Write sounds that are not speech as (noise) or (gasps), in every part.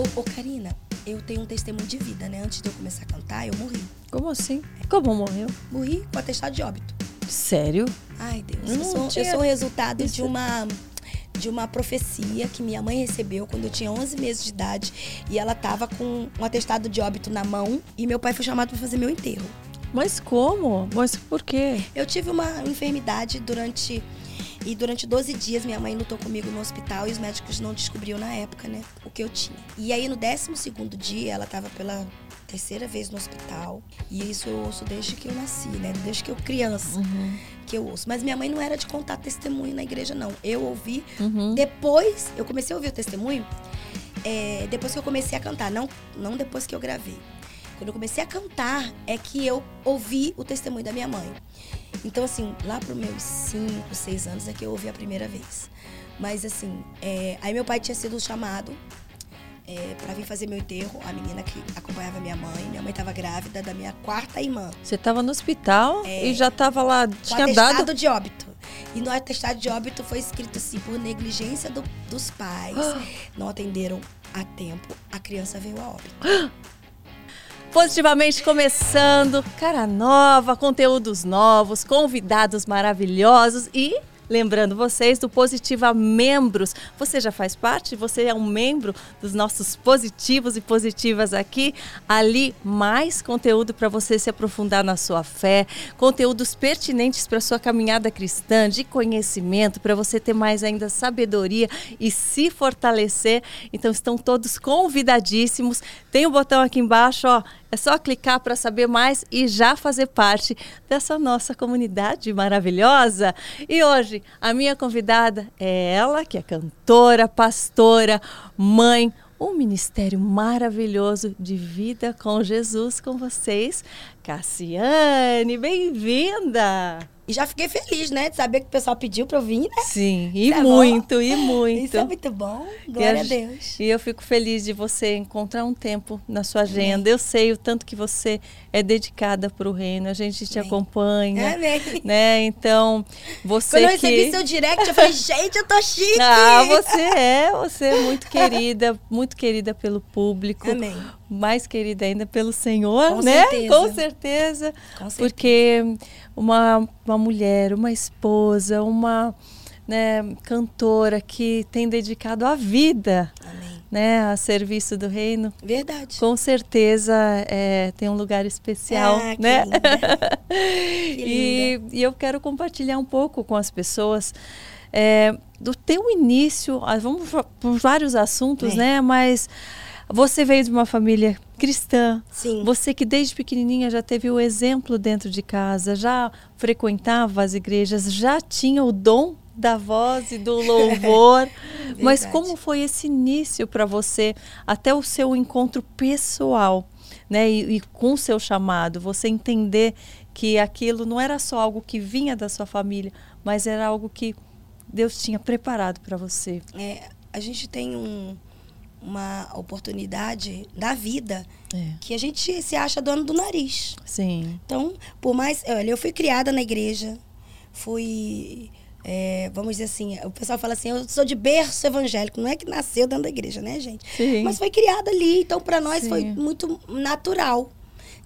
Ô, ô, Karina, eu tenho um testemunho de vida, né? Antes de eu começar a cantar, eu morri. Como assim? Como morreu? Morri com atestado de óbito. Sério? Ai, Deus. Eu Eu sou, eu tinha- sou o resultado Isso- de uma de uma profecia que minha mãe recebeu quando eu tinha 11 meses de idade e ela tava com um atestado de óbito na mão e meu pai foi chamado para fazer meu enterro. Mas como? Mas por quê? Eu tive uma enfermidade durante e durante 12 dias minha mãe lutou comigo no hospital e os médicos não descobriam na época, né, o que eu tinha. E aí no 12º dia ela tava pela terceira vez no hospital e isso eu ouço desde que eu nasci, né, desde que eu criança Uhum. que eu ouço. Mas minha mãe não era de contar testemunho na igreja não. Eu ouvi Uhum. depois, eu comecei a ouvir o testemunho, é, depois que eu comecei a cantar, não, não depois que eu gravei. Quando eu comecei a cantar, é que eu ouvi o testemunho da minha mãe. Então, assim, lá para meus 5, 6 anos é que eu ouvi a primeira vez. Mas, assim, é, aí meu pai tinha sido chamado é, para vir fazer meu enterro, a menina que acompanhava minha mãe. Minha mãe estava grávida da minha quarta irmã. Você tava no hospital É. e já tava lá, tinha dado. de óbito. E no atestado de óbito foi escrito assim, por negligência do- dos pais, (gasps) não atenderam a tempo, a criança veio a óbito. (gasps) Positivamente começando, cara nova, conteúdos novos, convidados maravilhosos e lembrando vocês do Positiva Membros. Você já faz parte? Você é um membro dos nossos positivos e positivas aqui. Ali mais conteúdo para você se aprofundar na sua fé, conteúdos pertinentes para sua caminhada cristã, de conhecimento, para você ter mais ainda sabedoria e se fortalecer. Então estão todos convidadíssimos. Tem o botão aqui embaixo, ó. É só clicar para saber mais e já fazer parte dessa nossa comunidade maravilhosa. E hoje, a minha convidada é ela, que é cantora, pastora, mãe, um ministério maravilhoso de vida com Jesus com vocês. Cassiane, bem-vinda! E já fiquei feliz, né, de saber que o pessoal pediu pra eu vir, né? Sim, e é bom. muito, e muito. Isso é muito bom. Glória a E Deus. E eu fico feliz de você encontrar um tempo na sua agenda. Eu sei o tanto que você é dedicada para o reino. A gente te Amém. acompanha, Amém. né? Então, você Quando eu que... recebi seu direct, eu falei, gente, eu tô chique. Ah, você é, você é muito querida, muito querida pelo público. Amém. Mais querida ainda pelo Senhor, Com né? certeza. Com certeza. Com certeza. Porque uma, uma mulher, uma esposa, uma né, cantora que tem dedicado a vida Amém. né, a serviço do reino, Verdade. com certeza é, tem um lugar especial, Ah, né? (laughs) e, e eu quero compartilhar um pouco com as pessoas é, do teu início, ah, vamos por vários assuntos, É. né? Mas você veio de uma família cristã, Sim. você que desde pequenininha já teve o exemplo dentro de casa, já frequentava as igrejas, já tinha o dom da voz e do louvor. (laughs) Mas como foi esse início para você, até o seu encontro pessoal, né? E, e com o seu chamado, você entender que aquilo não era só algo que vinha da sua família, mas era algo que Deus tinha preparado para você. É, a gente tem um- uma oportunidade da vida É. que a gente se acha dono do nariz. Sim. Então, por mais. Olha, eu fui criada na igreja, fui. é, vamos dizer assim, o pessoal fala assim, eu sou de berço evangélico. Não é que nasceu dentro da igreja, né, gente? Sim. Mas foi criada ali. Então, para nós foi Sim. muito natural.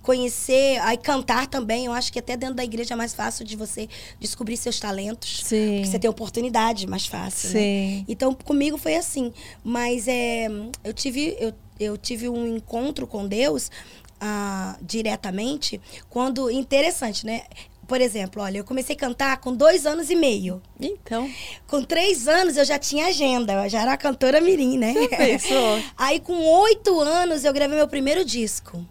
Conhecer, aí cantar também. Eu acho que até dentro da igreja é mais fácil de você descobrir seus talentos. Sim. Porque você tem oportunidade mais fácil, né? Sim. Então, comigo foi assim. Mas é, eu, tive, eu, eu tive um encontro com Deus ah, diretamente quando. Interessante, né? Por exemplo, olha, eu comecei a cantar com dois anos e meio. Então, Com três anos eu já tinha agenda, eu já era cantora mirim, né? (laughs) Aí com oito anos eu gravei meu primeiro disco.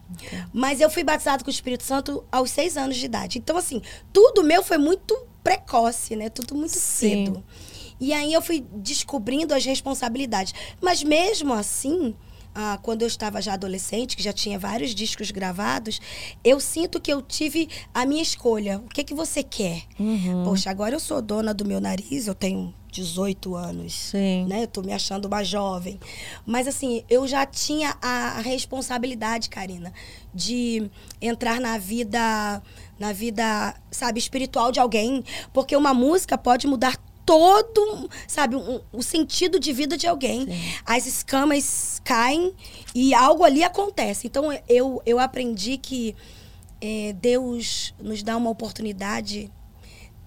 Mas eu fui batizado com o Espírito Santo aos seis anos de idade. Então, assim, tudo meu foi muito precoce, né? Tudo muito Sim. cedo. E aí eu fui descobrindo as responsabilidades. Mas mesmo assim, ah, quando eu estava já adolescente, que já tinha vários discos gravados, eu sinto que eu tive a minha escolha. O que, que você quer? Uhum. Poxa, agora eu sou dona do meu nariz, eu tenho 18 anos Sim. né? Eu tô me achando uma jovem. Mas assim, eu já tinha a responsabilidade, Karina, de entrar na vida, na vida, sabe, espiritual de alguém, porque uma música pode mudar todo, sabe, um, o sentido de vida de alguém. Sim. As escamas caem e algo ali acontece. Então eu, eu aprendi que é, Deus nos dá uma oportunidade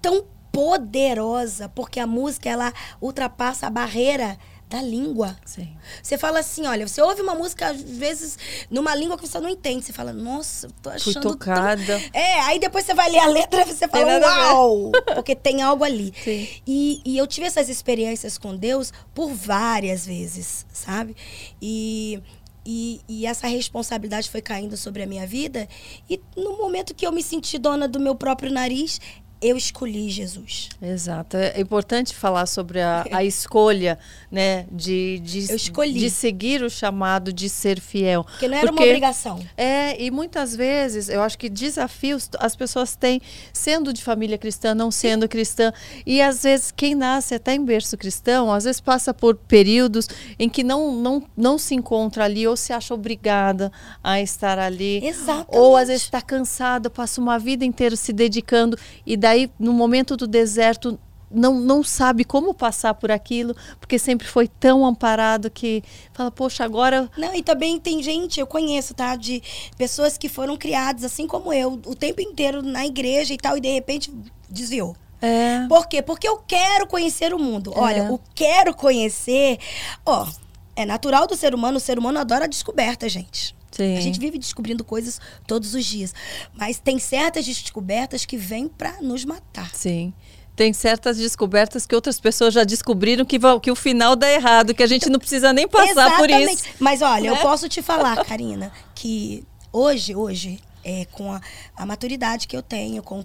tão poderosa, porque a música ela ultrapassa a barreira da língua. Sim. Você fala assim, olha, você ouve uma música às vezes numa língua que você não entende, você fala, nossa, tô achando Fui tocada. Tão... É, aí depois você vai ler a letra e você fala, uau, porque tem algo ali. Sim. E, e eu tive essas experiências com Deus por várias vezes, sabe? E e, e, essa responsabilidade foi caindo sobre a minha vida. E no momento que eu me senti dona do meu próprio nariz, eu escolhi Jesus. Exato. É importante falar sobre a, a (laughs) escolha, né, de, de, eu escolhi. de seguir o chamado de ser fiel. Porque não era Porque, uma obrigação. É, e muitas vezes eu acho que desafios as pessoas têm sendo de família cristã, não sendo Sim. cristã. E às vezes quem nasce até em berço cristão, às vezes passa por períodos em que não, não, não se encontra ali ou se acha obrigada a estar ali. Exatamente. Ou às vezes está cansado, passa uma vida inteira se dedicando e daí no momento do deserto não, não sabe como passar por aquilo, porque sempre foi tão amparado que fala, poxa, agora. Não, e também tem gente, eu conheço, tá? De pessoas que foram criadas assim como eu, o tempo inteiro na igreja e tal, e de repente desviou. É. Por quê? Porque eu quero conhecer o mundo. É. Olha, o quero conhecer, ó, é natural do ser humano, o ser humano adora descoberta, gente. Sim. A gente vive descobrindo coisas todos os dias. Mas tem certas descobertas que vêm para nos matar. Sim tem certas descobertas que outras pessoas já descobriram que, que o final dá errado, que a gente não precisa nem passar Exatamente. por isso. Mas olha, né? eu posso te falar, (laughs) Karina, que hoje, hoje, é, com a, a maturidade que eu tenho, com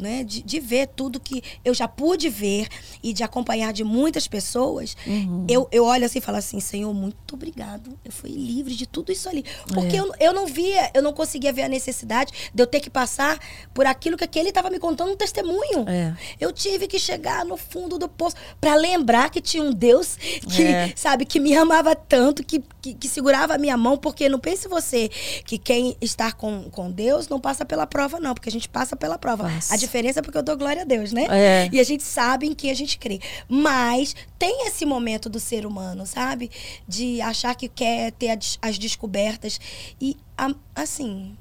né? De, de, ver tudo que eu já pude ver e de acompanhar de muitas pessoas, uhum. eu, eu olho assim e falo assim, Senhor, muito obrigado. Eu fui livre de tudo isso ali. Porque é. eu, eu não via, eu não conseguia ver a necessidade de eu ter que passar por aquilo que aquele estava me contando um testemunho. É. Eu tive que chegar no fundo do poço para lembrar que tinha um Deus que, é. sabe, que me amava tanto, que, que, que, segurava a minha mão, porque não pense você que quem está com, com Deus não passa pela prova, não, porque a gente passa pela prova. Nossa. A diferença é porque eu dou glória a Deus, né? É. E a gente sabe em quem a gente crê. Mas tem esse momento do ser humano, sabe? De achar que quer ter as descobertas. E, assim,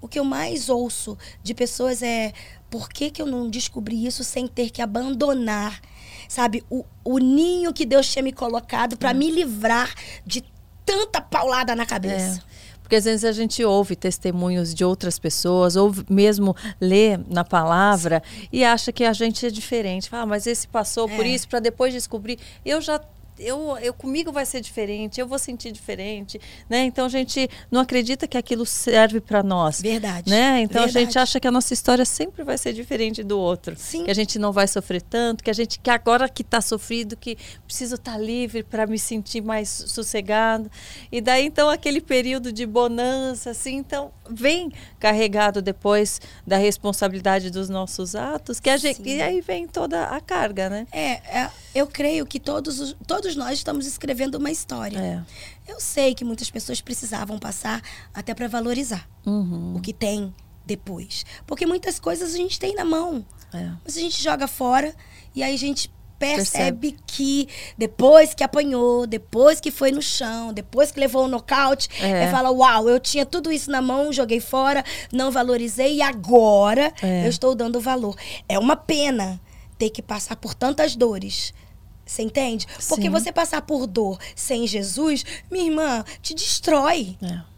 o que eu mais ouço de pessoas é por que, que eu não descobri isso sem ter que abandonar, sabe, o, o ninho que Deus tinha me colocado para é. me livrar de tanta paulada na cabeça. É. Porque às vezes a gente ouve testemunhos de outras pessoas, ou mesmo lê na palavra e acha que a gente é diferente. Fala, ah, mas esse passou é. por isso para depois descobrir. Eu já eu, eu comigo vai ser diferente, eu vou sentir diferente, né? Então a gente não acredita que aquilo serve para nós. Verdade. Né? Então Verdade. a gente acha que a nossa história sempre vai ser diferente do outro. Sim. Que a gente não vai sofrer tanto, que a gente que agora que está sofrido, que preciso estar tá livre para me sentir mais sossegado. E daí então aquele período de bonança assim, então vem carregado depois da responsabilidade dos nossos atos, que a gente, e aí vem toda a carga, né? É, é eu creio que todos, todos nós estamos escrevendo uma história. É. Eu sei que muitas pessoas precisavam passar até para valorizar uhum. o que tem depois. Porque muitas coisas a gente tem na mão. É. Mas a gente joga fora e aí a gente percebe, percebe, que depois que apanhou, depois que foi no chão, depois que levou o um nocaute, é. é. fala: Uau, eu tinha tudo isso na mão, joguei fora, não valorizei e agora é. eu estou dando valor. É uma pena ter que passar por tantas dores. Você entende? Porque Sim. você passar por dor sem Jesus, minha irmã, te destrói. É.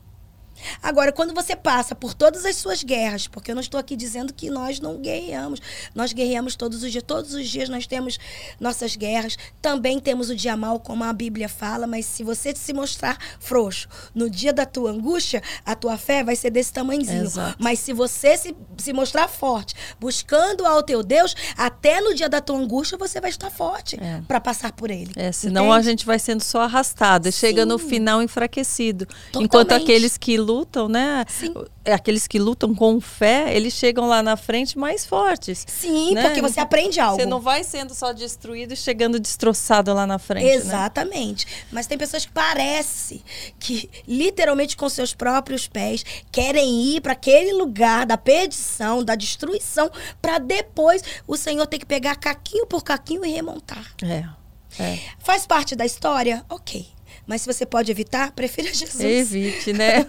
Agora, quando você passa por todas as suas guerras, porque eu não estou aqui dizendo que nós não guerreamos, nós guerreamos todos os dias, todos os dias nós temos nossas guerras, também temos o dia mal, como a Bíblia fala, mas se você se mostrar frouxo no dia da tua angústia, a tua fé vai ser desse tamanhozinho. Exato. Mas se você se, se mostrar forte, buscando ao teu Deus, até no dia da tua angústia você vai estar forte é. para passar por ele. É, senão Entende? a gente vai sendo só arrastado e chega no final enfraquecido. Totalmente. Enquanto aqueles que lutam lutam, né? Sim. É, Aqueles que lutam com fé, eles chegam lá na frente mais fortes. Sim, né? porque você aprende algo. Você não vai sendo só destruído e chegando destroçado lá na frente, né? Exatamente. Mas tem pessoas que parece que literalmente com seus próprios pés querem ir para aquele lugar da perdição, da destruição, para depois o Senhor ter que pegar caquinho por caquinho e remontar. É. é. Faz parte da história? OK. Mas se você pode evitar, prefira (laughs) Jesus. Evite, né?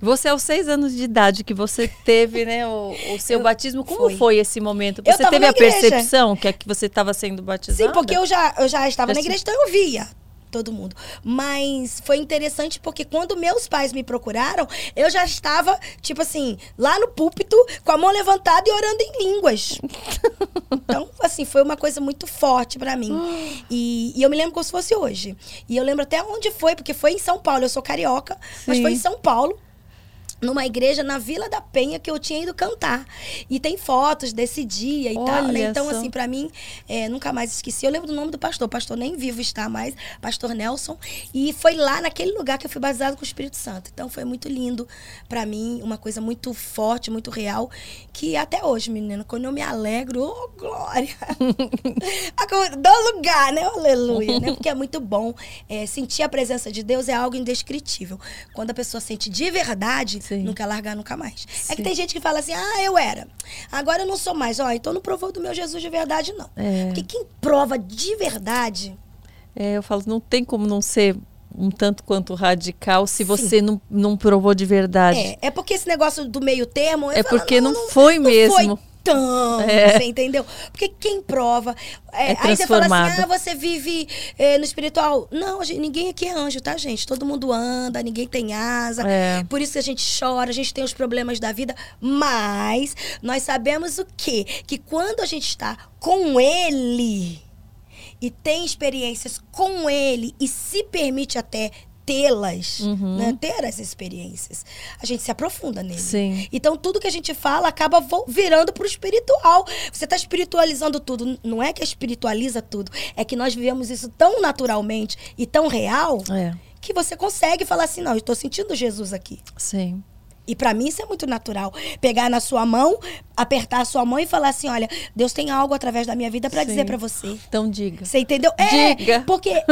Você, aos seis anos de idade que você teve, né, o, o seu Eu- batismo, como foi. foi. esse momento? Você teve a igreja. percepção que é que você estava sendo batizada? Sim, porque eu já, eu já estava Já na se- igreja, então eu via todo mundo. Mas foi interessante porque quando meus pais me procuraram, eu já estava, tipo assim, lá no púlpito, com a mão levantada e orando em línguas. (laughs) Então, assim, foi uma coisa muito forte pra mim. E, e eu me lembro como se fosse hoje. E eu lembro até onde foi, porque foi em São Paulo. Eu sou carioca, mas Sim. foi em São Paulo numa igreja na Vila da Penha que eu tinha ido cantar. E tem fotos desse dia e tal, né? Olha Então, só. assim, pra mim, é, nunca mais esqueci. Eu lembro do nome do pastor. O pastor nem vivo está mais, pastor Nelson. E foi lá naquele lugar que eu fui batizado com o Espírito Santo. Então, foi muito lindo pra mim, uma coisa muito forte, muito real, que até hoje, menina, quando eu me alegro, oh, glória! (laughs) do lugar, né? Aleluia, né? Porque é muito bom. É, sentir a presença de Deus é algo indescritível. Quando a pessoa sente de verdade, Sim. Não quer largar nunca mais. É que Sim. tem gente que fala assim, ah, eu era. Agora eu não sou mais. Ó, então não provou do meu Jesus de verdade, não. É. Porque quem prova de verdade... É, eu falo, não tem como não ser um tanto quanto radical se você não, não provou de verdade. É, é porque esse negócio do meio termo... É falo, porque não foi mesmo. Não foi tão, É. você entendeu? Porque quem prova... é, É aí você fala assim, ah, você vive é, no espiritual. Não, gente, ninguém aqui é anjo, tá, gente? Todo mundo anda, ninguém tem asa. É. Por isso que a gente chora, a gente tem os problemas da vida. Mas nós sabemos o quê? Que quando a gente está com ele e tem experiências com ele e se permite até tê-las, Uhum. né? ter as experiências, a gente se aprofunda nele. Sim. Então tudo que a gente fala acaba virando pro espiritual. Você tá espiritualizando tudo. Não é que espiritualiza tudo, é que nós vivemos isso tão naturalmente e tão real É, que você consegue falar assim, não, eu tô sentindo Jesus aqui. sim. E pra mim isso é muito natural. Pegar na sua mão, apertar a sua mão e falar assim, olha, Deus tem algo através da minha vida Sim. dizer pra você. Então diga. Você entendeu? É, Diga. porque é,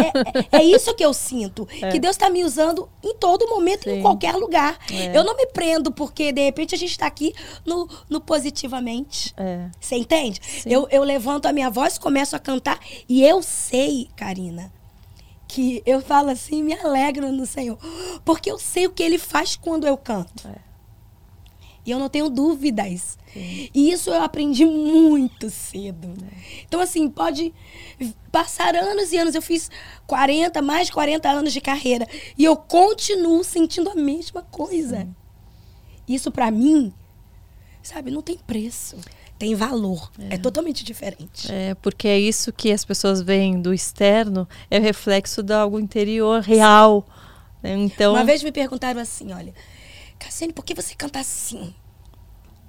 é- é isso que eu sinto. (laughs) Que Deus tá me usando em todo momento, Sim. em qualquer lugar. É. Eu não me prendo porque, de repente, a gente tá aqui no, no positivamente. É. Você entende? Sim. Eu, eu levanto a minha voz, começo a cantar e eu sei, Karina, que eu falo assim, me alegro no Senhor. Porque eu sei o que Ele faz quando eu canto. É. E eu não tenho dúvidas. E isso eu aprendi muito cedo. Então, assim, pode passar anos e anos. Eu fiz 40, mais de 40 anos de carreira. E eu continuo sentindo a mesma coisa. Isso, pra mim, sabe, não tem preço. Tem valor. É, totalmente diferente. É, porque é isso que as pessoas veem do externo, é o reflexo de algo interior real. né? Então, Uma vez me perguntaram assim, olha, Cassiane, por que você canta assim?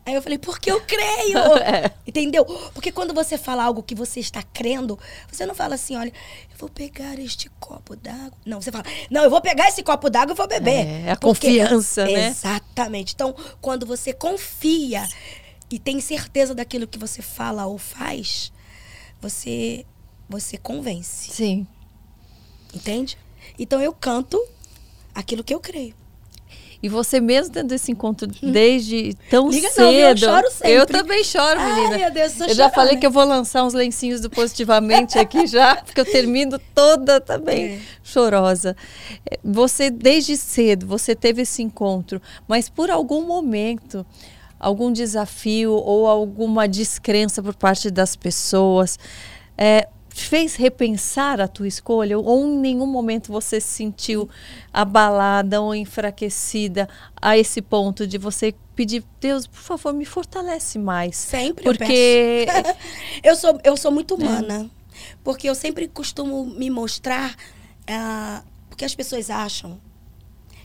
Aí eu falei, porque eu creio. (laughs) É. Entendeu? Porque quando você fala algo que você está crendo, você não fala assim, olha, eu vou pegar este copo d'água. Não, você fala, não, eu vou pegar esse copo d'água e vou beber. É, a Porque- confiança, né? Exatamente. Então, quando você confia e tem certeza daquilo que você fala ou faz, você, você convence. sim. Entende? Então eu canto aquilo que eu creio. E você mesmo tendo esse encontro desde tão Liga não, cedo. viu? Eu choro sempre. Eu também choro, Ai, menina. meu Deus, tô eu já falei que eu vou lançar uns lencinhos do Positivamente aqui (laughs) já, porque eu termino toda também É. chorosa. É, Você, desde cedo, você teve esse encontro, mas por algum momento, algum desafio ou alguma descrença por parte das pessoas, é, te fez repensar a tua escolha? Ou em nenhum momento você se sentiu abalada ou enfraquecida a esse ponto de você pedir, Deus, por favor, me fortalece mais? Sempre eu Porque (laughs) Eu sou, eu sou muito humana. Porque eu sempre costumo me mostrar. ah, porque as pessoas acham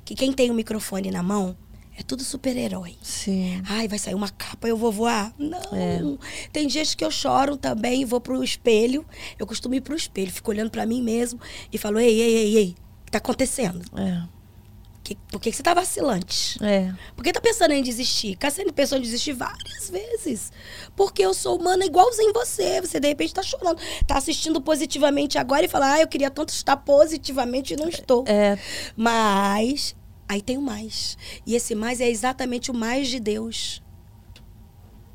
que quem tem o microfone na mão é tudo super-herói. Sim. Ai, vai sair uma capa, eu vou voar. Não. É. Tem dias que eu choro também, vou pro espelho. Eu costumo ir pro espelho, fico olhando pra mim mesmo e falo: ei, ei, ei, ei, o que tá acontecendo? É. que, por que, que você tá vacilante? É. Por que tá pensando em desistir? Cassiane pensou em desistir várias vezes. Porque eu sou humana igualzinho você. Você, de repente, tá chorando. Tá assistindo positivamente agora e fala, ah, eu queria tanto estar positivamente e não estou. É. Mas, aí tem o mais. E esse mais é exatamente o mais de Deus.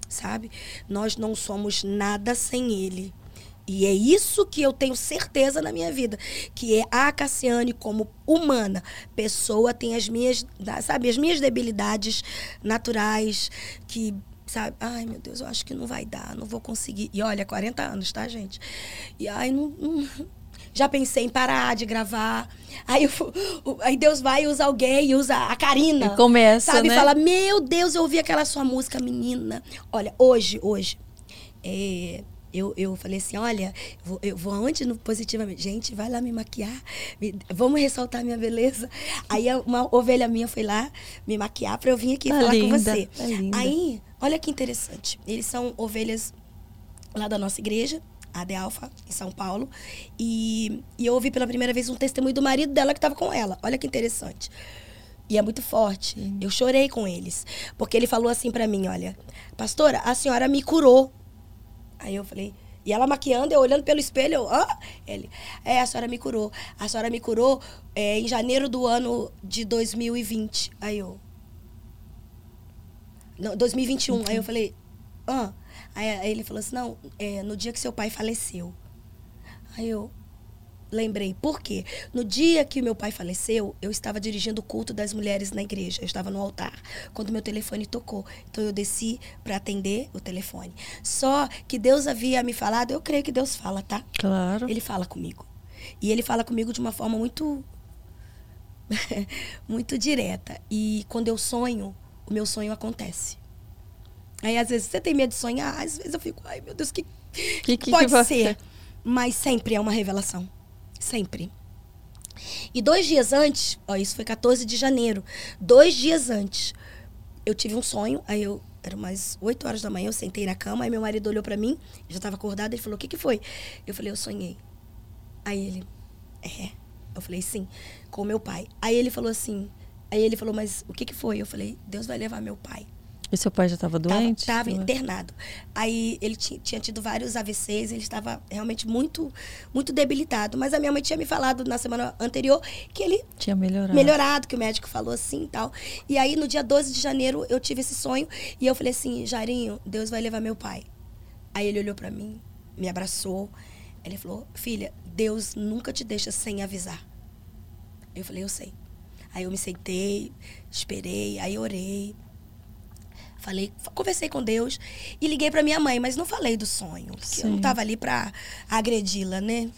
Sabe? Nós não somos nada sem Ele. E é isso que eu tenho certeza na minha vida, que é a Cassiane como humana, pessoa tem as minhas, sabe, as minhas debilidades naturais que sabe? Ai, meu Deus, eu acho que não vai dar, não vou conseguir. E olha, 40 anos, tá, gente? E ai, não, não já pensei em parar de gravar. Aí, aí Deus vai e usa alguém, usa a Karina. E começa, sabe? né? Fala, meu Deus, eu ouvi aquela sua música, menina. Olha, hoje, hoje, é, eu, eu falei assim, olha, eu vou, eu vou aonde no positivamente? Gente, vai lá me maquiar, me, vamos ressaltar minha beleza. Aí uma ovelha minha foi lá me maquiar para eu vir aqui Tá falar linda, com você. tá. Aí, olha que interessante. Eles são ovelhas lá da nossa igreja, a de Alfa, em São Paulo. E, e eu ouvi pela primeira vez um testemunho do marido dela que estava com ela. Olha que interessante. E é muito forte. Eu chorei com eles. Porque ele falou assim para mim, olha, pastora, a senhora me curou. Aí eu falei, e ela maquiando, eu olhando pelo espelho, eu, hã? Ele, é, a senhora me curou. A senhora me curou é, em janeiro do ano de 2020. Aí eu. Não, 2021. Aí eu falei, hã? Aí, ele falou assim, não, é, no dia que seu pai faleceu. Aí eu lembrei, por quê? No dia que meu pai faleceu, eu estava dirigindo o culto das mulheres na igreja. Eu estava no altar, quando meu telefone tocou. Então eu desci para atender o telefone. Só que Deus havia me falado, eu creio que Deus fala, tá? Claro. Ele fala comigo. E ele fala comigo de uma forma muito (laughs) muito direta. E quando eu sonho, o meu sonho acontece. Aí às vezes você tem medo de sonhar, às vezes eu fico, ai meu Deus, que, Que- que pode que ser? Mas sempre é uma revelação. Sempre. E dois dias antes, ó, isso foi 14 de janeiro. Dois dias antes, eu tive um sonho. Aí eu, era umas 8 horas da manhã, eu sentei na cama. Aí meu marido olhou pra mim, eu já tava acordada. Ele falou: O que, que foi? Eu falei: Eu sonhei. Aí ele: É. Eu falei: Sim, com meu pai. Aí ele falou assim: Aí ele falou: Mas o que, que foi? Eu falei: Deus vai levar meu pai. E seu pai já estava doente? Tava, tava internado. Aí ele ti- tinha tido vários AVCs, ele estava realmente muito, muito debilitado. Mas a minha mãe tinha me falado na semana anterior que ele Tinha melhorado. melhorado, que o médico falou assim e tal. E aí, no dia 12 de janeiro, eu tive esse sonho e eu falei assim: Jairinho, Deus vai levar meu pai. Aí ele olhou pra mim, me abraçou. Ele falou: Filha, Deus nunca te deixa sem avisar. Eu falei: Eu sei. Aí eu me sentei, esperei, aí orei. Falei, conversei com Deus e liguei pra minha mãe, mas não falei do sonho, porque eu não Sim. tava ali pra agredi-la, né?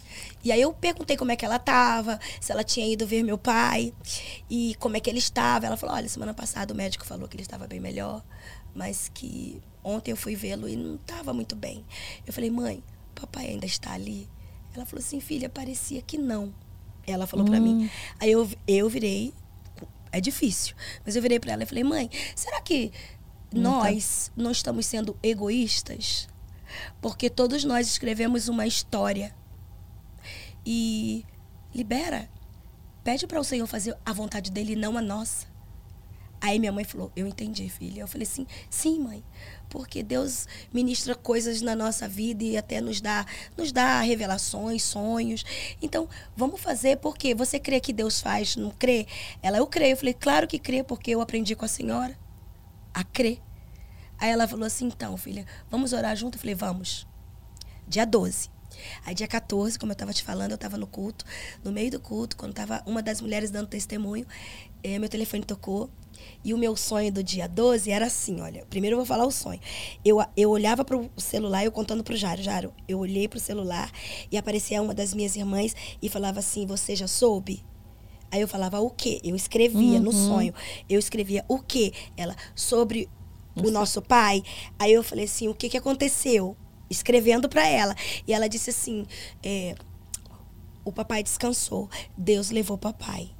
E aí eu perguntei como é que ela tava, se ela tinha ido ver meu pai e como é que ele estava. Ela falou: "Olha, semana passada o médico falou que ele estava bem melhor, mas que ontem eu fui vê-lo e não estava muito bem". Eu falei: "Mãe, papai ainda está ali?" Ela falou assim: "Filha, parecia que não". Ela falou pra mim. Aí eu eu virei é difícil. Mas eu virei pra ela e falei, mãe, será que nós não estamos sendo egoístas? Porque todos nós escrevemos uma história. E libera. Pede para o Senhor fazer a vontade dele não a nossa. Aí minha mãe falou: Eu entendi, filha. Eu falei assim: Sim, mãe. Porque Deus ministra coisas na nossa vida e até nos dá, nos dá revelações, sonhos. Então, vamos fazer porque você crê que Deus faz, não crê? Ela, eu creio. Eu falei: Claro que crê, porque eu aprendi com a senhora a crer. Aí ela falou assim: Então, filha, vamos orar junto? Eu falei: Vamos. Dia 12. Aí, dia 14, como eu estava te falando, eu estava no culto. No meio do culto, quando estava uma das mulheres dando testemunho, eh, meu telefone tocou. E o meu sonho do dia 12 era assim, olha. Primeiro eu vou falar o sonho. Eu, eu olhava pro celular, eu contando pro Jário. Jário, eu olhei pro celular e aparecia uma das minhas irmãs e falava assim, você já soube? Aí eu falava o quê? Eu escrevia no sonho. Eu escrevia o quê? Ela, sobre o nosso pai. Aí eu falei assim, o que que aconteceu? Escrevendo para ela. E ela disse assim, é, o papai descansou. Deus levou o papai.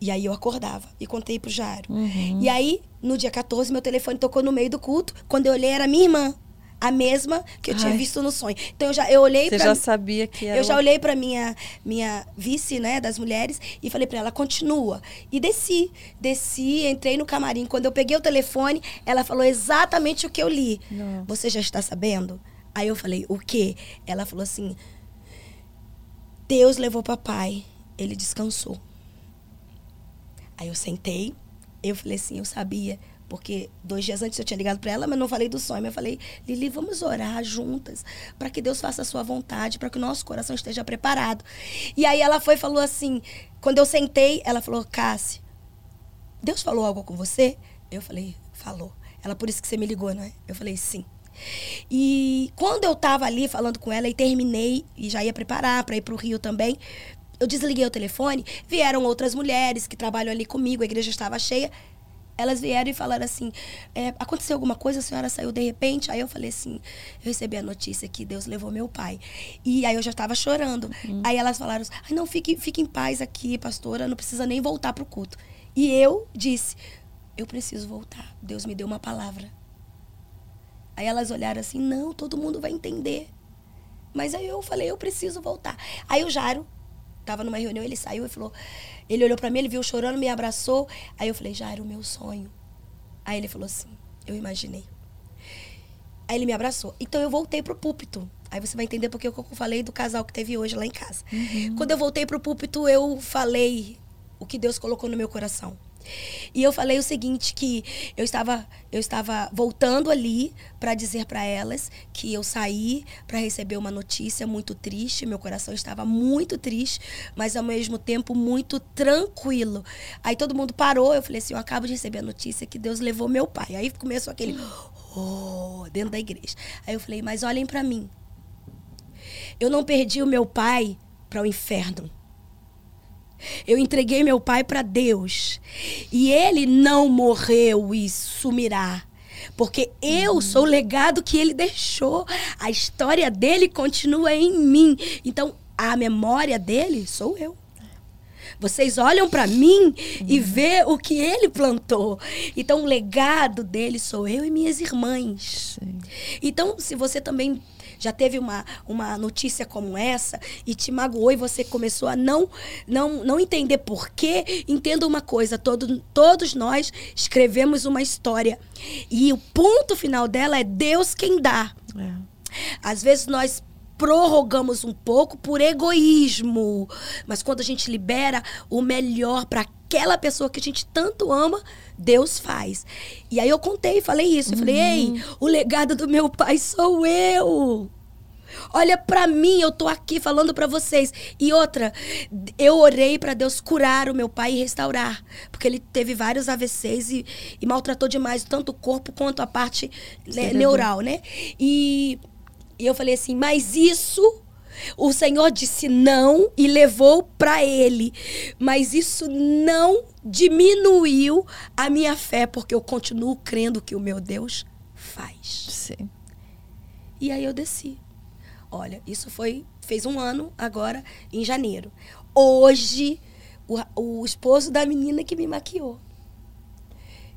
E aí eu acordava e contei pro Jário. E aí, no dia 14, meu telefone tocou no meio do culto. Quando eu olhei, era minha irmã. A mesma que eu tinha Ai. visto no sonho. Então eu já eu olhei Você pra, já sabia que era Eu já olhei para minha minha vice, né, das mulheres e falei para ela continua. E desci, desci, entrei no camarim. Quando eu peguei o telefone, ela falou exatamente o que eu li. Nossa. Você já está sabendo? Aí eu falei: "O quê?" Ela falou assim: Deus levou papai, ele descansou. Aí eu sentei, eu falei assim, eu sabia, porque dois dias antes eu tinha ligado para ela, mas não falei do sonho. Eu falei, Lili, vamos orar juntas para que Deus faça a sua vontade, para que o nosso coração esteja preparado. E aí ela foi e falou assim, quando eu sentei, ela falou, Cassi, Deus falou algo com você? Eu falei, falou. Ela, por isso que você me ligou, né? Eu falei, sim. E quando eu estava ali falando com ela e terminei e já ia preparar para ir para o Rio também, eu desliguei o telefone, vieram outras mulheres que trabalham ali comigo, a igreja estava cheia. Elas vieram e falaram assim: é, aconteceu alguma coisa, a senhora saiu de repente? Aí eu falei assim: eu recebi a notícia que Deus levou meu pai. E aí eu já estava chorando. Uhum. Aí elas falaram: assim, não, fique, fique em paz aqui, pastora, não precisa nem voltar para o culto. E eu disse: eu preciso voltar. Deus me deu uma palavra. Aí elas olharam assim: não, todo mundo vai entender. Mas aí eu falei: eu preciso voltar. Aí o Jairo tava numa reunião, ele saiu e falou. Ele olhou para mim, ele viu chorando, me abraçou. Aí eu falei, já era o meu sonho. Aí ele falou assim, eu imaginei. Aí ele me abraçou. Então eu voltei pro púlpito. Aí você vai entender porque eu falei do casal que teve hoje lá em casa. Uhum. Quando eu voltei pro púlpito, eu falei o que Deus colocou no meu coração. E eu falei o seguinte que eu estava eu estava voltando ali para dizer para elas que eu saí para receber uma notícia muito triste, meu coração estava muito triste, mas ao mesmo tempo muito tranquilo. Aí todo mundo parou, eu falei assim, eu acabo de receber a notícia que Deus levou meu pai. Aí começou aquele oh, dentro da igreja. Aí eu falei, mas olhem para mim. Eu não perdi o meu pai para o inferno. Eu entreguei meu pai para Deus. E ele não morreu e sumirá. Porque eu sou o legado que ele deixou. A história dele continua em mim. Então, a memória dele sou eu. Vocês olham para mim e vê o que ele plantou. Então, o legado dele sou eu e minhas irmãs. Sim. Então, se você também já teve uma, uma notícia como essa e te magoou e você começou a não não, não entender por quê, entenda uma coisa, todo, todos nós escrevemos uma história e o ponto final dela é Deus quem dá. É. Às vezes nós prorrogamos um pouco por egoísmo, mas quando a gente libera o melhor para aquela pessoa que a gente tanto ama, Deus faz. E aí eu contei, falei isso. Eu falei, ei, uhum. o legado do meu pai sou eu. Olha para mim, eu tô aqui falando para vocês. E outra, eu orei para Deus curar o meu pai e restaurar, porque ele teve vários AVCs e, e maltratou demais tanto o corpo quanto a parte né, neural, né? E, e eu falei assim, mas isso o Senhor disse não e levou para ele. Mas isso não diminuiu a minha fé, porque eu continuo crendo que o meu Deus faz. Sim. E aí eu desci. Olha, isso foi fez um ano agora em janeiro. Hoje o, o esposo da menina que me maquiou.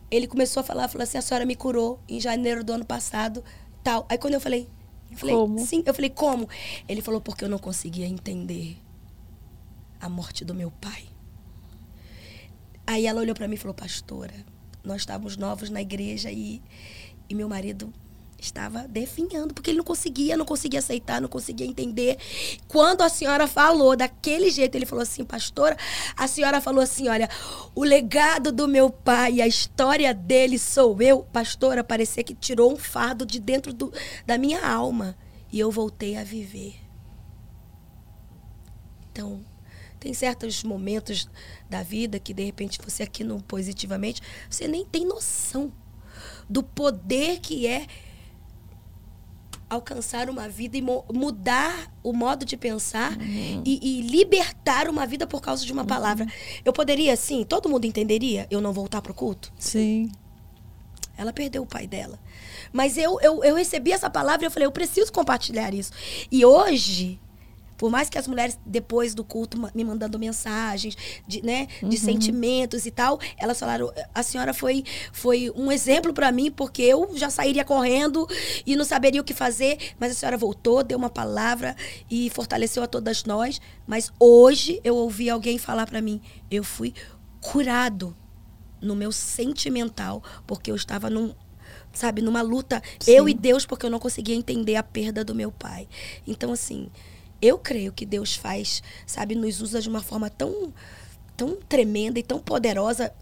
Ele começou a falar, falou assim: "A senhora me curou em janeiro do ano passado", tal. Aí quando eu falei, eu falei, como? sim. Eu falei, como? Ele falou, porque eu não conseguia entender a morte do meu pai. Aí ela olhou para mim e falou, pastora, nós estávamos novos na igreja e, e meu marido estava definhando, porque ele não conseguia, não conseguia aceitar, não conseguia entender. Quando a senhora falou daquele jeito, ele falou assim, pastora, a senhora falou assim, olha, o legado do meu pai, a história dele sou eu. Pastora, parecia que tirou um fardo de dentro do, da minha alma e eu voltei a viver. Então, tem certos momentos da vida que de repente você aqui no positivamente, você nem tem noção do poder que é alcançar uma vida e mudar o modo de pensar uhum. e, e, libertar uma vida por causa de uma uhum. palavra. Eu poderia, sim, todo mundo entenderia eu não voltar para o culto? Sim. Ela perdeu o pai dela. Mas eu, eu, eu recebi essa palavra e eu falei, eu preciso compartilhar isso. E hoje, Por mais que as mulheres, depois do culto, me mandando mensagens de, né, de uhum. sentimentos e tal, elas falaram: a senhora foi, foi um exemplo para mim, porque eu já sairia correndo e não saberia o que fazer, mas a senhora voltou, deu uma palavra e fortaleceu a todas nós. Mas hoje eu ouvi alguém falar para mim: eu fui curado no meu sentimental, porque eu estava num, sabe, numa luta, Sim. eu e Deus, porque eu não conseguia entender a perda do meu pai. Então, assim, eu creio que Deus faz, sabe, nos usa de uma forma tão tão tremenda e tão poderosa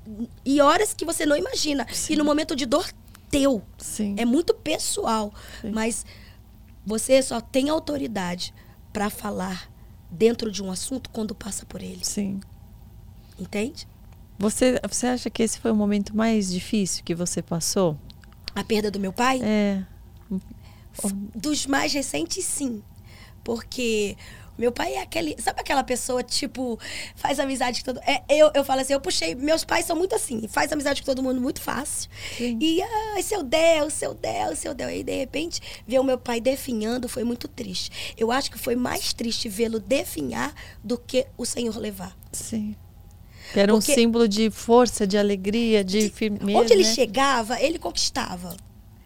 e horas que você não imagina. Sim. E no momento de dor teu. Sim. É muito pessoal, Sim. mas você só tem autoridade para falar dentro de um assunto quando passa por ele. Sim. Entende? Você, você acha que esse foi o momento mais difícil que você passou? A perda do meu pai? É. Dos mais recentes, sim. Porque meu pai é aquele. Sabe aquela pessoa, tipo, faz amizade com todo é, eu, eu falo assim, eu puxei. Meus pais são muito assim, faz amizade com todo mundo muito fácil. Sim. E, ai, seu Deus, seu Deus, seu Deus. E de repente, ver o meu pai definhando foi muito triste. Eu acho que foi mais triste vê-lo definhar do que o Senhor levar. Sim. Que era Porque, um símbolo de força, de alegria, de, de firmeza. Onde ele né? chegava, ele conquistava,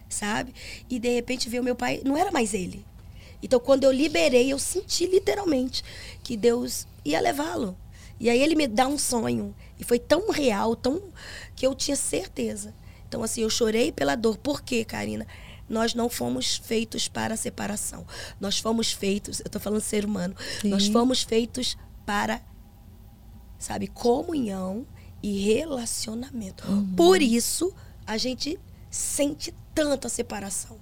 sabe? E de repente ver o meu pai, não era mais ele. Então, quando eu liberei, eu senti literalmente que Deus ia levá-lo. E aí ele me dá um sonho. E foi tão real, tão que eu tinha certeza. Então, assim, eu chorei pela dor. Por quê, Karina? Nós não fomos feitos para a separação. Nós fomos feitos, eu estou falando ser humano, Sim. nós fomos feitos para, sabe, comunhão e relacionamento. Uhum. Por isso, a gente sente tanto a separação.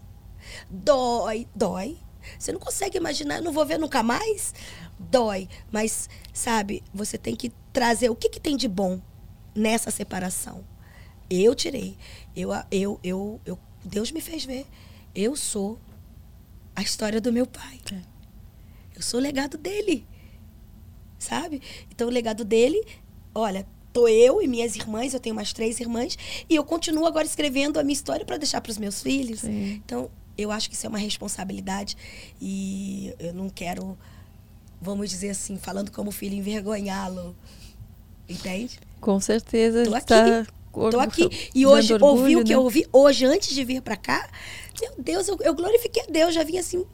Dói, dói, você não consegue imaginar, eu não vou ver nunca mais? Dói. Mas, sabe, você tem que trazer o que, que tem de bom nessa separação. Eu tirei. Eu, eu, eu, eu, Deus me fez ver. Eu sou a história do meu pai. É. Eu sou o legado dele. Sabe? Então, o legado dele, olha, tô eu e minhas irmãs, eu tenho mais três irmãs, e eu continuo agora escrevendo a minha história para deixar para os meus filhos. Sim. Então, eu acho que isso é uma responsabilidade e eu não quero, vamos dizer assim, falando como filho, envergonhá-lo. Entende? Com certeza. Tô aqui. Tá tô aqui. E hoje, orgulho, ouvi o que né? eu ouvi hoje, antes de vir para cá. Meu Deus, eu, eu glorifiquei a Deus. Já vim assim,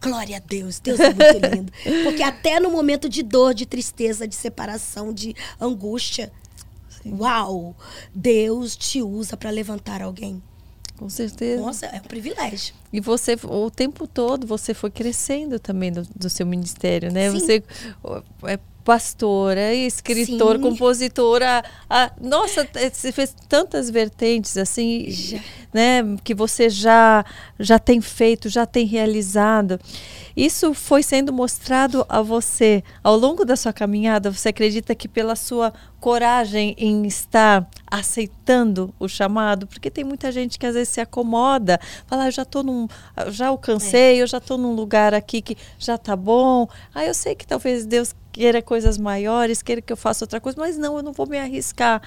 Glória a Deus, Deus é muito lindo. (laughs) Porque até no momento de dor, de tristeza, de separação, de angústia, Sim. uau, Deus te usa para levantar alguém. Com certeza. Nossa, é um privilégio. E você, o tempo todo, você foi crescendo também do, do seu ministério, né? Sim. Você é pastora, escritora, Sim. compositora. A, nossa, é, você fez tantas vertentes assim, já. né? Que você já, já tem feito, já tem realizado. Isso foi sendo mostrado a você ao longo da sua caminhada. Você acredita que pela sua coragem em estar aceitando o chamado, porque tem muita gente que às vezes se acomoda, fala, ah, eu já tô num, já alcancei, é. eu já estou num lugar aqui que já tá bom. Ah, eu sei que talvez Deus queira coisas maiores, queira que eu faça outra coisa, mas não, eu não vou me arriscar.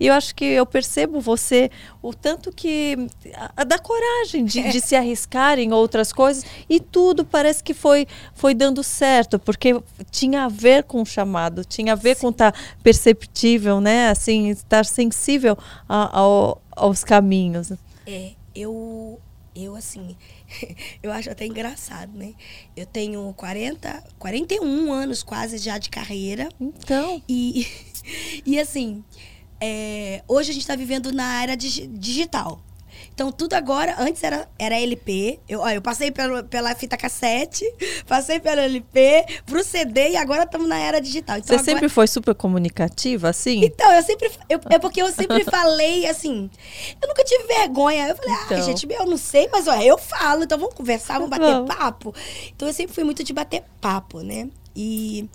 E eu acho que eu percebo você o tanto que a, a da coragem de, é. de, se arriscar em outras coisas e tudo parece que foi foi dando certo, porque tinha a ver com o chamado, tinha a ver Sim. com estar tá perceptível, né? Assim, estar sensível a, ao, aos caminhos. É, eu eu assim, (laughs) eu acho até engraçado, né? Eu tenho 40, 41 anos quase já de carreira. Então. E, (laughs) e assim, é, hoje a gente está vivendo na era digital. Então, tudo agora, antes era, era LP. Eu, ó, eu passei pela, pela fita cassete, (laughs) passei pela LP, pro CD e agora estamos na era digital. Então, Você agora... sempre foi super comunicativa, assim? Então, eu sempre. Eu, é porque eu sempre (laughs) falei assim. Eu nunca tive vergonha. Eu falei, então. ah, gente, eu não sei, mas ó, eu falo, então vamos conversar, vamos bater vamos. papo. Então, eu sempre fui muito de bater papo, né? E.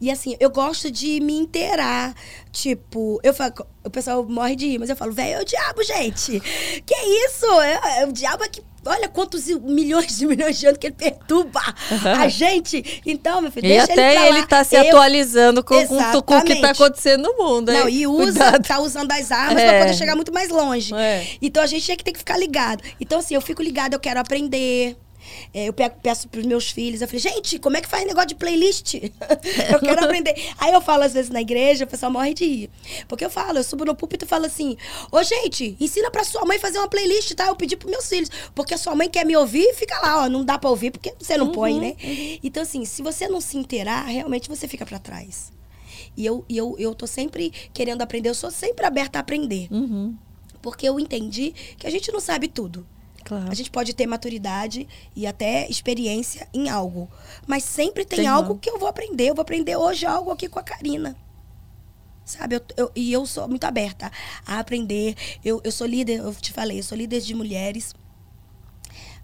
E assim, eu gosto de me inteirar. Tipo, eu falo, o pessoal morre de rir, mas eu falo, velho, é o diabo, gente. (laughs) Que isso? É, é o diabo é que Olha quantos milhões de (laughs) milhões de anos que ele perturba a gente. Então, meu filho, e deixa até ele, ele tá se eu... atualizando com, com, com, o que tá acontecendo no mundo. Não, e usa, Cuidado. tá usando as armas é. para poder chegar muito mais longe. É. Então a gente tem que, tem que ficar ligado. Então, assim, eu fico ligado, eu quero aprender É, eu pego, peço pros meus filhos, eu falei, gente, como é que faz negócio de playlist? (laughs) eu quero aprender. Aí eu falo, às vezes, na igreja, o pessoal morre de rir. Porque eu falo, eu subo no púlpito e falo assim, ô gente, ensina pra sua mãe fazer uma playlist, tá? Eu pedi pros meus filhos. Porque a sua mãe quer me ouvir, fica lá, ó, não dá pra ouvir, porque você não uhum, põe, né? Uhum. Então, assim, se você não se inteirar, realmente você fica para trás. E eu, eu, eu tô sempre querendo aprender, eu sou sempre aberta a aprender. Uhum. Porque eu entendi que a gente não sabe tudo. Claro. A gente pode ter maturidade e até experiência em algo. Mas sempre tem, tem algo que eu vou aprender. Eu vou aprender hoje algo aqui com a Karina. Sabe? Eu, eu, e eu sou muito aberta a aprender. Eu, eu sou líder, eu te falei, eu sou líder de mulheres.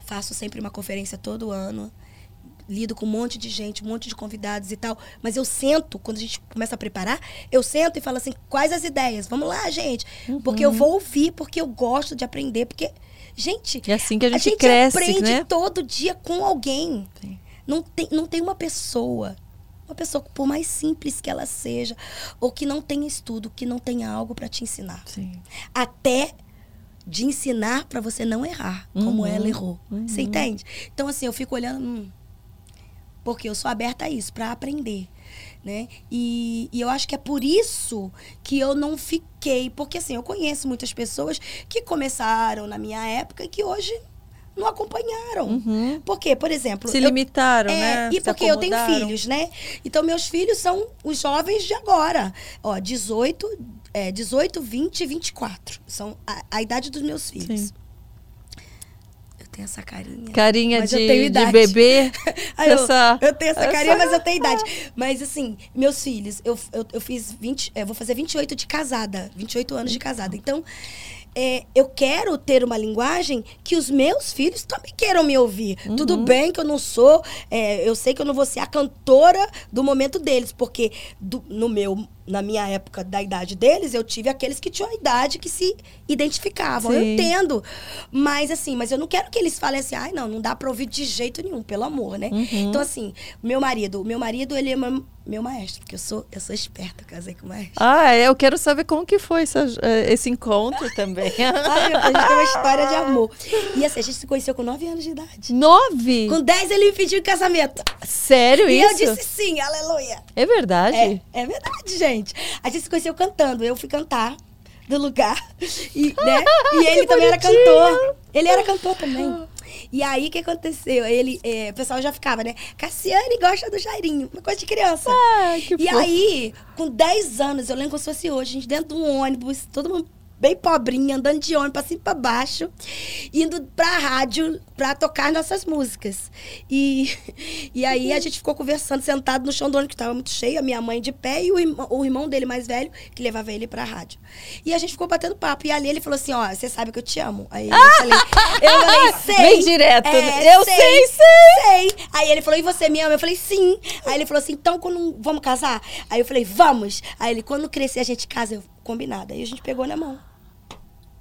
Faço sempre uma conferência todo ano lido com um monte de gente, um monte de convidados e tal. Mas eu sento, quando a gente começa a preparar, eu sento e falo assim: quais as ideias? Vamos lá, gente. Uhum. Porque eu vou ouvir, porque eu gosto de aprender, porque. Gente, é assim que a gente, a gente cresce, aprende né? todo dia com alguém. Não tem, não tem uma pessoa uma pessoa, por mais simples que ela seja, ou que não tenha estudo, que não tenha algo para te ensinar. Sim. Até de ensinar para você não errar, como uhum. ela errou. Uhum. Você entende? Então, assim, eu fico olhando. Hum, porque eu sou aberta a isso, para aprender. Né? E, e, eu acho que é por isso que eu não fiquei. Porque, assim, eu conheço muitas pessoas que começaram na minha época e que hoje não acompanharam. Uhum. Porque, por exemplo. Se limitaram, é, né? E porque eu tenho filhos, né? Então, meus filhos são os jovens de agora. Ó, 18, é, 18 20 e 24. São a, a idade dos meus filhos. Sim tenho essa carinha. Carinha de, de bebê. (laughs) Aí essa, eu, eu tenho essa, essa carinha, mas eu tenho idade. (laughs) Mas assim, meus filhos, eu, eu, eu fiz 20. Eu vou fazer 28 de casada. 28 anos de casada. Então, é, eu quero ter uma linguagem que os meus filhos também queiram me ouvir. Uhum. Tudo bem que eu não sou, é, eu sei que eu não vou ser a cantora do momento deles, porque do, no meu na minha época da idade deles, eu tive aqueles que tinham a idade que se identificavam. Sim. Eu entendo. Mas assim, mas eu não quero que eles falem assim, ai, não, não dá pra ouvir de jeito nenhum, pelo amor, né? Uhum. Então, assim, meu marido, meu marido, ele é meu, meu maestro, porque eu sou, eu sou esperta, casei com o maestro. Ah, é, eu quero saber como que foi essa, eh, esse encontro também. (laughs) ai, a gente tem uma história de amor. E assim, a gente se conheceu com 9 anos de idade. Nove? Com 10 ele me pediu em casamento. Sério e isso? E eu disse sim, aleluia. É verdade? É, é verdade, gente gente. A gente se conheceu cantando. Eu fui cantar do lugar. E, né? e ele (laughs) também era cantor. Ele era cantor também. E aí, o que aconteceu? Ele, é, o pessoal já ficava, né? Cassiane gosta do Jairinho. Uma coisa de criança. Ah, que e aí, com 10 anos, eu lembro como se fosse hoje, a gente dentro de um ônibus, todo mundo bem pobrinha, andando de ônibus pra cima e pra baixo, indo pra rádio pra tocar nossas músicas. E, e aí a gente ficou conversando, sentado no chão do ônibus, que tava muito cheio, a minha mãe de pé e o irmão, o irmão dele mais velho, que levava ele pra rádio. E a gente ficou batendo papo. E ali ele falou assim: Ó, você sabe que eu te amo. Aí eu falei, eu (laughs) falei, sei. Bem direto. É, eu sei, sei, sei. Sei. Aí ele falou, e você me ama? Eu falei, sim. Aí ele falou assim, então quando vamos casar? Aí eu falei, vamos. Aí ele, quando crescer, a gente casa. Eu, combinado. Aí a gente pegou na mão.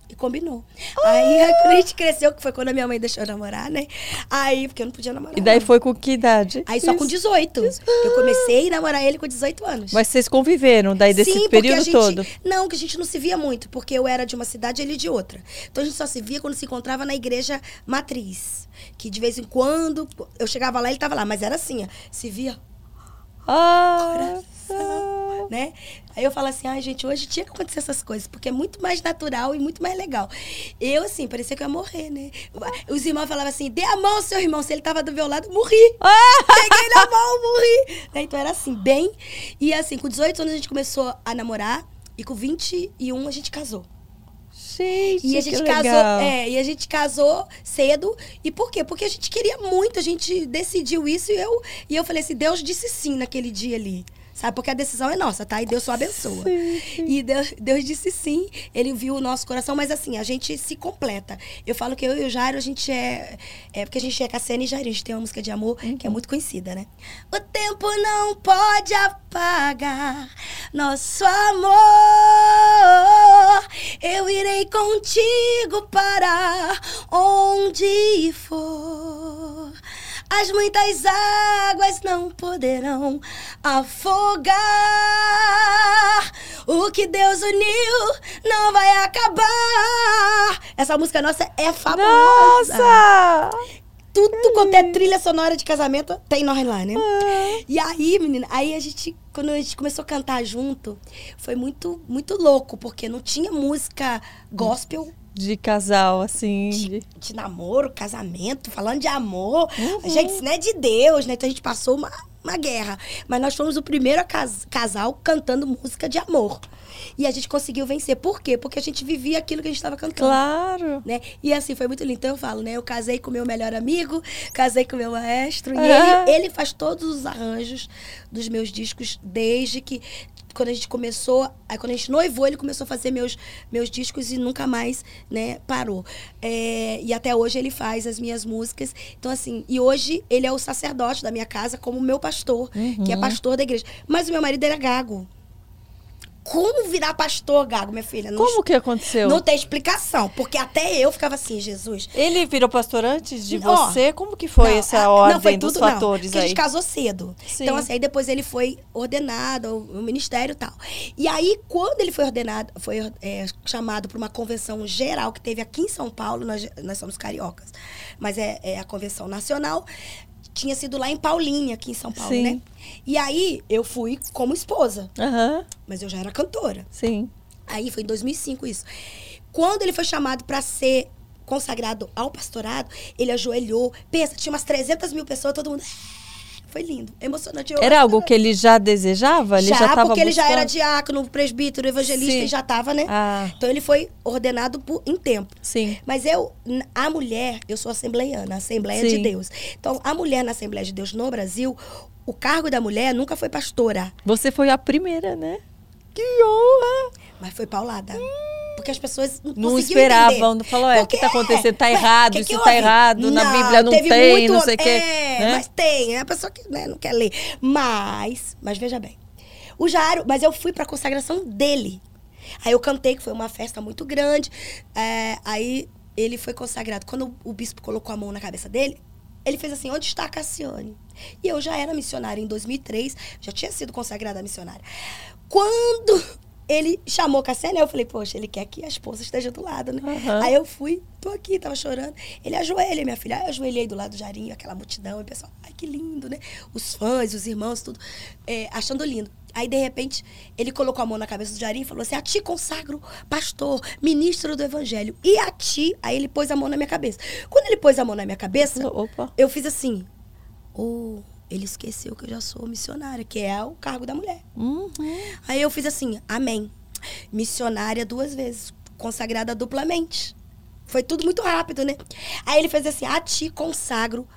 E combinou. Ah! Aí, quando a gente cresceu, que foi quando a minha mãe deixou eu namorar, né? Aí, porque eu não podia namorar. E daí foi com que idade? Aí só com 18. Eu comecei a namorar ele com 18 anos. Mas vocês conviveram daí desse Sim, período gente, todo? Não, que a gente não se via muito, porque eu era de uma cidade e ele de outra. Então a gente só se via quando se encontrava na igreja matriz. Que de vez em quando eu chegava lá, ele tava lá, mas era assim, ó, se via. Ah, coração, né? Aí eu falo assim, ai, ah, gente, hoje tinha que acontecer essas coisas, porque é muito mais natural e muito mais legal. Eu, assim, parecia que eu ia morrer, né? Os irmãos falavam assim, dê a mão ao seu irmão. Se ele tava do meu lado, morri. Ah! Peguei na mão, morri. Né? Então era assim, bem. E assim, com 18 anos a gente começou a namorar e com 21 a gente casou. Gente, e a gente casou, legal. é, e a gente casou cedo. E por quê? Porque a gente queria muito, a gente decidiu isso e eu e eu falei assim, Deus disse sim naquele dia ali. Sabe? Porque a decisão é nossa, tá? E Deus só abençoa. Sim, sim. E Deus, Deus, disse sim, ele viu o nosso coração, mas assim, a gente se completa. Eu falo que eu e o Jairo, a gente é. É porque a gente é Cassiane e Jairo, a gente tem uma música de amor uhum. que é muito conhecida, né? O tempo não pode apagar nosso amor. Eu irei contigo para onde for. As muitas águas não poderão afogar. O que Deus uniu não vai acabar. Essa música nossa é fabulosa. Nossa! tudo quanto é trilha sonora de casamento, tem nós lá, né? E aí, menina, aí a gente, quando a gente começou a cantar junto, foi muito, muito louco, porque não tinha música gospel. De casal, assim. De, de- namoro, casamento, falando de amor. Gente, isso não é de Deus, né? Então a gente passou uma, uma guerra. Mas nós fomos o primeiro cas- casal cantando música de amor. E a gente conseguiu vencer. Por quê? Porque a gente vivia aquilo que a gente estava cantando Claro. né? E assim, foi muito lindo. Então eu falo, né? Eu casei com meu melhor amigo, casei com meu maestro. E ele, ele faz todos os arranjos dos meus discos desde que. Quando a gente começou, aí quando a gente noivou, ele começou a fazer meus, meus discos e nunca mais, né, parou. É, e até hoje ele faz as minhas músicas. Então, assim, e hoje ele é o sacerdote da minha casa como meu pastor, que é pastor da igreja. Mas o meu marido era gago. Como virar pastor, gago, minha filha? Não Como que aconteceu? não tem explicação, porque até eu ficava assim, Jesus. Ele virou pastor antes de Ó, você? Como que foi não, essa a- ordem não, foi dos tudo, não, fatores porque a aí? gente casou cedo. Sim. Então, assim, aí depois ele foi ordenado ao ao ministério e tal. E aí, quando ele foi ordenado, foi é, chamado para uma convenção geral que teve aqui em São Paulo, nós, nós somos cariocas, mas é, é a convenção nacional, tinha sido lá em Paulinha, aqui em São Paulo, Sim. né? E aí, eu fui como esposa, Aham, mas eu já era cantora. sim. Aí foi em 2005 isso. Quando ele foi chamado para ser consagrado ao pastorado, ele ajoelhou. Pensa, tinha umas 300 mil pessoas, todo mundo. Foi lindo, emocionante. Eu- Era algo que ele já desejava? Ele já, já, porque ele já era buscando? diácono, presbítero, evangelista Sim. e já estava, né? Ah, Então ele foi ordenado por, em tempo. sim. Mas eu, a mulher, eu sou assembleiana, Assembleia Sim. de Deus. Então, a mulher na Assembleia de Deus no Brasil, o cargo da mulher nunca foi pastora, Você foi a primeira, né? Que honra! mas foi paulada. Porque as pessoas não, Não esperavam, entender. falou, é, o que Porque, tá acontecendo? Tá ué, errado, que isso que tá houve? errado, na Bíblia não tem, muito- não sei o quê, É, né? mas tem, é a pessoa que né, não quer ler. Mas, mas veja bem, o Jairo, mas eu fui pra consagração dele. Aí eu cantei, que foi uma festa muito grande. é, aí ele foi consagrado. Quando o, o bispo colocou a mão na cabeça dele, ele fez assim: onde está a Cassiane? E eu já era missionária em 2003, já tinha sido consagrada missionária. Quando ele chamou Cassiane, aí eu falei: poxa, ele quer que a esposa esteja do lado, né? Aham. Aí eu fui, tô aqui, tava chorando. Ele ajoelha, minha filha. Aí eu ajoelhei do lado do Jarinho, aquela multidão, e o pessoal, ai que lindo, né? Os fãs, os irmãos, tudo, é, achando lindo. Aí, de repente, ele colocou a mão na cabeça do Jarinho e falou assim: A ti consagro, pastor, ministro do evangelho. E a ti, aí ele pôs a mão na minha cabeça. Quando ele pôs a mão na minha cabeça, Opa. eu fiz assim: Oh, ele esqueceu que eu já sou missionária, que é o cargo da mulher. Uhum. Aí eu fiz assim, amém. Missionária duas vezes, consagrada duplamente. Foi tudo muito rápido, né? Aí ele fez assim, a ti consagro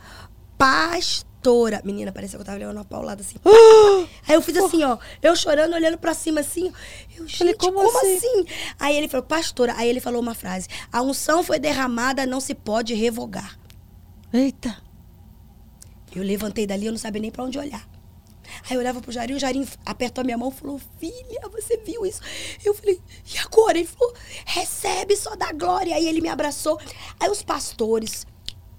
pastora. Menina, parecia que eu tava levando uma paulada assim. (gasps) Aí eu fiz assim, ó, eu chorando, olhando pra cima assim. Eu, gente, como, como assim? assim? Aí ele falou, pastora. Aí ele falou uma frase: a unção foi derramada, não se pode revogar. Eita. Eu levantei dali, eu não sabia nem pra onde olhar. Aí eu olhava pro Jarinho, o Jarinho apertou a minha mão e falou: Filha, você viu isso? Eu falei: E agora? Ele falou: Recebe só da glória. Aí ele me abraçou. Aí os pastores,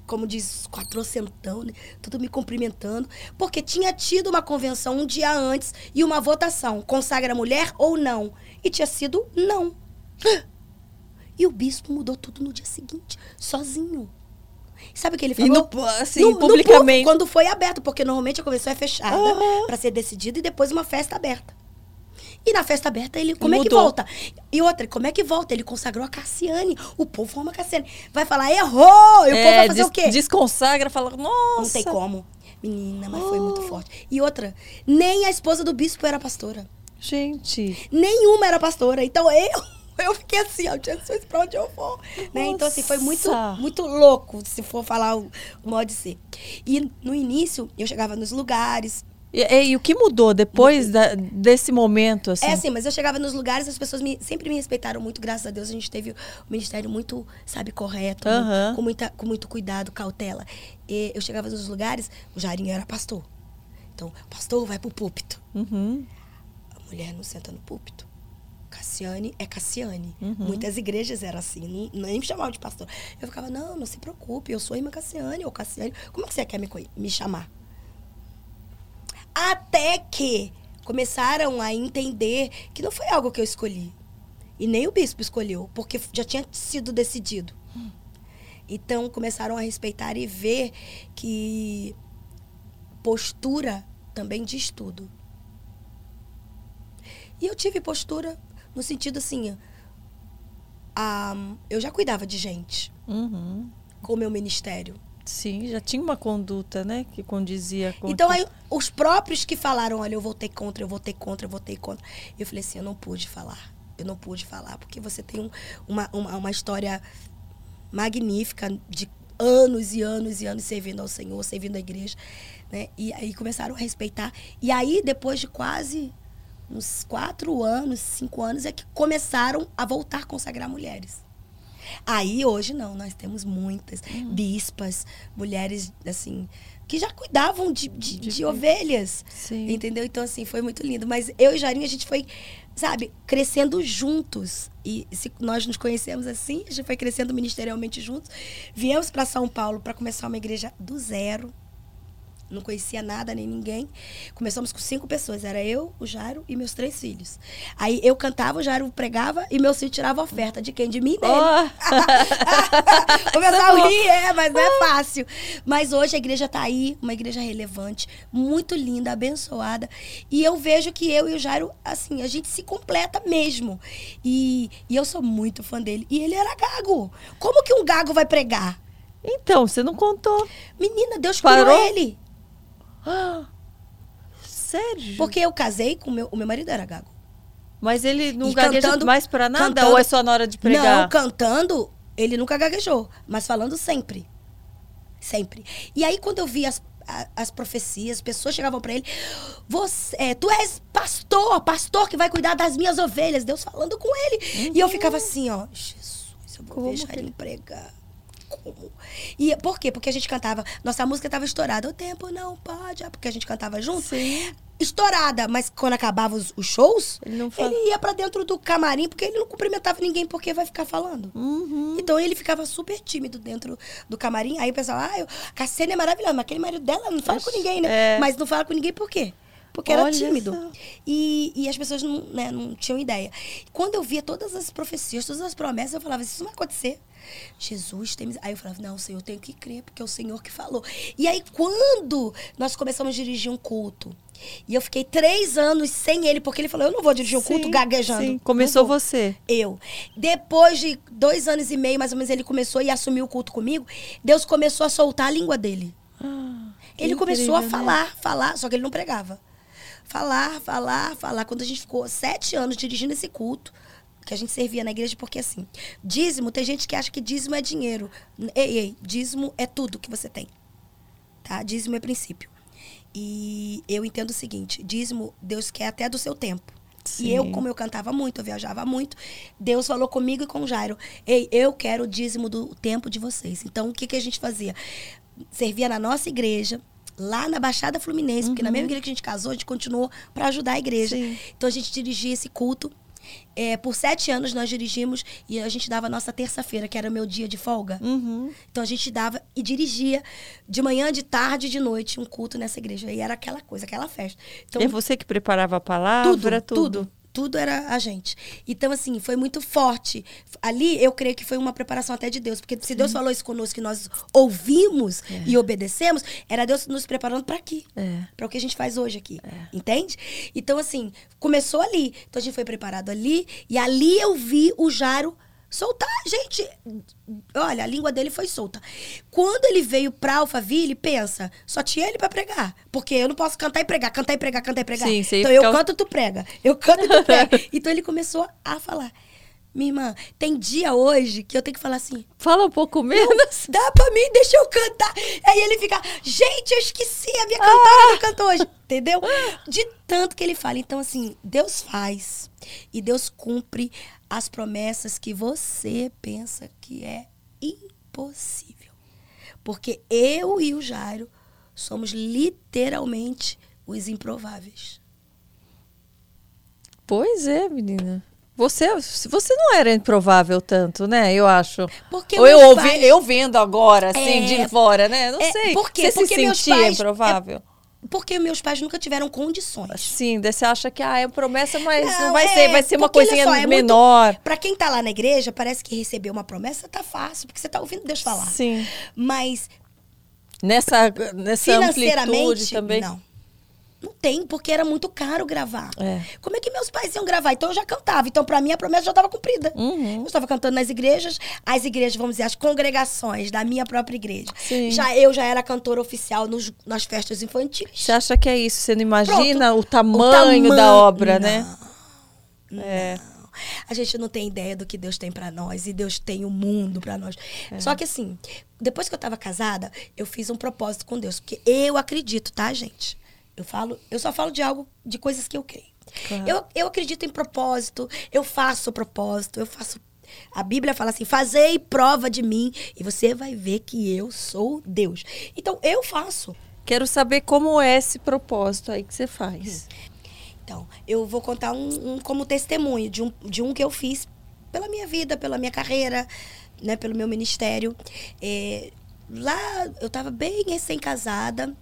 como diz, quatrocentão, né? Tudo me cumprimentando. Porque tinha tido uma convenção um dia antes e uma votação: consagra mulher ou não? E tinha sido não. (gasps) E o bispo mudou tudo no dia seguinte, sozinho. Sabe o que ele E falou? no, assim, No- no publicamente. público, quando foi aberto, porque normalmente a convenção é fechada Aham. pra ser decidida e depois uma festa aberta. E na festa aberta, ele. Como é que Mudou. volta? E outra, como é que volta? Ele consagrou a Cassiane. O povo ama a Cassiane. Vai falar, errou! E o povo vai fazer des- o quê? Desconsagra, fala, nossa. Não tem como. Menina, mas foi muito forte. E outra, nem a esposa do bispo era pastora. Gente. Nenhuma era pastora. Então eu, (laughs) eu fiquei assim, ó, Jesus, pra onde eu for. Né? Então, assim, foi muito, muito louco, se for falar o, o modo de ser. E no início, eu chegava nos lugares. E, e- e o que mudou depois da- desse momento, assim? É assim, mas eu chegava nos lugares, as pessoas me- sempre me respeitaram muito, graças a Deus. A gente teve o ministério muito, sabe, correto, mu- Aham. com, muita, com muito cuidado, cautela. E eu chegava nos lugares, o Jairinho era pastor. Então, pastor, vai pro púlpito. Uhum. A mulher não senta no púlpito. Cassiane é Cassiane. Uhum. Muitas igrejas eram assim, não, nem me chamavam de pastor. Eu ficava, não, não se preocupe, eu sou a irmã Cassiane, ou Cassiane. Como é que você quer me, me chamar? Até que começaram a entender que não foi algo que eu escolhi. E nem o bispo escolheu, porque já tinha sido decidido. Então começaram a respeitar e ver que postura também diz tudo. E eu tive postura no sentido assim, ah, eu já cuidava de gente Uhum. com o meu ministério. Sim, já tinha uma conduta, né? Que condizia com. Então aí os próprios que falaram, olha, eu votei contra, eu votei contra, eu votei contra. Eu falei assim, eu não pude falar. Eu não pude falar, porque você tem um- uma, uma, uma história magnífica de anos e anos e anos servindo ao Senhor, servindo a igreja. Né? E aí começaram a respeitar. E aí, depois de quase uns quatro anos, cinco anos, é que começaram a voltar a consagrar mulheres. Aí hoje não, nós temos muitas bispas, mulheres assim, que já cuidavam de, de, De- de ovelhas. Sim. Entendeu? Então, assim, foi muito lindo. Mas eu e Jairinho, a gente foi, sabe, crescendo juntos. E se nós nos conhecemos assim, a gente foi crescendo ministerialmente juntos. Viemos para São Paulo para começar uma igreja do zero. Não conhecia nada nem ninguém. Começamos com cinco pessoas. Era eu, o Jairo e meus três filhos. Aí eu cantava, o Jairo pregava e meu filho tirava oferta. De quem? De mim e dele. Ó, o pessoal ri, é, mas não é fácil. Mas hoje a igreja tá aí, uma igreja relevante, muito linda, abençoada. E eu vejo que eu e o Jairo, assim, a gente se completa mesmo. E, e eu sou muito fã dele. E ele era gago. Como que um gago vai pregar? então, você não contou. Menina, Deus Parou? curou ele. Ah, sério? Porque eu casei com o meu, o meu marido era gago. Mas ele não E gagueja cantando- mais pra nada? cantando- Ou é só na hora de pregar? Não, cantando, ele nunca gaguejou, mas falando sempre. Sempre. E aí, quando eu vi as, as profecias, as pessoas chegavam pra ele, você, é, tu és pastor, pastor que vai cuidar das minhas ovelhas. Deus falando com ele. E eu ficava assim, ó, Jesus, eu vou Como deixar que- ele pregar. Como? E por quê? Porque a gente cantava, nossa música tava estourada. O tempo não pode, ah, porque a gente cantava junto. Sim. Estourada, mas quando acabava os, os shows, Ele não fala. ele ia pra dentro do camarim, porque ele não cumprimentava ninguém, porque vai ficar falando. Uhum. Então ele ficava super tímido dentro do camarim. Aí o pessoal, ah, eu, a Cassiane é maravilhosa, mas aquele marido dela não fala com ninguém, né? É. Mas não fala com ninguém por quê? Porque era Olha tímido. só. E, e as pessoas não, né, não tinham ideia. Quando eu via todas as profecias, todas as promessas, eu falava, isso não vai acontecer. Jesus tem. Aí eu falava, não, Senhor, eu tenho que crer, porque é o Senhor que falou. E aí, quando nós começamos a dirigir um culto, e eu fiquei três anos sem ele, porque ele falou, eu não vou dirigir um culto Sim, gaguejando. sim. Começou você. Eu. Depois de dois anos e meio, mais ou menos, ele começou e assumiu o culto comigo. Deus começou a soltar a língua dele. Ele começou a incrível, né? falar, falar, só que ele não pregava. Falar, falar, falar. Quando a gente ficou sete anos dirigindo esse culto, que a gente servia na igreja, porque assim, dízimo, tem gente que acha que dízimo é dinheiro. Ei, ei, dízimo é tudo que você tem. Tá? Dízimo é princípio. E eu entendo o seguinte: dízimo, Deus quer até do seu tempo. E eu, Sim. como eu cantava muito, eu viajava muito, Deus falou comigo e com o Jairo: Ei, eu quero o dízimo do tempo de vocês. Então, o que, que a gente fazia? Servia na nossa igreja, lá na Baixada Fluminense, porque na mesma igreja que a gente casou, a gente continuou para ajudar a igreja. Sim. Então, a gente dirigia esse culto. É, por sete anos nós dirigimos e a gente dava a nossa terça-feira, que era o meu dia de folga. Uhum. Então a gente dava e dirigia de manhã, de tarde, de noite um culto nessa igreja. E era aquela coisa, aquela festa. Então, é você que preparava a palavra, tudo, tudo. tudo. Tudo era a gente. Então, assim, foi muito forte. Ali, eu creio que foi uma preparação até de Deus. Porque se Deus falou isso conosco, que nós ouvimos e obedecemos, era Deus nos preparando para aqui. É. Para o que a gente faz hoje aqui. Entende? Então, assim, começou ali. Então, a gente foi preparado ali. E ali eu vi o Jairo soltar. Gente, olha, a língua dele foi solta. Quando ele veio pra Alphaville, pensa, só tinha ele pra pregar. Porque eu não posso cantar e pregar, cantar e pregar, cantar e pregar. Sim, ia então eu ficar- canto, tu prega. Eu canto e tu prega. (laughs) então ele começou a falar. Minha irmã, tem dia hoje que eu tenho que falar assim. Fala um pouco menos. Dá pra mim, deixa eu cantar. Aí ele fica, gente, eu esqueci, a minha cantora não cantou hoje. (laughs) Entendeu? De tanto que ele fala. Então, assim, Deus faz. E Deus cumpre as promessas que você pensa que é impossível. Porque eu e o Jairo somos literalmente os improváveis. Pois é, menina. Você, você não era improvável tanto, né? Eu acho. Porque Ou eu, pais- eu vendo agora, assim, É. de fora, né? Não É, sei. por quê? Você Porque se sentia pais- improvável? Porque meus pais nunca tiveram condições. Sim, você acha que ah, é promessa, mas não, Não, vai é, ser, vai ser uma coisinha só, é muito- menor. Pra quem tá lá na igreja, parece que receber uma promessa tá fácil, porque você tá ouvindo Deus falar. Sim. Mas Nessa, nessa amplitude financeiramente, também. não. Não tem, porque era muito caro gravar. É. Como é que meus pais iam gravar? Então eu já cantava. Então, pra mim, a promessa já estava cumprida. Uhum. Eu estava cantando nas igrejas, as igrejas, vamos dizer, as congregações da minha própria igreja. Sim. Já eu já era cantora oficial nos- nas festas infantis. Você acha que é isso? Você não imagina Pronto. o, tamanho O da tamanho- obra, Não. né? É. A gente não tem ideia do que Deus tem pra nós e Deus tem o mundo pra nós. Só que assim, depois que eu tava casada, eu fiz um propósito com Deus, porque eu acredito, tá, gente? Eu falo, eu só falo de algo, de coisas que eu creio. Claro. Eu, eu acredito em propósito, eu faço propósito, eu faço a Bíblia fala assim: fazei prova de mim e você vai ver que eu sou Deus. Então, eu faço. Quero saber como é esse propósito aí que você faz. Então, eu vou contar um, um como testemunho de um, de um que eu fiz pela minha vida, pela minha carreira, né, pelo meu ministério. É, lá, eu estava bem recém-casada.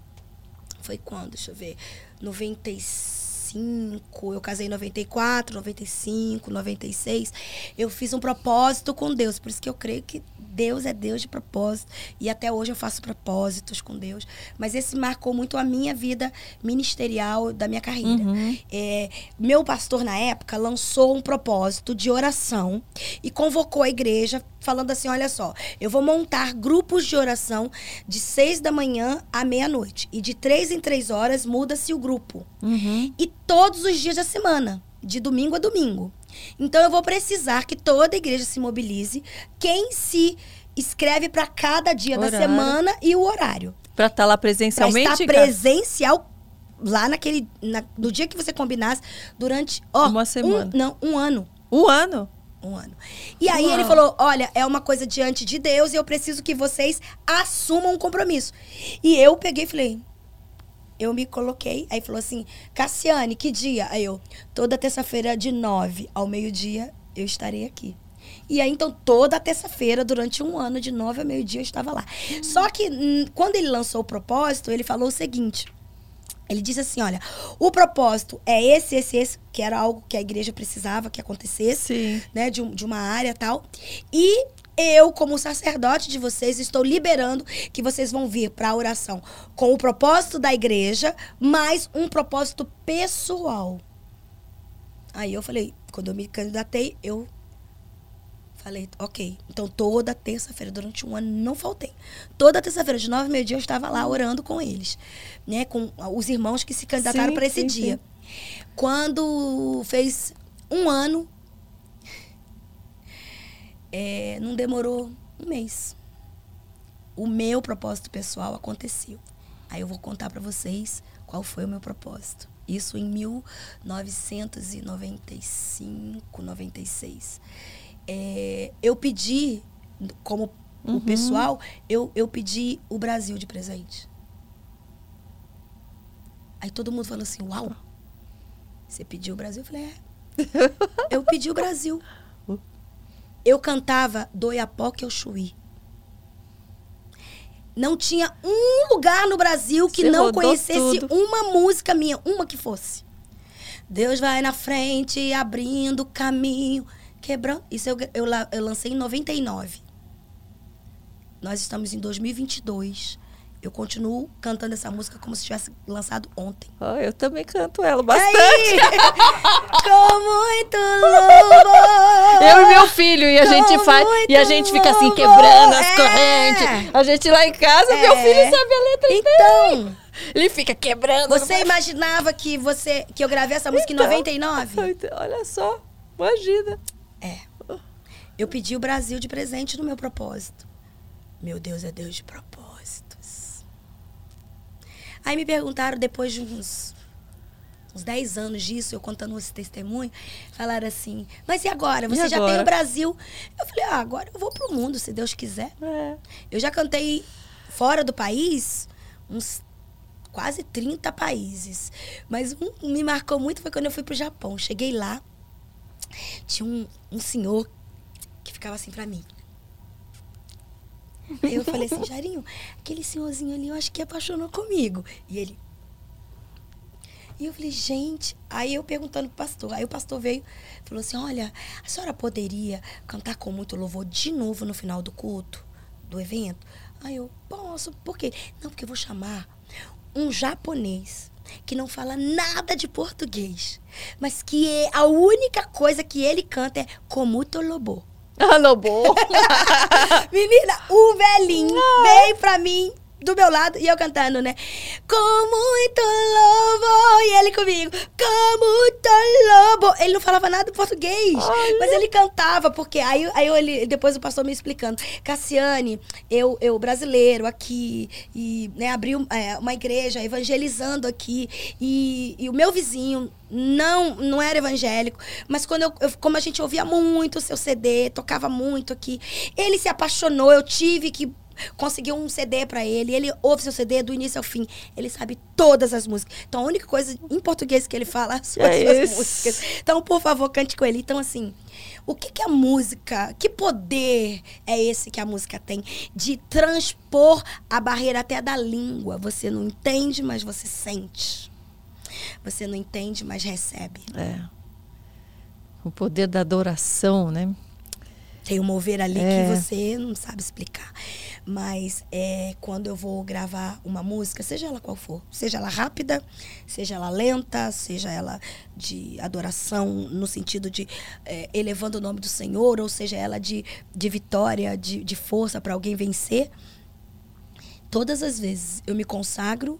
Foi quando? Deixa eu ver. 95, eu casei em 94, 95, 96. Eu fiz um propósito com Deus, por isso que eu creio que Deus é Deus de propósito. E até hoje eu faço propósitos com Deus. Mas esse marcou muito a minha vida ministerial da minha carreira. É, meu pastor, na época, lançou um propósito de oração e convocou a igreja, falando assim: olha só, eu vou montar grupos de oração de seis da manhã à meia-noite. E de três em três horas muda-se o grupo. Uhum. E todos os dias da semana, de domingo a domingo. Então eu vou precisar que toda a igreja se mobilize. Quem se inscreve para cada dia da Horário. semana e o horário. Pra estar lá Para presencialmente? estar cara? presencial lá naquele. na- no dia que você combinasse, durante. Ó, Uma semana. Um, não, um ano. Um ano? Um ano. E aí Uau. ele falou: olha, é uma coisa diante de Deus e eu preciso que vocês assumam um compromisso. E eu peguei e falei. Eu me coloquei, aí falou assim: Cassiane, que dia? Aí eu, toda terça-feira, de nove ao meio-dia, eu estarei aqui. E aí, então, toda terça-feira, durante um ano, de nove ao meio-dia, eu estava lá. Só que, hum, quando ele lançou o propósito, ele falou o seguinte: ele disse assim: olha, o propósito é esse, esse, esse, que era algo que a igreja precisava que acontecesse Sim. né, de, um- de uma área tal. E eu, como sacerdote de vocês, estou liberando que vocês vão vir para a oração com o propósito da igreja, mais um propósito pessoal. Aí eu falei, quando eu me candidatei, eu falei, ok. Então toda terça-feira, durante um ano, não faltei. Toda terça-feira, de nove ao meio-dia, eu estava lá orando com eles, né, com os irmãos que se candidataram Sim, para esse sim, dia. Quando fez um ano, é, não demorou um mês. O meu propósito pessoal aconteceu. Aí eu vou contar para vocês qual foi o meu propósito. Isso em 1995, 96. É, eu pedi, como o pessoal, eu, eu pedi o Brasil de presente. Aí todo mundo falou assim: Uau, você pediu o Brasil? Eu falei: É. (laughs) Eu pedi o Brasil. Eu cantava do Iapoque ao Chuí. Não tinha um lugar no Brasil que Você não conhecesse tudo. uma música minha, uma que fosse. Deus vai na frente, abrindo caminho, quebrando. Isso eu, eu, eu lancei em 99. Nós estamos em 2022. Eu continuo cantando essa música como se tivesse lançado ontem. Ó, eu também canto ela bastante. Aí, (laughs) com muito louvor. Eu e meu filho, e a gente faz. E a gente fica assim, quebrando as É. correntes. A gente lá em casa, meu É. filho sabe a letra Então, Ele fica quebrando. você imaginava que você que eu gravei essa música Então. em 99? Olha só, imagina. É. Eu pedi o Brasil de presente no meu propósito. Meu Deus é Deus de propósitos. Aí me perguntaram, depois de uns, uns 10 anos disso, eu contando esse testemunho, falaram assim, mas e agora? Você já agora? tem o Brasil? Eu falei, ah, agora eu vou pro mundo, se Deus quiser. É. Eu já cantei fora do país uns quase 30 países. Mas um que me marcou muito foi quando eu fui pro Japão. Cheguei lá, tinha um, um senhor que ficava assim pra mim. Aí eu falei assim, Jairinho, aquele senhorzinho ali eu acho que apaixonou comigo. E ele, E eu falei, gente, aí eu perguntando pro pastor. Aí o pastor veio falou assim: Olha, a senhora poderia cantar com muito louvor de novo no final do culto, do evento? Aí eu, posso, por quê? Não, porque eu vou chamar um japonês que não fala nada de português, mas que é a única coisa que ele canta é Komuto Lobo. Ah, Lobo. (laughs) Menina, o velhinho veio pra mim do meu lado e eu cantando, né? Com muito lobo. E ele comigo, com muito lobo. Ele não falava nada em português, mas ele cantava, porque aí, aí eu, ele, depois o pastor me explicando. Cassiane, eu, eu brasileiro aqui, e né, abri é, uma igreja evangelizando aqui, e, e o meu vizinho não não era evangélico, mas quando eu, eu- como a gente ouvia muito o seu CD, tocava muito aqui, ele se apaixonou, eu tive que conseguir um CD pra ele, ele ouve seu CD do início ao fim, ele sabe todas as músicas. Então a única coisa em português que ele fala (laughs) são as É suas músicas. Então, por favor, cante com ele. Então assim, o que que a música, que poder é esse que a música tem de transpor a barreira até da língua? Você não entende, mas você sente. Você não entende, mas recebe. É. O poder da adoração, né? Tem um mover ali É. que você não sabe explicar. Mas é, quando eu vou gravar uma música, seja ela qual for, seja ela rápida, seja ela lenta, seja ela de adoração, no sentido de é, elevando o nome do Senhor, ou seja ela de, de vitória, de, de força para alguém vencer, todas as vezes eu me consagro,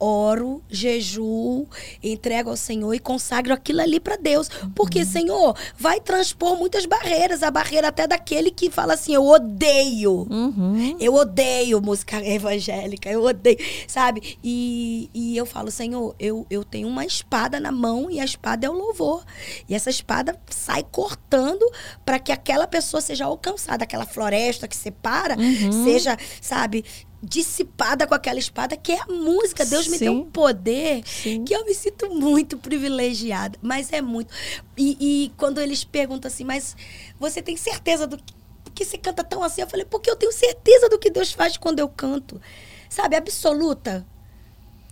oro, jejuo, entrego ao Senhor e consagro aquilo ali para Deus. Porque, Senhor, vai transpor muitas barreiras, a barreira até daquele que fala assim: eu odeio. Uhum. Eu odeio música (laughs) evangélica, eu odeio, sabe? E, e eu falo, Senhor, eu, eu tenho uma espada na mão e a espada é o louvor. E essa espada sai cortando para que aquela pessoa seja alcançada, aquela floresta que separa, Uhum. seja, sabe, dissipada com aquela espada que é a música. Deus me deu Sim. um poder Sim. que eu me sinto muito privilegiada, mas é muito. E, e quando eles perguntam assim, mas você tem certeza do que, que você canta tão assim? Eu falei, porque eu tenho certeza do que Deus faz quando eu canto. Sabe, absoluta.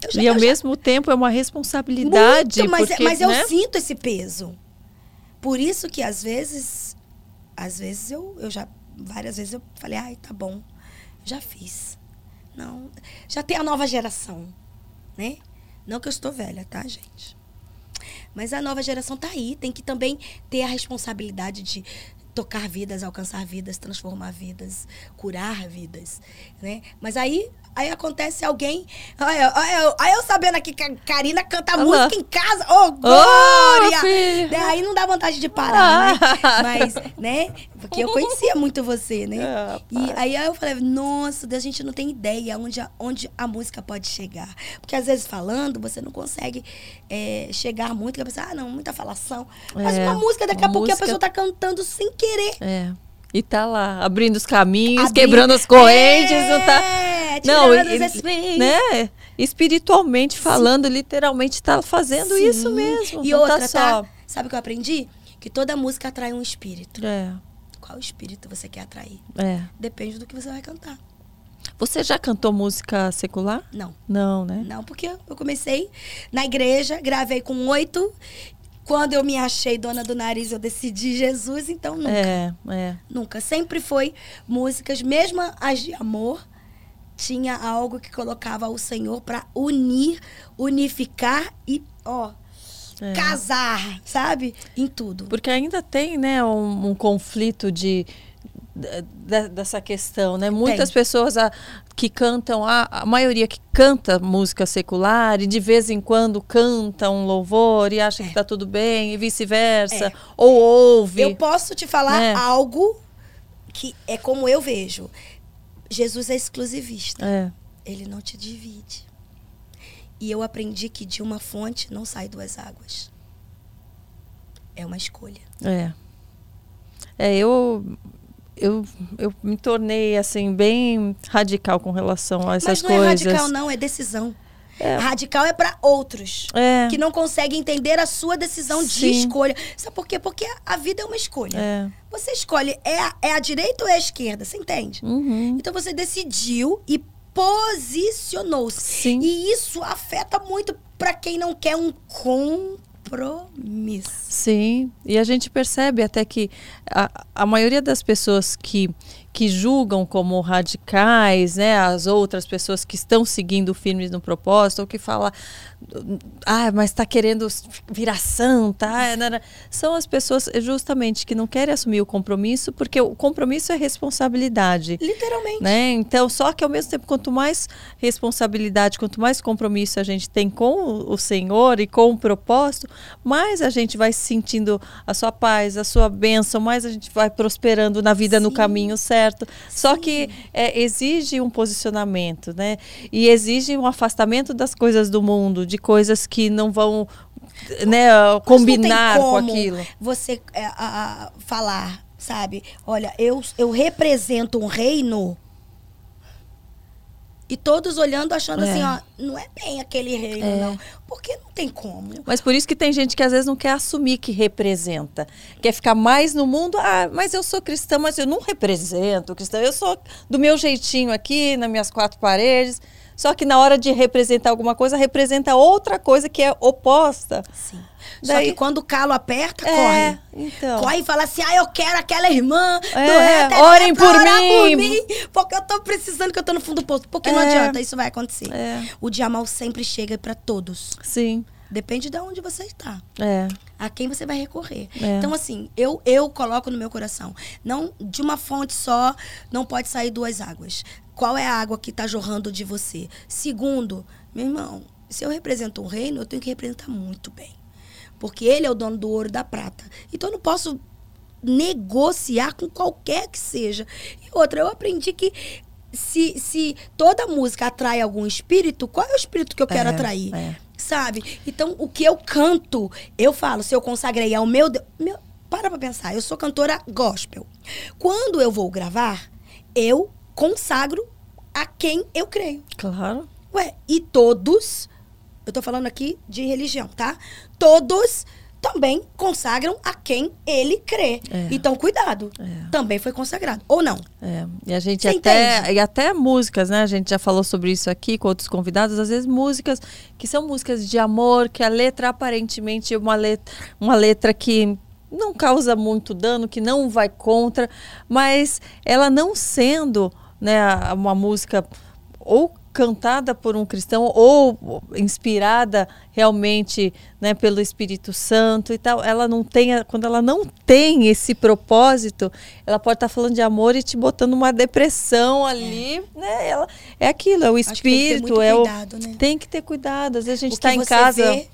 Eu já- E ao já- mesmo tempo é uma responsabilidade. muito, mas, porque, mas eu né? sinto esse peso. Por isso que às vezes, às vezes eu, eu já, várias vezes eu falei, ai, tá bom, já fiz. Não, já tem a nova geração, né? Não que eu estou velha, tá, gente? Mas a nova geração tá aí, tem que também ter a responsabilidade de tocar vidas, alcançar vidas, transformar vidas, curar vidas, né? Mas aí aí acontece alguém, olha, eu- aí eu sabendo aqui que a Karina canta música em casa, ô glória! filha. Né? Aí não dá vontade de parar, né? Ah. Mas, né? Porque eu conhecia muito você, né? Ah, E aí eu falei, nossa, Deus, a gente não tem ideia onde a, onde a música pode chegar. Porque às vezes falando, você não consegue é, chegar muito, que a pessoa, ah, não, muita falação. Mas É, uma música, daqui a pouco a música- pessoa tá cantando sem querer. É. E tá lá, abrindo os caminhos, quebrando as correntes, não tá. É, Não, e- né? Espiritualmente falando, literalmente tá fazendo Sim. isso mesmo. E não outra, tá só. tá? Sabe o que eu aprendi? Que toda música atrai um espírito. É, Qual espírito você quer atrair? é. Depende do que você vai cantar. Você já cantou música secular? Não. Não, né? Não, porque eu comecei na igreja, gravei com oito. Quando eu me achei dona do nariz, eu decidi Jesus, então nunca. É, é. Nunca. Sempre foi músicas, mesmo as de amor, tinha algo que colocava o Senhor para unir, unificar e, ó, É. casar, sabe? Em tudo. Porque ainda tem, né, um, um conflito de dessa questão, né? Muitas pessoas a- que cantam, a, a maioria que canta música secular e de vez em quando canta um louvor e acha que tá tudo bem e vice-versa, É. ou ouve. Eu posso te falar É. algo que é como eu vejo. Jesus é exclusivista. É, Ele não te divide. E eu aprendi que de uma fonte não sai duas águas. É uma escolha. é. É, eu eu, eu me tornei assim bem radical com relação a essas Mas não coisas. é radical, não, é decisão. É. Radical é para outros. É. Que não conseguem entender a sua decisão de Sim. escolha. Sabe por quê? Porque a vida é uma escolha. É. Você escolhe, é a, é a direita ou é a esquerda? Você entende? Uhum. Então você decidiu e posicionou-se. Sim. E isso afeta muito. para quem não quer um compromisso. Sim, e a gente percebe até que a, a maioria das pessoas que, que julgam como radicais, né, as outras pessoas que estão seguindo firmes no propósito, ou que fala, ah, mas está querendo virar santa, ah, não. são as pessoas justamente que não querem assumir o compromisso, porque o compromisso é responsabilidade. Literalmente. Né? Então, só que ao mesmo tempo, quanto mais responsabilidade, quanto mais compromisso a gente tem com o Senhor e com o propósito, mais a gente vai sentindo a sua paz, a sua bênção, mais a gente vai prosperando na vida Sim. no caminho certo. Só que é, exige um posicionamento, né? E exige um afastamento das coisas do mundo, de coisas que não vão né, combinar com aquilo. Você é, a, a, falar, sabe? Olha, eu, eu represento um reino e todos olhando, achando assim, é. assim, ó, não é bem aquele reino, é. não. Porque não tem como. Mas por isso que tem gente que às vezes não quer assumir que representa. Quer ficar mais no mundo. Ah, mas eu sou cristã, mas eu não represento cristã. Eu sou do meu jeitinho aqui, nas minhas quatro paredes. Só que na hora de representar alguma coisa, representa outra coisa que é oposta. Sim. Daí... Só que quando o calo aperta, é, corre. Então. Corre e fala assim: ah, eu quero aquela irmã é, do reto, orem por mim. por mim. Porque eu tô precisando que eu tô no fundo do poço. Porque é. não adianta, isso vai acontecer. É. O dia mal sempre chega para todos. Sim. Depende de onde você está. É. A quem você vai recorrer. É. Então, assim, eu, eu coloco no meu coração. Não de uma fonte só, não pode sair duas águas qual é a água que está jorrando de você. Segundo, meu irmão, se eu represento um reino, eu tenho que representar muito bem. Porque ele é o dono do ouro e da prata. Então eu não posso negociar com qualquer que seja. E outra, eu aprendi que se, se toda música atrai algum espírito, qual é o espírito que eu quero é, atrair? É. Sabe? Então, o que eu canto, eu falo, se eu consagrei ao meu Deus. Meu, para pra pensar, eu sou cantora gospel. Quando eu vou gravar, eu consagro a quem eu creio. Claro. Ué, e todos, eu tô falando aqui de religião, tá? Todos também consagram a quem ele crê. É. Então, cuidado. É. Também foi consagrado. Ou não? É. E a gente Você até. Entende? E até músicas, né? A gente já falou sobre isso aqui com outros convidados. Às vezes, músicas que são músicas de amor, que a letra aparentemente é uma letra, uma letra que não causa muito dano, que não vai contra, mas ela não sendo né, uma música ou cantada por um cristão ou inspirada realmente né, pelo Espírito Santo e tal, ela não tem, quando ela não tem esse propósito, ela pode estar tá falando de amor e te botando uma depressão ali, é. né? Ela, é aquilo, é o espírito, é cuidado, o né? tem que ter cuidado. Às vezes a gente está em casa, vê,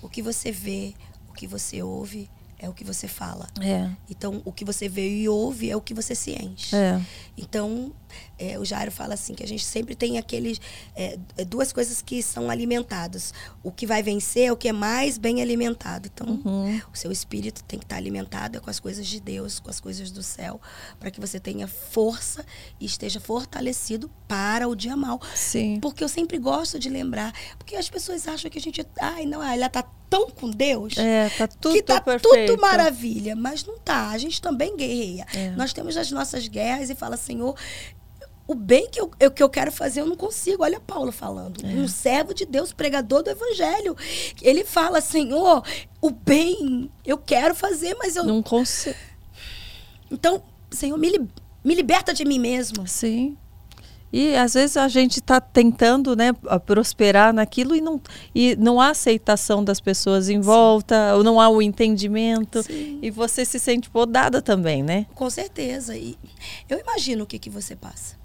o que você vê, o que você ouve, é o que você fala. É. Então, o que você vê e ouve é o que você se enche. É. Então, é, o Jairo fala assim que a gente sempre tem aqueles é, é, duas coisas que são alimentadas. O que vai vencer é o que é mais bem alimentado. Então, uhum. o seu espírito tem que estar alimentado com as coisas de Deus, com as coisas do céu, para que você tenha força e esteja fortalecido para o dia mal. Sim. Porque eu sempre gosto de lembrar, porque as pessoas acham que a gente, ai, não, ela tá tão com Deus. É, tá tudo que tá perfeito. tudo maravilha, mas não tá. A gente também guerreia. É. Nós temos as nossas guerras e fala, Senhor, o bem que eu, eu, que eu quero fazer eu não consigo. Olha Paulo falando. É. Um servo de Deus, pregador do evangelho. Ele fala, Senhor, o bem eu quero fazer, mas eu não consigo. Então, Senhor, me, me liberta de mim mesmo. Sim. E às vezes a gente está tentando né, prosperar naquilo e não, e não há aceitação das pessoas em volta, Sim. ou não há o entendimento. Sim. E você se sente podada também, né? Com certeza. E eu imagino o que, que você passa.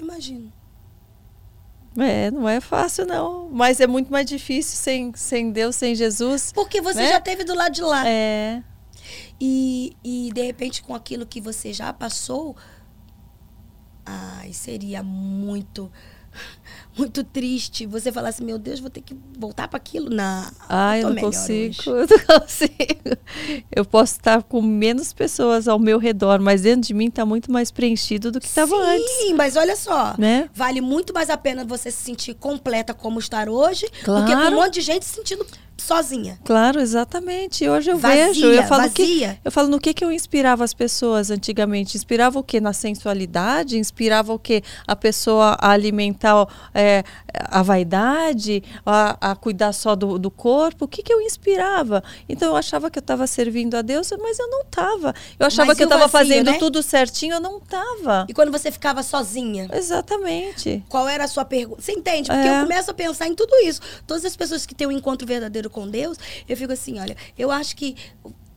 Imagino. É, não é fácil não, mas é muito mais difícil sem, sem Deus, sem Jesus. Porque você né? já teve do lado de lá. É. E, e de repente com aquilo que você já passou, Ai, seria muito muito triste você falar assim, meu Deus, vou ter que voltar para aquilo. Não, Ai, eu não consigo, (laughs) eu não consigo. Eu posso estar com menos pessoas ao meu redor, mas dentro de mim está muito mais preenchido do que estava antes. Sim, mas olha só, né? vale muito mais a pena você se sentir completa como estar hoje, claro. do que com um monte de gente se sentindo sozinha. Claro, exatamente. Hoje eu Vazia, vejo, eu falo vazia. que eu falo no que que eu inspirava as pessoas antigamente. Inspirava o que na sensualidade? Inspirava o que a pessoa a alimentar é, a vaidade, a, a cuidar só do, do corpo? O que que eu inspirava? Então eu achava que eu estava servindo a Deus, mas eu não estava. Eu achava Mas que eu estava fazendo né? tudo certinho, eu não estava. E quando você ficava sozinha, Exatamente. qual era a sua pergunta? Você entende? Porque É. eu começo a pensar em tudo isso. Todas as pessoas que têm um encontro verdadeiro com Deus, eu fico assim, olha, eu acho que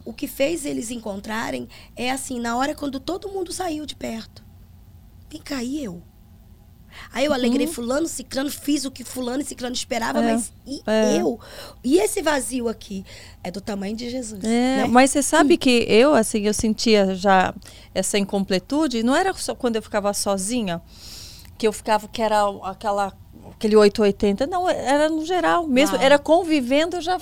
o- que fez eles encontrarem é assim, na hora quando todo mundo saiu de perto. Vem cá, e eu? Aí eu alegrei fulano, ciclano, fiz o que fulano e ciclano esperava, Uhum. É, mas e é. eu? E esse vazio aqui é do tamanho de Jesus, É, né? mas você sabe que eu, assim, eu sentia já essa incompletude, não era só quando eu ficava sozinha, que eu ficava, que era aquela, aquele 880, não, era no geral mesmo, Uau. era convivendo, eu já...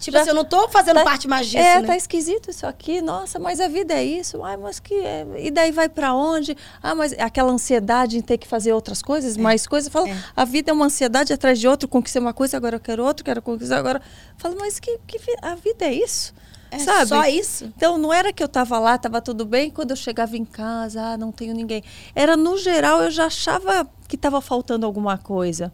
Tipo já- assim, eu não tô fazendo tá- parte mais disso, É, né? tá esquisito isso aqui, nossa, mas a vida é isso, ai, mas que é, e daí vai pra onde? Ah, mas aquela ansiedade em ter que fazer outras coisas, mais coisas, fala, é. a vida é uma ansiedade atrás de outra, conquistei uma coisa, agora eu quero outra, quero conquistar agora, falo, mas que, que a vida é isso? É sabe? só isso? Então não era que eu estava lá, estava tudo bem, quando eu chegava em casa, ah, não tenho ninguém. Era no geral, eu já achava que estava faltando alguma coisa,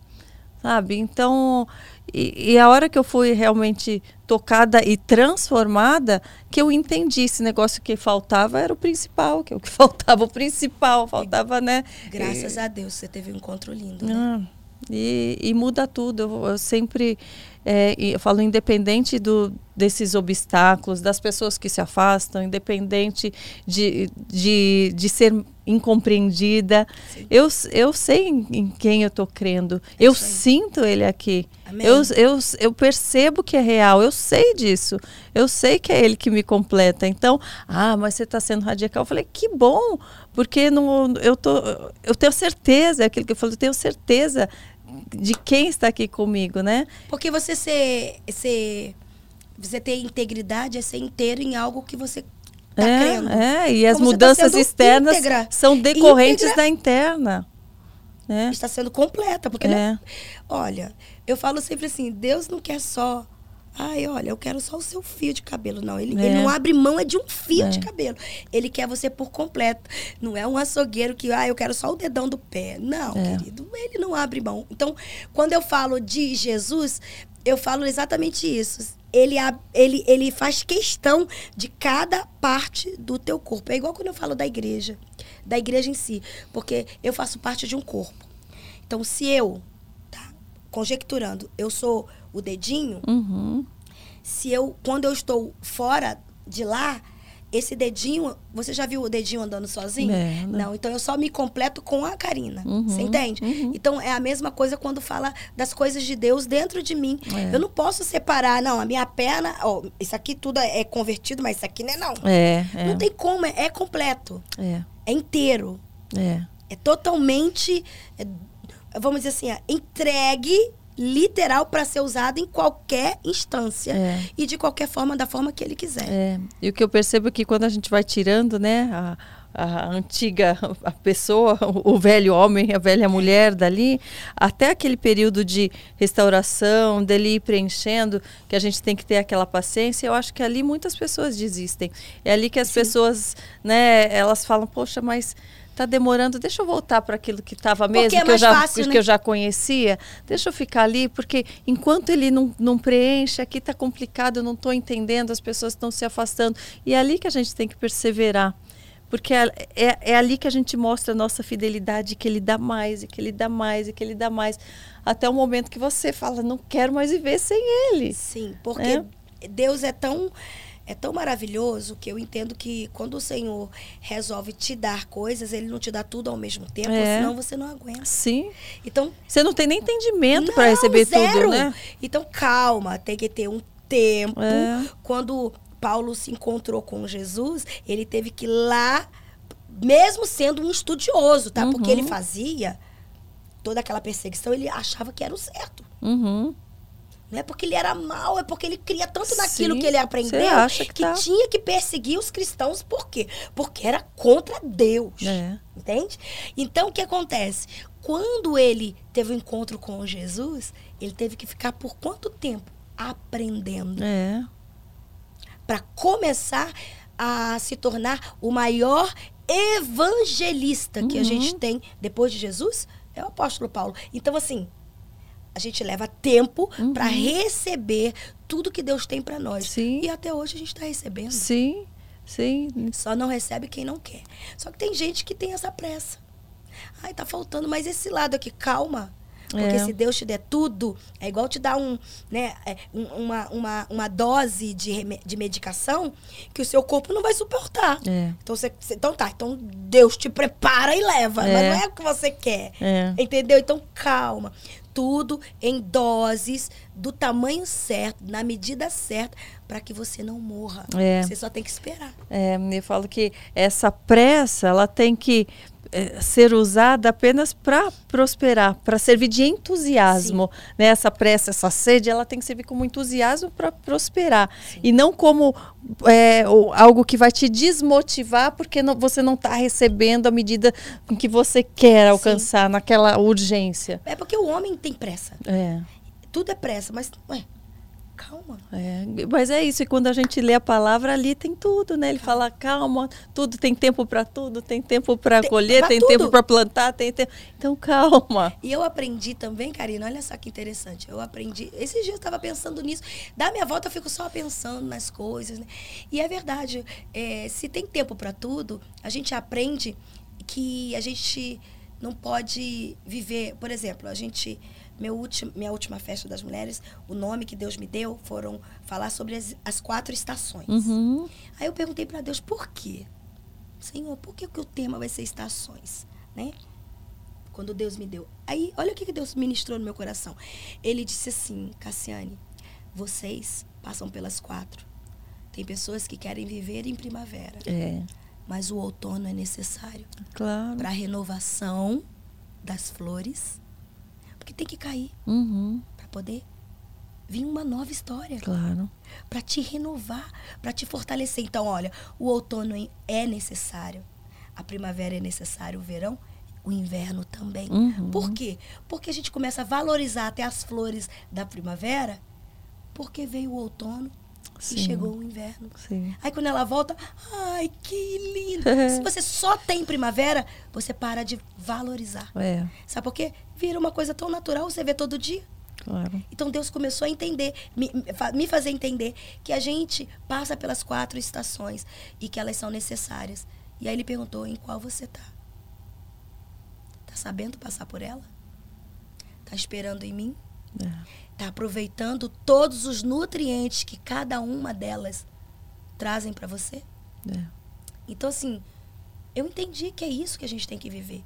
sabe? Então, e, e a hora que eu fui realmente tocada e transformada, que eu entendi esse negócio que faltava era o principal, que é o que (laughs) faltava, o principal, faltava, né? Graças a Deus, você teve um encontro lindo, né? Ah, e, e muda tudo. Eu, eu sempre é, eu falo independente do, desses obstáculos, das pessoas que se afastam, independente de, de, de ser incompreendida. Eu, eu sei em, em quem eu estou crendo. eu isso aí. sinto ele aqui. Amém. Eu, eu, eu percebo que é real, eu sei disso. Eu sei que é ele que me completa. Então, ah, mas você está sendo radical. Eu falei, que bom, porque não, eu, tô, eu tenho certeza, é aquilo que eu falei, eu tenho certeza de quem está aqui comigo, né? Porque você ser, ser. Você ter integridade é ser inteiro em algo que você tá crendo. é, é, e as tá mudanças sendo externas íntegra. são decorrentes Íntegra. da interna. né? Está sendo completa. Porque, É. né? olha, eu falo sempre assim: Deus não quer só. Ai, olha, eu quero só o seu fio de cabelo. Não, ele, É. ele não abre mão é de um fio É. de cabelo. Ele quer você por completo. Não é um açougueiro que, ah, eu quero só o dedão do pé. Não, É. querido, ele não abre mão. Então, quando eu falo de Jesus, eu falo exatamente isso. Ele, ele, ele faz questão de cada parte do teu corpo. É igual quando eu falo da igreja, da igreja em si. Porque eu faço parte de um corpo. Então, se eu, tá, conjecturando, eu sou o dedinho, Uhum. se eu, quando eu estou fora de lá, esse dedinho, você já viu o dedinho andando sozinho? É, não. não. então eu só me completo com a Karina. Uhum, Você entende? uhum. Então é a mesma coisa quando fala das coisas de Deus dentro de mim. É. Eu não posso separar, não, a minha perna, ó, isso aqui tudo é convertido, mas isso aqui não é não. É, é, Não tem como, é, é completo, é, é inteiro, é. é totalmente, é, vamos dizer assim, é, entregue literal para ser usado em qualquer instância É. e de qualquer forma, da forma que ele quiser. É, e o que eu percebo é que quando a gente vai tirando, né, a, a antiga (laughs) a pessoa, o, velho homem, a velha mulher dali, até aquele período de restauração, dele ir preenchendo, que a gente tem que ter aquela paciência, eu acho que ali muitas pessoas desistem. É ali que as pessoas, né, elas falam, poxa, mas tá demorando, deixa eu voltar para aquilo que estava mesmo, é que, eu já, fácil, que né? eu já conhecia, deixa eu ficar ali, porque enquanto ele não, não preenche, aqui está complicado, eu não estou entendendo, as pessoas estão se afastando. E é ali que a gente tem que perseverar. Porque é, é, é ali que a gente mostra a nossa fidelidade, que ele dá mais, e que ele dá mais, e que ele dá mais. Até o momento que você fala, não quero mais viver sem ele. Sim, porque É. Deus é tão é tão maravilhoso que eu entendo que quando o Senhor resolve te dar coisas, ele não te dá tudo ao mesmo tempo, É. senão você não aguenta. Sim. Então, Você não tem nem entendimento para receber zero. tudo, né? Então, calma, tem que ter um tempo. É. Quando Paulo se encontrou com Jesus, ele teve que ir lá, mesmo sendo um estudioso, tá? Porque Uhum. ele fazia toda aquela perseguição, ele achava que era o certo. Uhum. Não é porque ele era mal, é porque ele cria tanto naquilo Sim, que ele aprendeu que que, tá. tinha que perseguir os cristãos. Por quê? Porque era contra Deus. É. Entende? Então, o que acontece? Quando ele teve o encontro com Jesus, ele teve que ficar por quanto tempo? aprendendo. É. Para começar a se tornar o maior evangelista que a gente Uhum. tem depois de Jesus, é o apóstolo Paulo. Então, assim, a gente leva tempo para receber tudo que Deus tem para nós. Uhum. Sim. E até hoje a gente está recebendo. Sim, sim. Só não recebe quem não quer. Só que tem gente que tem essa pressa. Ai, tá faltando, mas esse lado aqui, calma. Porque É. se Deus te der tudo, é igual te dar um, né, é, um- uma, uma, uma dose de, de medicação que o seu corpo não vai suportar. É. Então, você, então tá, então Deus te prepara e leva, mas É. não é o que você quer. É. Entendeu? Então calma. Tudo em doses, do tamanho certo, na medida certa, para que você não morra. É. Você só tem que esperar. É, eu falo que essa pressa, ela tem que eh, ser usada apenas para prosperar, para servir de entusiasmo. Né? Essa pressa, essa sede, ela tem que servir como entusiasmo para prosperar. E não como o- algo que vai te desmotivar porque não- você não está recebendo a medida que você quer alcançar naquela urgência. É porque o homem tem pressa. É. Tudo é pressa, mas, ué, calma. É, mas é isso, e quando a gente lê a palavra ali tem tudo, né? Ele fala, calma, tudo tem tempo para tudo, tem tempo para colher, tem tudo. tempo para plantar, tem tempo. Então calma. E eu aprendi também, Karina, olha só que interessante. Eu aprendi. Esses dias eu estava pensando nisso. Da minha volta eu fico só pensando nas coisas, né? E é verdade. é, se tem tempo para tudo, a gente aprende que a gente não pode viver. Por exemplo, a gente. Meu último, minha última festa das mulheres, o nome que Deus me deu foram falar sobre as, as quatro estações. Uhum. Aí eu perguntei para Deus, por quê? Senhor, por que, que o tema vai ser estações? Né? Quando Deus me deu. Aí, olha o que que Deus ministrou no meu coração. Ele disse assim, Cassiane, vocês passam pelas quatro. Tem pessoas que querem viver em primavera, É, mas o outono é necessário claro. para a renovação das flores, porque tem que cair Uhum, para poder vir uma nova história. claro. para te renovar, para te fortalecer. Então, olha, o outono é necessário, a primavera é necessário, o verão, o inverno também. Uhum. Por quê? Porque a gente começa a valorizar até as flores da primavera, porque veio o outono Sim. e chegou o inverno. Sim. Aí quando ela volta, ai, que lindo. (laughs) Se você só tem primavera, você para de valorizar. É, Sabe por quê? Vira uma coisa tão natural, você vê todo dia. claro. Então Deus começou a entender, me, me fazer entender que a gente passa pelas quatro estações e que elas são necessárias. E aí ele perguntou: em qual você tá? Tá sabendo passar por ela? Tá esperando em mim? É. Tá aproveitando todos os nutrientes que cada uma delas trazem para você? É. Então, assim, eu entendi que é isso que a gente tem que viver.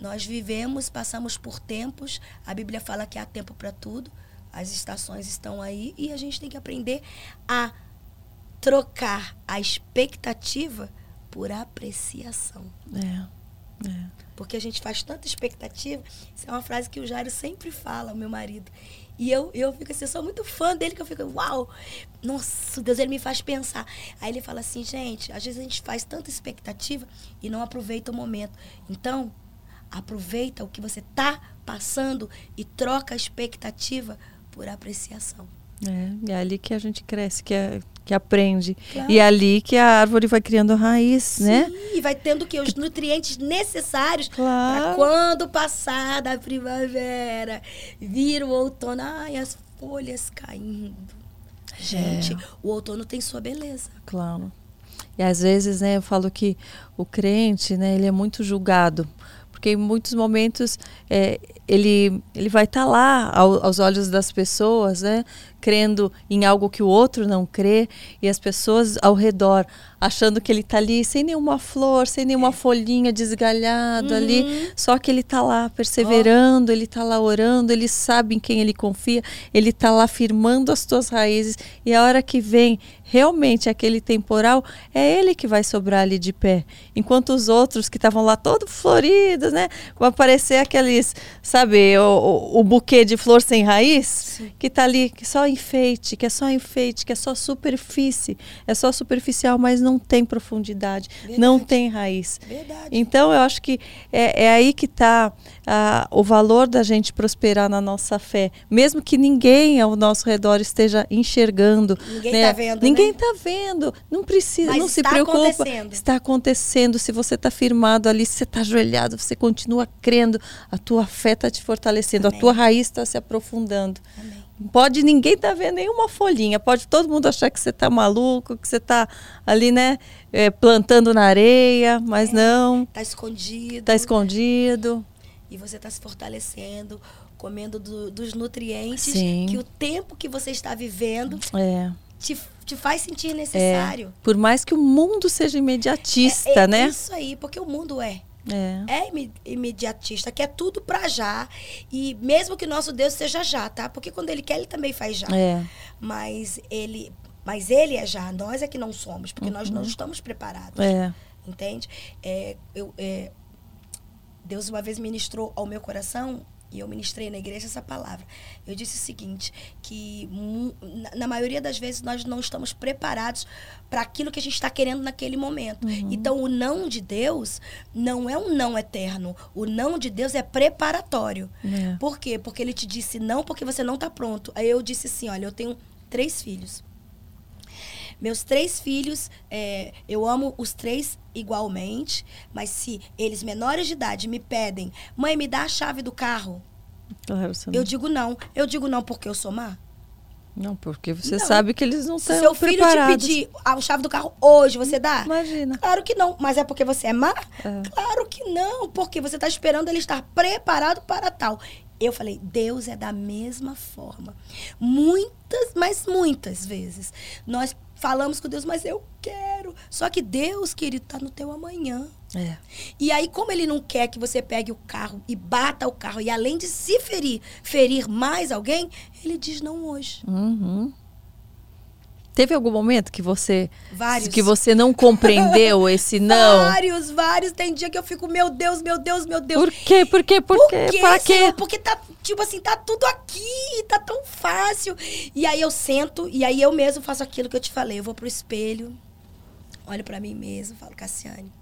Nós vivemos, passamos por tempos, a Bíblia fala que há tempo para tudo, as estações estão aí e a gente tem que aprender a trocar a expectativa por apreciação. É. É. Porque a gente faz tanta expectativa. Isso é uma frase que o Jairo sempre fala, meu marido. E eu, eu fico assim, eu sou muito fã dele, que eu fico, uau! Nossa, Deus, ele me faz pensar. Aí ele fala assim, gente, às vezes a gente faz tanta expectativa e não aproveita o momento. Então, aproveita o que você tá passando e troca a expectativa por apreciação. É, é ali que a gente cresce, que, é, que aprende. Claro. E é ali que a árvore vai criando raiz, né? Sim, e vai tendo que os nutrientes necessários Claro. para quando passar da primavera, vir o outono, ai, as folhas caindo. Gente, É. o outono tem sua beleza. Claro. E às vezes, né, eu falo que o crente, né, ele é muito julgado. Porque em muitos momentos é, ele, ele vai estar lá ao- aos olhos das pessoas, né, crendo em algo que o outro não crê, e as pessoas ao redor achando que ele está ali sem nenhuma flor, sem nenhuma folhinha desgalhada ali, só que ele está lá perseverando, ele está lá orando, ele sabe em quem ele confia, ele está lá firmando as tuas raízes, e a hora que vem realmente aquele temporal, é ele que vai sobrar ali de pé. Enquanto os outros que estavam lá todos floridos, né? Vão aparecer aqueles, sabe, o, o, o buquê de flor sem raiz, que tá ali só enfeite, que é só enfeite, que é só superfície, é só superficial, mas não tem profundidade, Verdade. não tem raiz. Verdade. Então, eu acho que é, é aí que está o valor da gente prosperar na nossa fé. Mesmo que ninguém ao nosso redor esteja enxergando. Ninguém né? tá vendo, Ninguém né? está vendo. Não precisa, Mas não se está preocupa. acontecendo. Está acontecendo. Se você está firmado ali, se você está ajoelhado, você continua crendo, a tua fé está te fortalecendo, Amém. a tua raiz está se aprofundando. Amém. Pode ninguém tá vendo nenhuma folhinha, pode todo mundo achar que você tá maluco, que você tá ali, né, é, plantando na areia, mas não, Tá escondido. tá escondido. E você está se fortalecendo, comendo do- dos nutrientes Sim. que o tempo que você está vivendo É, te, te faz sentir é. necessário. Por mais que o mundo seja imediatista, É- é né? Isso aí, porque o mundo é. É. É imediatista, quer tudo pra já. E mesmo que nosso Deus seja já, tá? Porque quando ele quer, ele também faz já. É. Mas ele, mas ele é já, nós é que não somos, porque nós não estamos preparados. É. Entende? É, eu, é, Deus uma vez ministrou ao meu coração e eu ministrei na igreja essa palavra. Eu disse o seguinte, que na, maioria das vezes nós não estamos preparados para aquilo que a gente está querendo naquele momento. Então o não de Deus não é um não eterno. O não de Deus é preparatório. É. Por quê? Porque ele te disse não porque você não está pronto. Aí eu disse assim, olha, eu tenho três filhos. Meus três filhos, é, eu amo os três igualmente, mas se eles menores de idade me pedem, mãe, me dá a chave do carro, Claro, você não. eu digo não. Eu digo não porque eu sou má. Não, porque você Não. sabe que eles não Se estão seu filho preparados. te pedir a chave do carro hoje, você dá? Imagina. Claro que não. Mas é porque você é má? É. Claro que não. Porque você está esperando ele estar preparado para tal. Eu falei, Deus é da mesma forma. Muitas, mas muitas vezes. Nós falamos com Deus, mas eu quero. Só que Deus, querido, está no teu amanhã. É. E aí, como ele não quer que você pegue o carro e bata o carro, e além de se ferir, ferir mais alguém, ele diz não hoje. Uhum. Teve algum momento que você Vários. que você não compreendeu esse (laughs) não? Vários, vários. Tem dia que eu fico, meu Deus, meu Deus, meu Deus. Por quê? Por quê? Por, Por quê? quê, Para quê? Porque tá, tipo assim, tá tudo aqui, tá tão fácil. E aí eu sento, e aí eu mesmo faço aquilo que eu te falei. Eu vou pro espelho, olho pra mim mesmo, falo, Cassiane,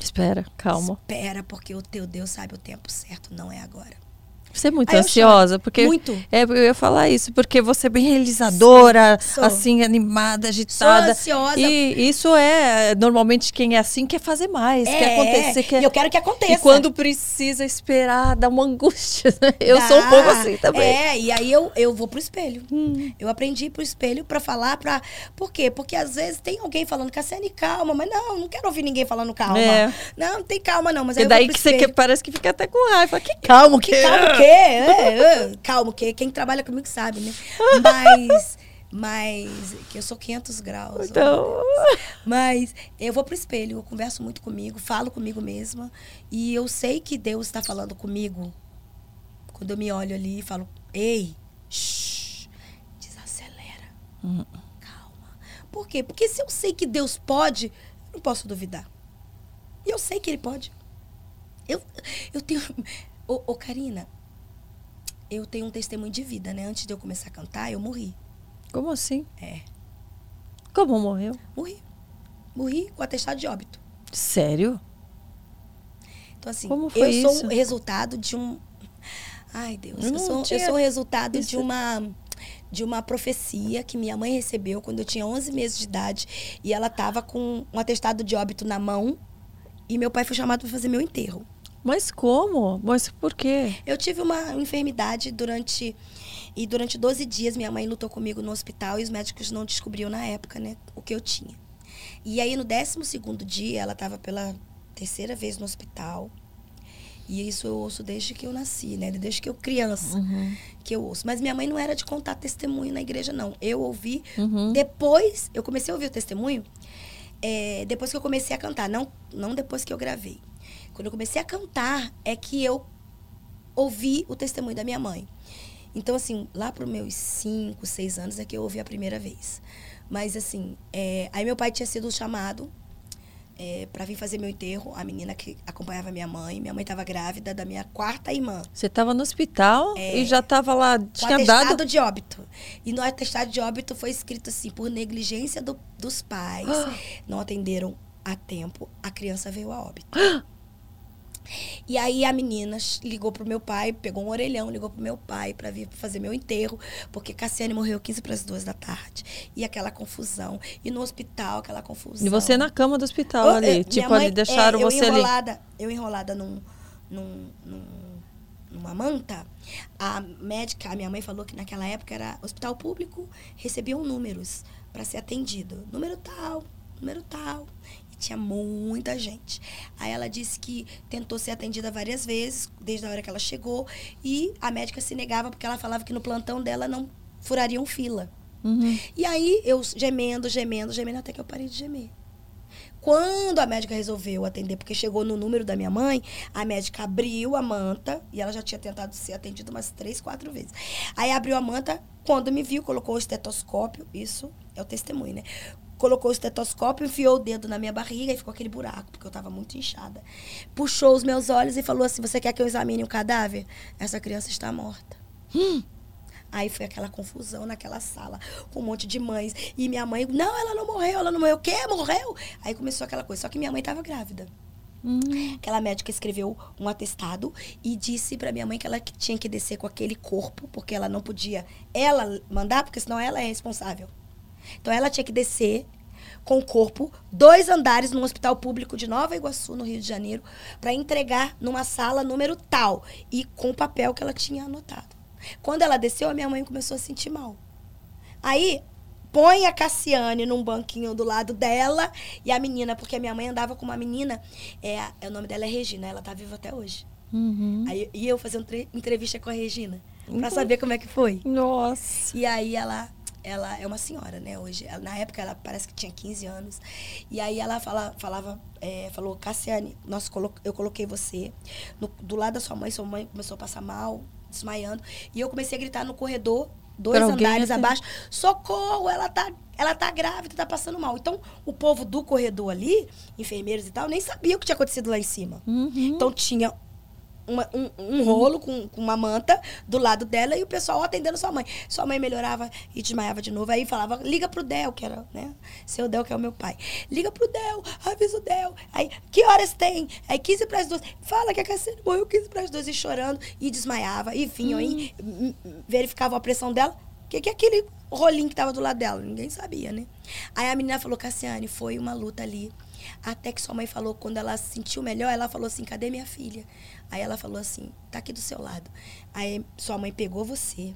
Espera, calma. espera, porque o teu Deus sabe o tempo certo, não é agora. Você é muito Aí ansiosa, porque Muito. é, eu ia falar isso, porque você é bem realizadora, Sou. assim animada, agitada. ansiosa. E isso é normalmente quem é assim quer fazer mais, quer acontecer, quer E eu quero que aconteça. E quando precisa esperar, dá uma angústia. né? Eu Dá. sou um pouco assim também. É, e aí eu, eu vou pro espelho. Hum. Eu aprendi pro espelho pra falar pra. Por quê? Porque às vezes tem alguém falando, Cassiane, calma, mas não, não quero ouvir ninguém falando calma. É. Não, não tem calma, não. Mas E aí eu daí que você espelho. quer, parece que fica até com raiva. Que calmo que, Que calma quê? (laughs) É, calma o quê? Quem trabalha comigo sabe, né? Mas. Mas. Que eu sou 500 graus. Então, Mas eu vou pro espelho, eu converso muito comigo, falo comigo mesma. E eu sei que Deus está falando comigo. Quando eu me olho ali e falo, ei, shh, desacelera. Calma. Por quê? Porque se eu sei que Deus pode, eu não posso duvidar. E eu sei que Ele pode. Eu, eu tenho. Ô, ô, Karina, eu tenho um testemunho de vida, né? Antes de eu começar a cantar, eu morri. como assim? É. Como morreu? Morri. Morri com atestado de óbito. Sério? Então, assim, Como foi eu sou isso? o resultado de um. Ai, Deus. Eu Eu, não sou, eu tinha sou o resultado isso. de uma. De uma profecia que minha mãe recebeu quando eu tinha 11 meses de idade. E ela estava com um atestado de óbito na mão. E meu pai foi chamado para fazer meu enterro. Mas como? Mas por quê? Eu tive uma enfermidade durante. E durante 12 dias minha mãe lutou comigo no hospital e os médicos não descobriam na época, né, o que eu tinha. E aí no 12 dia ela estava pela terceira vez no hospital. E isso eu ouço desde que eu nasci, né? Desde que eu criança Uhum. que eu ouço. Mas minha mãe não era de contar testemunho na igreja, não. Eu ouvi Uhum. depois, eu comecei a ouvir o testemunho é, depois que eu comecei a cantar, não, não depois que eu gravei. Quando eu comecei a cantar, é que eu ouvi o testemunho da minha mãe. Então, assim, lá para os meus 5, 6 anos é que eu ouvi a primeira vez. Mas, assim, é, aí meu pai tinha sido chamado é, para vir fazer meu enterro. A menina que acompanhava minha mãe. Minha mãe estava grávida da minha quarta irmã. Você estava no hospital É. e já estava lá, tinha dado. de óbito. E no atestado de óbito foi escrito assim, por negligência do- dos pais, (gasps) não atenderam a tempo, a criança veio a óbito. (gasps) E aí a menina ligou pro meu pai, pegou um orelhão, ligou pro meu pai para vir fazer meu enterro, porque Cassiane morreu 15 para as duas da tarde. E aquela confusão. E no hospital, aquela confusão. E você na cama do hospital Oh, ali. é, minha tipo, mãe- ali deixaram é, eu você ali. enrolada, Eu enrolada num, num, num- numa manta. A médica, a minha mãe falou que naquela época era hospital público, recebiam números para ser atendido. Número tal, número tal. Tinha muita gente. Aí ela disse que tentou ser atendida várias vezes, desde a hora que ela chegou, e a médica se negava porque ela falava que no plantão dela não furariam fila. Uhum. E aí eu gemendo, gemendo, gemendo, até que eu parei de gemer. Quando a médica resolveu atender, porque chegou no número da minha mãe, a médica abriu a manta, e ela já tinha tentado ser atendida umas três, quatro vezes. Aí abriu a manta, quando me viu, colocou o estetoscópio, isso é o testemunho, né? Colocou o estetoscópio, enfiou o dedo na minha barriga e ficou aquele buraco, porque eu tava muito inchada. Puxou os meus olhos e falou assim: Você quer que eu examine o cadáver? Essa criança está morta. Aí foi aquela confusão naquela sala, com um monte de mães. E minha mãe, não, ela não morreu, ela não morreu. O quê? Morreu? Aí começou aquela coisa. Só que minha mãe estava grávida. Hum. Aquela médica escreveu um atestado e disse pra minha mãe que ela tinha que descer com aquele corpo, porque ela não podia ela mandar, porque senão ela é responsável. Então ela tinha que descer com o corpo, dois andares num hospital público de Nova Iguaçu, no Rio de Janeiro, para entregar numa sala número tal e com o papel que ela tinha anotado. Quando ela desceu, a minha mãe começou a sentir mal. Aí põe a Cassiane num banquinho do lado dela e a menina, porque a minha mãe andava com uma menina, é, é, o nome dela é Regina, ela tá viva até hoje. Uhum. Aí e eu fazendo tre- entrevista com a Regina, Uhum. pra saber como é que foi. Nossa. E aí ela ela é uma senhora, né, hoje. Ela- na época ela parece que tinha 15 anos. E aí ela fala, falava, é, falou, Cassiane, nós colo eu coloquei você no- do lado da sua mãe, sua mãe começou a passar mal, desmaiando. E eu comecei a gritar no corredor, dois alguém andares abaixo, socorro, ela tá, ela tá grávida, tá passando mal. Então, o povo do corredor ali, enfermeiros e tal, nem sabia o que tinha acontecido lá em cima. Uhum. Então tinha uma- um, um rolo com, com uma manta do lado dela e o pessoal atendendo sua mãe. Sua mãe melhorava e desmaiava de novo. Aí falava, liga pro Del, que era, né? Seu Del, que é o meu pai. Liga pro Del, avisa o Del. Aí, que horas tem? Aí 15 para as duas. Fala que a Cassiane morreu 15 para as duas e chorando e desmaiava. E vinham aí, verificavam a pressão dela. O que, que é aquele rolinho que tava do lado dela? Ninguém sabia, né? Aí a menina falou, Cassiane, foi uma luta ali. Até que sua mãe falou, quando ela se sentiu melhor, ela falou assim, cadê minha filha? Aí ela falou assim, tá aqui do seu lado. Aí sua mãe pegou você.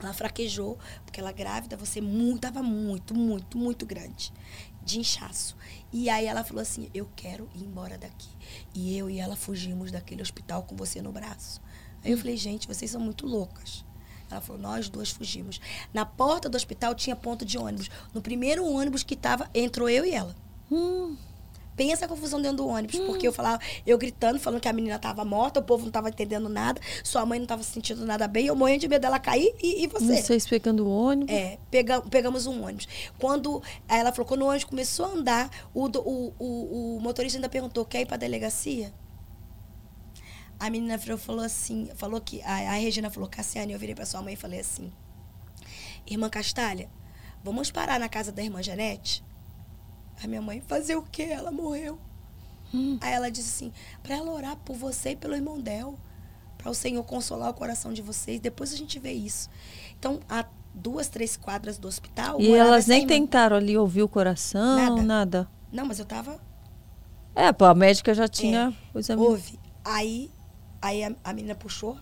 Ela fraquejou, porque ela grávida, você muito, tava muito, muito, muito grande. De inchaço. E aí ela falou assim, eu quero ir embora daqui. E eu e ela fugimos daquele hospital com você no braço. Aí eu falei, gente, vocês são muito loucas. Ela falou, nós duas fugimos. Na porta do hospital tinha ponto de ônibus. No primeiro ônibus que tava, entrou eu e ela. Hum. Pensa a confusão dentro do ônibus, porque eu falava, eu gritando, falando que a menina estava morta, o povo não estava entendendo nada, sua mãe não estava sentindo nada bem, eu morrendo de medo dela cair e, e você. Vocês pegando o ônibus. É, pega, pegamos um ônibus. Quando ela falou, quando o ônibus começou a andar, o, o, o, o motorista ainda perguntou, quer ir pra delegacia? A menina virou falou assim, falou que. A, a Regina falou, Cassiane, eu virei pra sua mãe e falei assim, irmã Castalha, vamos parar na casa da irmã Janete? A minha mãe, fazer o quê? Ela morreu. Aí ela disse assim, para ela orar por você e pelo irmão Del, para o Senhor consolar o coração de vocês. Depois a gente vê isso. Então, a duas, três quadras do hospital. E elas nem tentaram ali ouvir o coração, Nada. nada. Não, mas eu tava É, pô, a médica já tinha o exame. Houve. Aí, aí a, a menina puxou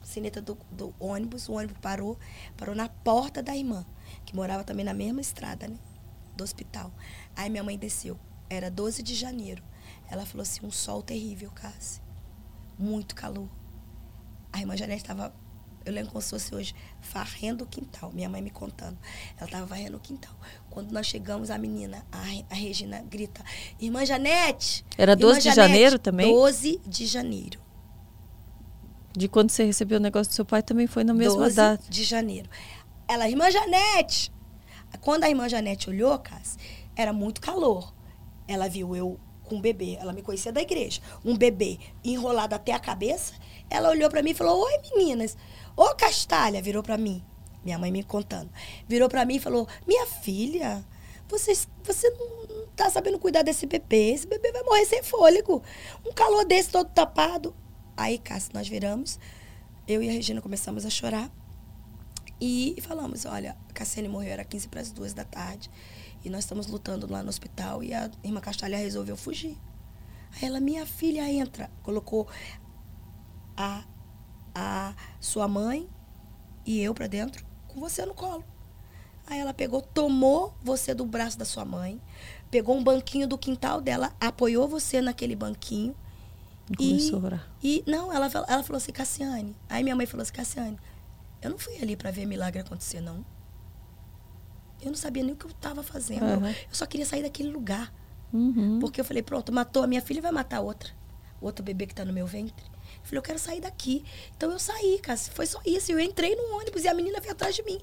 a sineta do, do ônibus, o ônibus parou, parou na porta da irmã, que morava também na mesma estrada, né? Do hospital. Aí minha mãe desceu. Era 12 de janeiro. Ela falou assim, um sol terrível, Cassi. Muito calor. A irmã Janete estava, eu lembro como se fosse hoje, varrendo o quintal. Minha mãe me contando. Ela estava varrendo o quintal. Quando nós chegamos, a menina, a, a Regina, grita, Irmã Janete! Era 12 Irmã de Janete, janeiro também? 12 de janeiro. De quando você recebeu o negócio do seu pai também foi na mesma 12 data. de janeiro. Ela, irmã Janete! Quando a irmã Janete olhou, Cassi, era muito calor. ela viu eu com um bebê, ela me conhecia da igreja, um bebê enrolado até a cabeça. Ela olhou para mim e falou: Oi, meninas. Ô, Castalha, virou para mim. Minha mãe me contando. Virou para mim e falou: Minha filha, você, você não tá sabendo cuidar desse bebê. Esse bebê vai morrer sem fôlego. Um calor desse todo tapado. Aí, Cássia, nós viramos. Eu e a Regina começamos a chorar. E falamos: Olha, Cassiane morreu, era 15 para as duas da tarde. E nós estamos lutando lá no hospital. E a irmã Castalha resolveu fugir. Aí ela, minha filha, entra. Colocou a, a sua mãe e eu para dentro com você no colo. Aí ela pegou, tomou você do braço da sua mãe, pegou um banquinho do quintal dela, apoiou você naquele banquinho. E, e não, ela, ela falou assim, Cassiane. Aí minha mãe falou assim, Cassiane, eu não fui ali para ver milagre acontecer, não. Eu não sabia nem o que eu estava fazendo. Uhum. Eu só queria sair daquele lugar. Uhum. Porque eu falei, pronto, matou a minha filha, vai matar outra. Outro bebê que está no meu ventre. Eu falei, eu quero sair daqui. Então eu saí, cara. Foi só isso. Eu entrei no ônibus e a menina veio atrás de mim.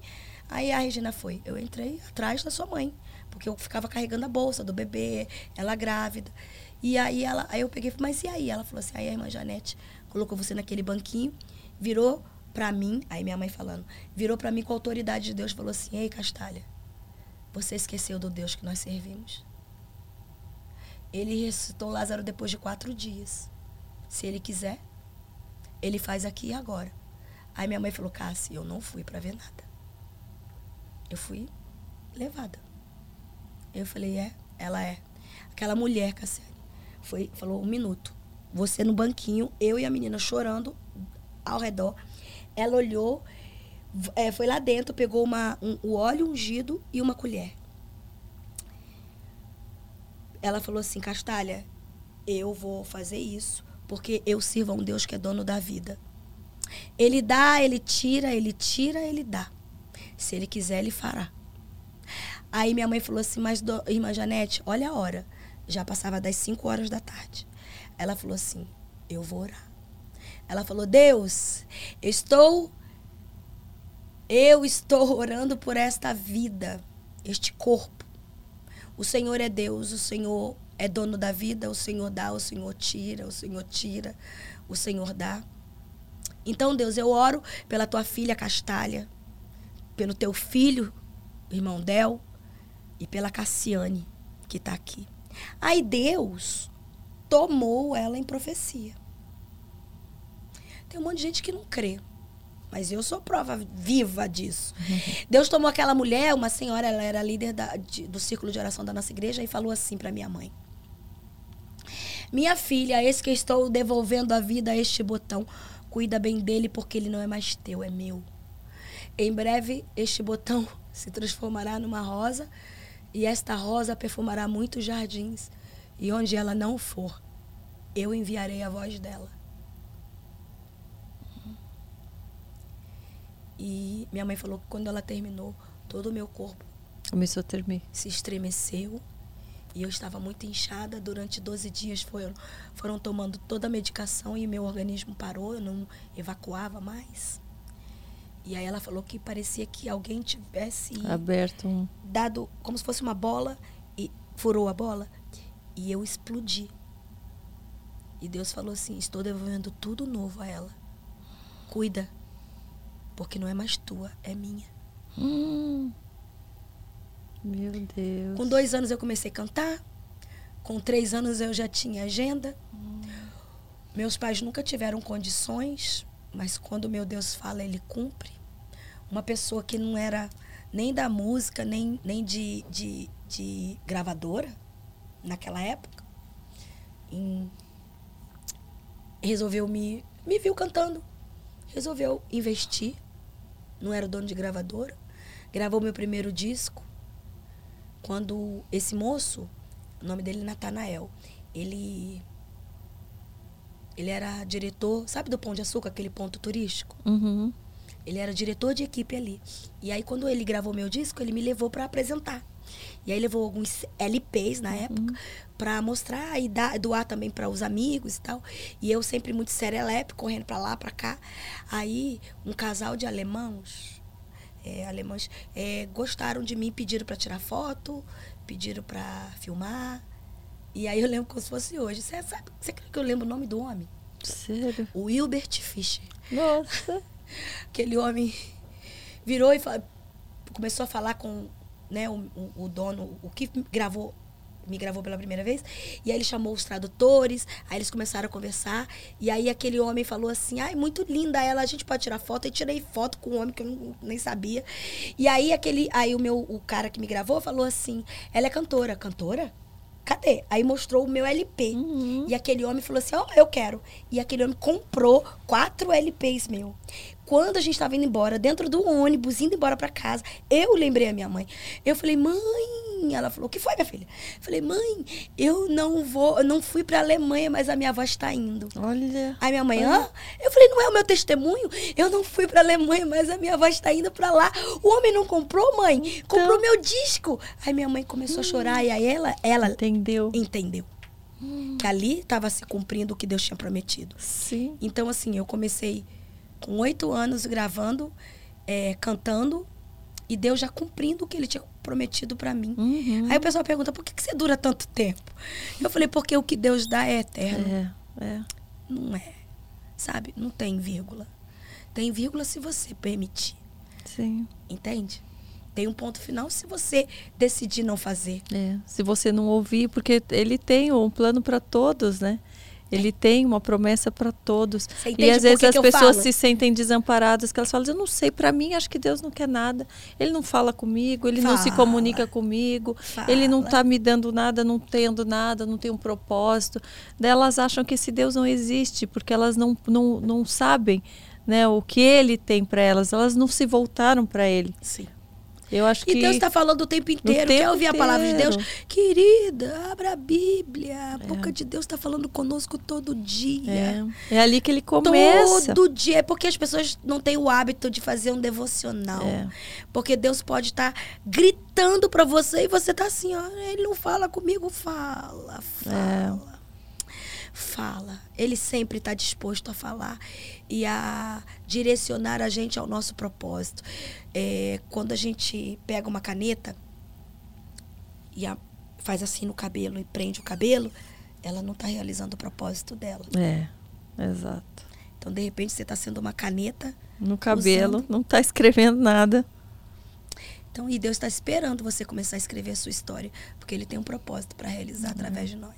Aí a Regina foi. Eu entrei atrás da sua mãe. Porque eu ficava carregando a bolsa do bebê, ela grávida. E aí ela, aí eu peguei, mas e aí? Ela falou assim, aí a irmã Janete colocou você naquele banquinho, virou para mim, aí minha mãe falando, virou para mim com a autoridade de Deus, falou assim, ei Castalha, você esqueceu do Deus que nós servimos? Ele ressuscitou Lázaro depois de quatro dias. Se ele quiser, ele faz aqui e agora. Aí minha mãe falou, Cássia, eu não fui para ver nada. Eu fui levada. Eu falei, é, ela é. Aquela mulher, Cassiane, foi, falou um minuto. Você no banquinho, eu e a menina chorando ao redor. Ela olhou, é, foi lá dentro, pegou uma, um, o óleo ungido e uma colher. Ela falou assim, Castalha, eu vou fazer isso porque eu sirvo a um Deus que é dono da vida. Ele dá, ele tira, ele tira, ele dá. Se ele quiser, ele fará. Aí minha mãe falou assim, mas do, irmã Janete, olha a hora. Já passava das 5 horas da tarde. Ela falou assim, eu vou orar. Ela falou, Deus, eu estou eu estou orando por esta vida, este corpo. O Senhor é Deus, o Senhor é dono da vida, o Senhor dá, o Senhor tira, o Senhor tira, o Senhor dá. Então, Deus, eu oro pela tua filha Castalha, pelo teu filho, irmão Del, e pela Cassiane, que está aqui. Aí Deus tomou ela em profecia. Tem um monte de gente que não crê. Mas eu sou prova viva disso. Deus tomou aquela mulher, uma senhora, ela era líder da, de, do círculo de oração da nossa igreja, e falou assim para minha mãe: minha filha, esse que estou devolvendo a vida a este botão, cuida bem dele porque ele não é mais teu, é meu. Em breve, este botão se transformará numa rosa e esta rosa perfumará muitos jardins. E onde ela não for, eu enviarei a voz dela. E minha mãe falou que quando ela terminou, todo o meu corpo começou a tremer. Se estremeceu e eu estava muito inchada. Durante 12 dias foram, foram tomando toda a medicação e meu organismo parou, eu não evacuava mais. E aí ela falou que parecia que alguém tivesse aberto um... dado como se fosse uma bola e furou a bola e eu explodi. E Deus falou assim: "Estou devolvendo tudo novo a ela. Cuida, porque não é mais tua, é minha." Hum. Meu Deus. Com dois anos eu comecei a cantar. Com três anos eu já tinha agenda. Hum. Meus pais nunca tiveram condições, mas quando meu Deus fala, ele cumpre. Uma pessoa que não era nem da música, nem, nem de, de, de gravadora, naquela época, em, resolveu me. me viu cantando. Resolveu investir. Não era o dono de gravadora. Gravou meu primeiro disco quando esse moço, o nome dele é Natanael, ele ele era diretor, sabe do Pão de Açúcar, aquele ponto turístico? Uhum. Ele era diretor de equipe ali. E aí, quando ele gravou meu disco, ele me levou para apresentar. E aí, levou alguns LPs na uhum. época para mostrar e dar, doar também para os amigos e tal. E eu sempre muito serelepe, correndo para lá, para cá. Aí, um casal de alemãos é, alemães é, gostaram de mim, pediram para tirar foto, pediram para filmar. E aí eu lembro como se fosse hoje. Você sabe, você que eu lembro o nome do homem? Sério? O Wilbert Fischer. Nossa. (laughs) Aquele homem virou e fa- começou a falar com né, o, o- dono, o que gravou, me gravou pela primeira vez. E aí ele chamou os tradutores, aí eles começaram a conversar. E aí aquele homem falou assim: ai, muito linda ela, a gente pode tirar foto. E tirei foto com um homem que eu não- nem sabia. E aí aquele, aí o meu, o cara que me gravou falou assim: ela é cantora. Cantora? Cadê? Aí mostrou o meu LP. E aquele homem falou assim: Ó, eu quero. E aquele homem comprou quatro LPs meu. Quando a gente estava indo embora, dentro do ônibus, indo embora para casa, eu lembrei a minha mãe. Eu falei, mãe. Ela falou: O que foi, minha filha? Eu falei, mãe, eu não vou, eu não fui para Alemanha, mas a minha avó está indo. Olha. Aí minha mãe, hã? Eu falei, não é o meu testemunho? Eu não fui pra Alemanha, mas a minha avó está indo pra lá. O homem não comprou, mãe? Comprou meu disco. Aí minha mãe começou a chorar e aí ela, ela Entendeu? entendeu. Que ali estava se cumprindo o que Deus tinha prometido. Sim. Então, assim, eu comecei com oito anos gravando, é, cantando, e Deus já cumprindo o que Ele tinha prometido para mim. Uhum. Aí o pessoal pergunta, por que, que você dura tanto tempo? Eu falei, porque o que Deus dá é eterno. É, é. Não é. Sabe? Não tem vírgula. Tem vírgula se você permitir. Sim. Entende? Tem um ponto final se você decidir não fazer. É. Se você não ouvir, porque ele tem um plano para todos, né? Ele tem uma promessa para todos. E às vezes as pessoas falo? se sentem desamparadas, que elas falam, eu não sei, para mim acho que Deus não quer nada. Ele não fala comigo, ele não se Fala. comunica comigo, ele não Fala. está me dando nada, não tendo nada, não tem um propósito. Daí elas acham que esse Deus não existe, porque elas não, não, não sabem né, o que ele tem para elas, elas não se voltaram para ele. Sim. Eu acho E que Deus está falando o tempo inteiro. tempo Quer ouvir a palavra de Deus? inteiro. Querida, abra a Bíblia. A boca de Deus está falando conosco todo dia. é, é ali que ele começa. Todo dia. É porque as pessoas não têm o hábito de fazer um devocional. É. Porque Deus pode estar gritando para você e você tá assim, ó, ele não fala comigo, fala, fala. Fala. Ele sempre está disposto a falar e a direcionar a gente ao nosso propósito. É, quando a gente pega uma caneta e a- faz assim no cabelo e prende o cabelo, ela não está realizando o propósito dela. É, exato. Então, de repente, você está sendo uma caneta. No cabelo, Usando. não está escrevendo nada. Então, e Deus está esperando você começar a escrever a sua história, porque Ele tem um propósito para realizar Uhum. através de nós.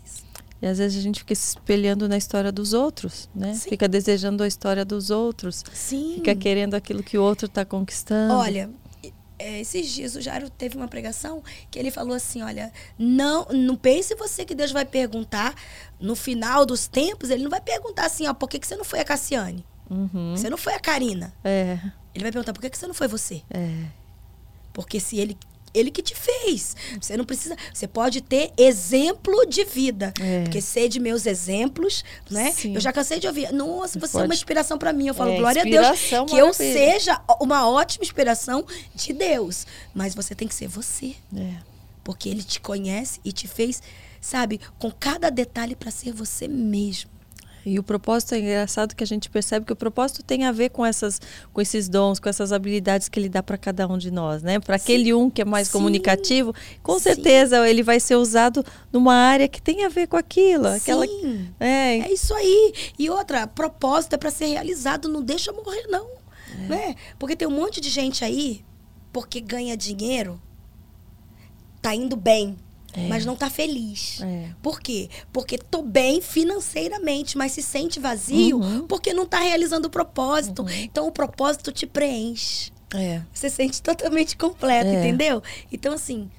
E às vezes a gente fica se espelhando na história dos outros, né? Sim. Fica desejando a história dos outros. Sim. Fica querendo aquilo que o outro está conquistando. Olha, é, esses dias o Jairo teve uma pregação que ele falou assim: olha, não, não pense você que Deus vai perguntar no final dos tempos, ele não vai perguntar assim, ó, por que, que você não foi a Cassiane? Uhum. Você não foi a Karina. É, Ele vai perguntar, por que, que você não foi você? é. Porque se ele ele que te fez. Você não precisa. Você pode ter exemplo de vida. É. Porque ser de meus exemplos, né? Sim. Eu já cansei de ouvir. Nossa, você é uma inspiração para mim. Eu falo, É, glória a Deus. Que eu seja uma ótima inspiração de Deus. Mas você tem que ser você. é. Porque ele te conhece e te fez, sabe, com cada detalhe para ser você mesmo. E o propósito é engraçado que a gente percebe que o propósito tem a ver com essas, com esses dons, com essas habilidades que ele dá para cada um de nós, né? Para aquele um que é mais Sim. comunicativo, com Sim. certeza ele vai ser usado numa área que tem a ver com aquilo, aquela, Sim. é, É isso aí. E outra, propósito é para ser realizado, não deixa morrer, não. É. Né? Porque tem um monte de gente aí, porque ganha dinheiro, tá indo bem, É. mas não tá feliz. É. Por quê? Porque tô bem financeiramente, mas se sente vazio Uhum. porque não tá realizando o propósito. Então o propósito te preenche. é. Você se sente totalmente completo, É. entendeu? Então, assim,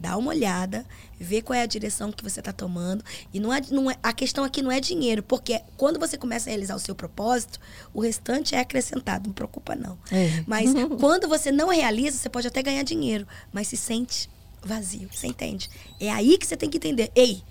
dá uma olhada, vê qual é a direção que você está tomando. E não é, não é, a questão aqui não é dinheiro, porque quando você começa a realizar o seu propósito, o restante é acrescentado, não preocupa não. É. Mas (laughs) quando você não realiza, você pode até ganhar dinheiro, mas se sente vazio, você entende? É aí que você tem que entender. Ei,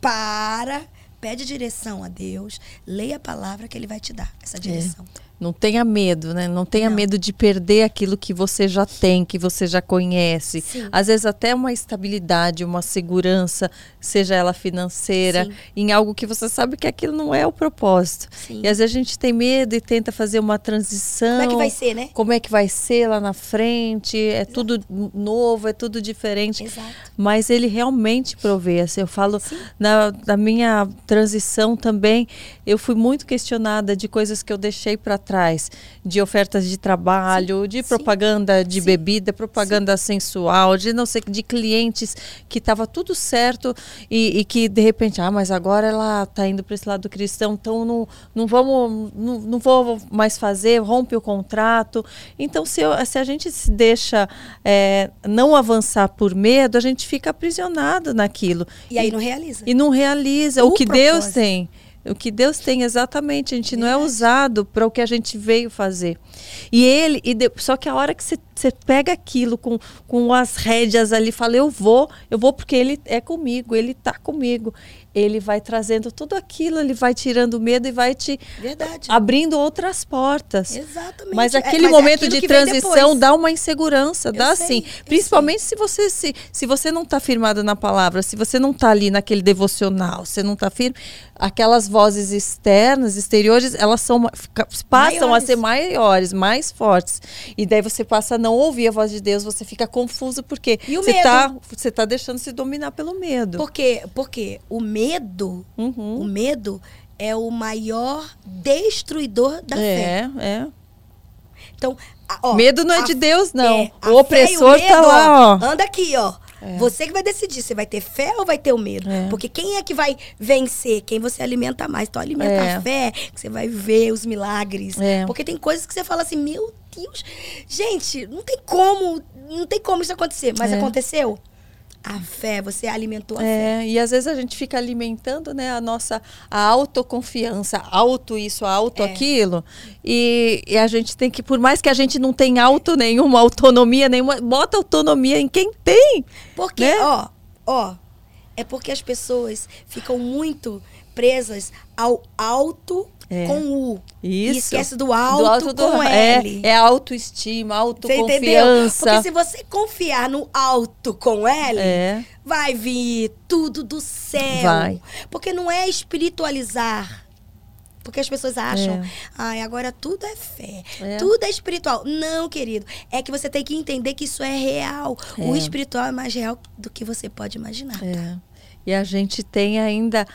para, pede direção a Deus, leia a palavra que ele vai te dar, essa direção. Não tenha medo, né? Não tenha Não. medo de perder aquilo que você já tem, que você já conhece. Sim. Às vezes até uma estabilidade, uma segurança, seja ela financeira, Sim. em algo que você sabe que aquilo não é o propósito. Sim. E às vezes a gente tem medo e tenta fazer uma transição. Como é que vai ser, né? Como é que vai ser lá na frente? É tudo novo, é tudo diferente. Exato. Mas ele realmente provê. Assim, eu falo na, na minha transição também, eu fui muito questionada de coisas que eu deixei para trás, de ofertas de trabalho, de sim. propaganda de Sim. bebida, propaganda sensual, de não sei de clientes que estava tudo certo e, e que de repente, ah, mas agora ela está indo para esse lado cristão, então não, não vamos, não, não vou mais fazer, rompe o contrato. Então, se, eu- se a gente se deixa é, não avançar por medo, a gente fica aprisionado naquilo. E aí não realiza. E não realiza o, O que Deus propósito. tem. O que Deus tem exatamente, a gente não é usado para o que a gente veio fazer. E ele, e de- só que a hora que você pega aquilo com, com as rédeas ali, fala, eu vou, eu vou porque ele é comigo, ele está comigo. Ele vai trazendo tudo aquilo, ele vai tirando o medo e vai te Verdade. abrindo outras portas. Exatamente. Mas É, aquele mas é momento aquilo de transição dá uma insegurança, dá sei, sim. eu Principalmente se você se, se você não está firmado na palavra, se você não está ali naquele devocional, você não está firme, aquelas vozes externas, exteriores, elas são passam Maiores. a ser maiores, mais fortes. E daí você passa a não ouvir a voz de Deus, você fica confuso porque E o você medo? tá você tá deixando se dominar pelo medo. Porque, porque o medo, Uhum. o medo é o maior destruidor da fé. É, é. Então, ó, medo não é a- de Deus, não. é, o opressor tá medo, lá, ó. Anda aqui, ó. Você que vai decidir se vai ter fé ou vai ter o medo. É. Porque quem é que vai vencer? Quem você alimenta mais. Então, alimenta É. a fé, que você vai ver os milagres. É. Porque tem coisas que você fala assim, meu Deus, gente, não tem como, não tem como isso acontecer. Mas É. aconteceu. A fé, você alimentou a fé. É, e às vezes a gente fica alimentando, né, a nossa a autoconfiança, auto isso, auto É. aquilo. E, e a gente tem que, por mais que a gente não tenha auto nenhuma, autonomia nenhuma, bota autonomia em quem tem. Porque, né? ó, ó, é porque as pessoas ficam muito presas ao alto É. com U. E Isso. esquece do alto, do- com é, L. É autoestima, Você entendeu? autoconfiança. Porque se você confiar no alto com L, É. vai vir tudo do céu. Vai. Porque não é espiritualizar. Porque as pessoas acham, É. ai, agora tudo é fé, É. tudo é espiritual. Não, querido. É que você tem que entender que isso é real. O É. espiritual é mais real do que você pode imaginar. É. E a gente tem ainda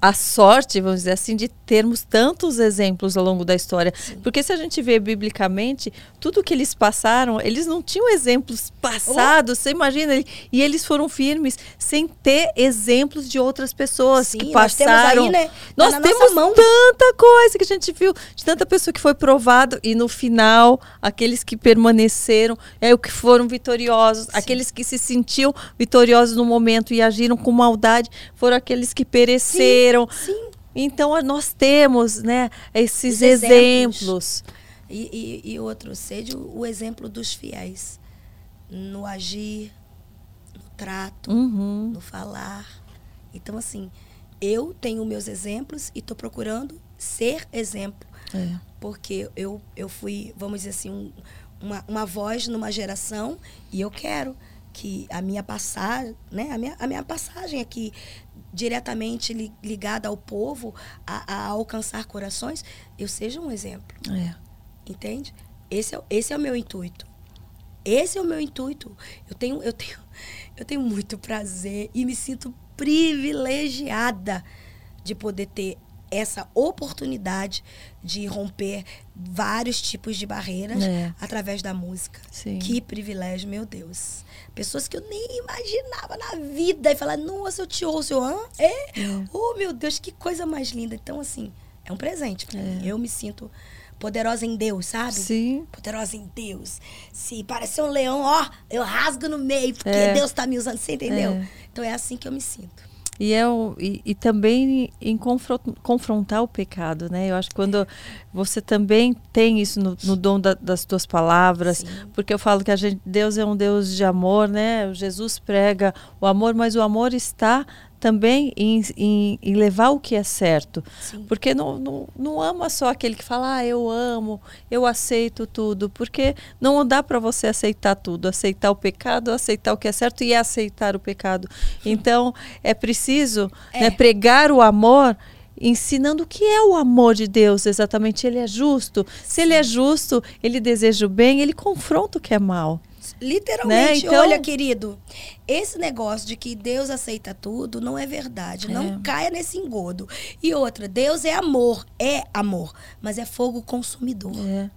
a sorte, vamos dizer assim, de termos tantos exemplos ao longo da história. Porque se a gente vê biblicamente, tudo que eles passaram, eles não tinham exemplos passados, você imagina? E eles foram firmes sem ter exemplos de outras pessoas Sim, que nós temos passaram. aí, né, Nós na temos tanta coisa que a gente viu, de tanta pessoa que foi provado e no final, aqueles que permaneceram, é o que foram vitoriosos, aqueles que se sentiam vitoriosos no momento e agiram com maldade, foram aqueles que pereceram. Sim. Então nós temos, né, esses Os exemplos. exemplos. E, e, e outro, seja o, o exemplo dos fiéis. No agir, no trato, Uhum. no falar. Então, assim, eu tenho meus exemplos e estou procurando ser exemplo. É. Porque eu, eu fui, vamos dizer assim, um- uma, uma voz numa geração e eu quero que a minha passagem, né, a minha, a minha passagem aqui diretamente li- ligada ao povo, a, a alcançar corações, eu seja um exemplo. É. Entende? Esse é, o- esse é o meu intuito. Esse é o meu intuito. Eu tenho, eu tenho, eu tenho muito prazer e me sinto privilegiada de poder ter essa oportunidade de romper vários tipos de barreiras É. através da música. Sim. Que privilégio, meu Deus. Pessoas que eu nem imaginava na vida e falar, nossa, eu te ouço, eu, hã? É? Oh, meu Deus, que coisa mais linda. Então, assim, é um presente pra mim. Eu me sinto poderosa em Deus, sabe? Sim. Poderosa em Deus. Se parecer um leão, ó, eu rasgo no meio, porque É. Deus tá me usando, você entendeu? É. Então é assim que eu me sinto. E, é e, e também em confron- confrontar o pecado, né? Eu acho que quando você também tem isso no, no dom da- das tuas palavras, Sim. porque eu falo que a gente, Deus é um Deus de amor, né? Jesus prega o amor, mas o amor está também em, em, em levar o que é certo. Sim. Porque não, não, não ama só aquele que fala, ah, eu amo, eu aceito tudo. Porque não dá para você aceitar tudo. Aceitar o pecado, aceitar o que é certo e aceitar o pecado. Então, é preciso É. né, pregar o amor ensinando o que é o amor de Deus exatamente. Ele é justo. Se ele é justo, ele deseja o bem, ele confronta o que é mal. Literalmente, Né? Então- olha, querido, esse negócio de que Deus aceita tudo não é verdade. É. Não caia nesse engodo. E outra, Deus é amor, é amor, mas é fogo consumidor. É.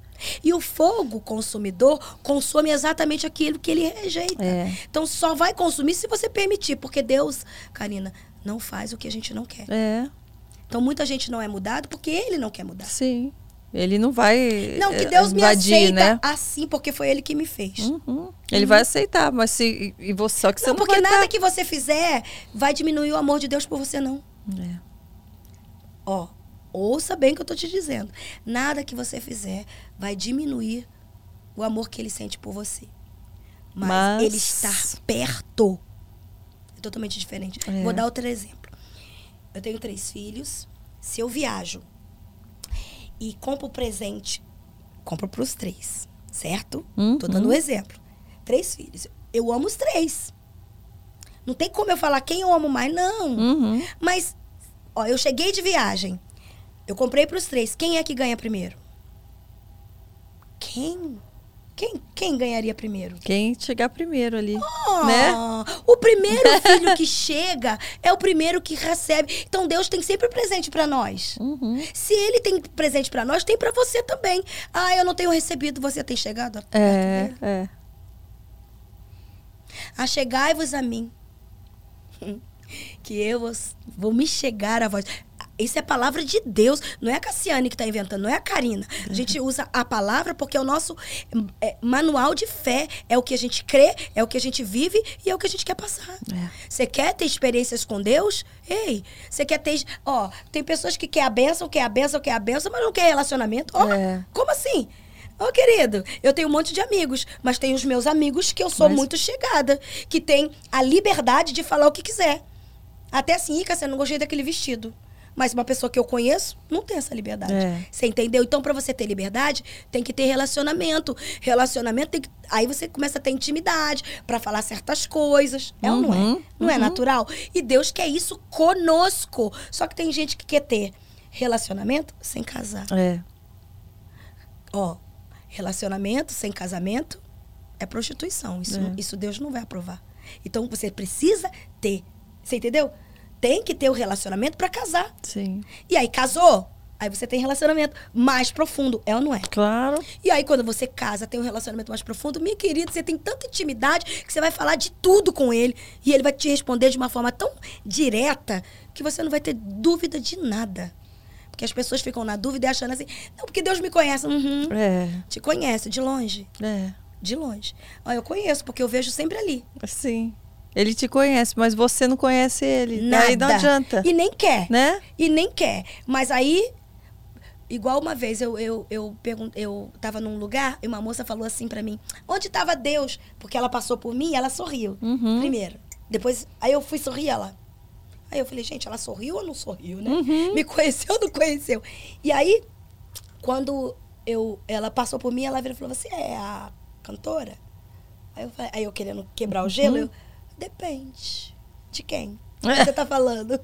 E o fogo consumidor consome exatamente aquilo que ele rejeita. É. Então só vai consumir se você permitir, porque Deus, Karina, não faz o que a gente não quer. É, Então muita gente não é mudado porque ele não quer mudar. sim. Ele não vai Não, que eh, Deus me invadir, aceita né? assim porque foi ele que me fez. Uhum. Ele vai aceitar, mas se e você só que você Não, não, porque nada tá- que você fizer vai diminuir o amor de Deus por você, não. É. Ó, ouça bem o que eu tô te dizendo. Nada que você fizer vai diminuir o amor que ele sente por você. Mas, Mas- ele estar perto é totalmente diferente. É. Vou dar outro exemplo. Eu tenho três filhos. Se eu viajo e compro presente, compro pros três, certo? Uhum. Tô dando um exemplo. Três filhos. Eu amo os três. Não tem como eu falar quem eu amo mais, não. Uhum. Mas, ó, eu cheguei de viagem. Eu comprei pros três. Quem é que ganha primeiro? Quem? Quem, quem ganharia primeiro? Quem chegar primeiro ali, Ah, né? O primeiro filho que chega é o primeiro que recebe. Então Deus tem sempre presente pra nós. Uhum. Se ele tem presente pra nós, tem pra você também. Ah, eu não tenho recebido, você tem chegado? É, é. Achegai-vos a mim, (laughs) que eu vou me chegar a vós. Isso é palavra de Deus, não é a Cassiane que está inventando, não é a Karina. A gente (laughs) usa a palavra porque é o nosso é, manual de fé, é o que a gente crê, é o que a gente vive e é o que a gente quer passar. É. Você quer ter experiências com Deus? Ei, você quer ter. Ó, tem pessoas que quer a benção, quer a benção, quer a benção, mas não quer relacionamento. Ó, É. como assim? Ô, querido, eu tenho um monte de amigos, mas tem os meus amigos que eu sou Mas- muito chegada, que tem a liberdade de falar o que quiser. Até assim, Ica, você não gostei daquele vestido. Mas uma pessoa que eu conheço não tem essa liberdade. É. Você entendeu? Então, pra você ter liberdade, tem que ter relacionamento. Relacionamento tem que. Aí você começa a ter intimidade pra falar certas coisas. É ou não é? Uhum, Não é uhum. natural? E Deus quer isso conosco. Só que tem gente que quer ter relacionamento sem casar. É. Ó, relacionamento sem casamento é prostituição. Isso, É. isso Deus não vai aprovar. Então você precisa ter. Você entendeu? Tem que ter o relacionamento pra casar. Sim. E aí casou, aí você tem relacionamento mais profundo, é ou não é? Claro. E aí quando você casa, tem um relacionamento mais profundo, minha querida, você tem tanta intimidade que você vai falar de tudo com ele e ele vai te responder de uma forma tão direta que você não vai ter dúvida de nada. Porque as pessoas ficam na dúvida e achando assim, não, porque Deus me conhece. Uhum. É. Te conhece de longe. É. De longe. Ó, eu conheço, porque eu vejo sempre ali. Sim. Ele te conhece, mas você não conhece ele. Nada. Daí não adianta. E nem quer. Né? E nem quer. Mas aí, igual uma vez eu, eu, eu, pergun- eu tava num lugar e uma moça falou assim pra mim: onde tava Deus? Porque ela passou por mim e ela sorriu. Uhum. Primeiro. Depois, aí eu fui sorrir ela. Aí eu falei, gente, ela sorriu ou não sorriu, né? Uhum. Me conheceu ou não conheceu? E aí, quando eu, ela passou por mim, ela virou e falou: Você é a cantora? Aí eu, falei, aí eu querendo quebrar o gelo, Uhum. eu, depende. De quem? (laughs) Você tá falando?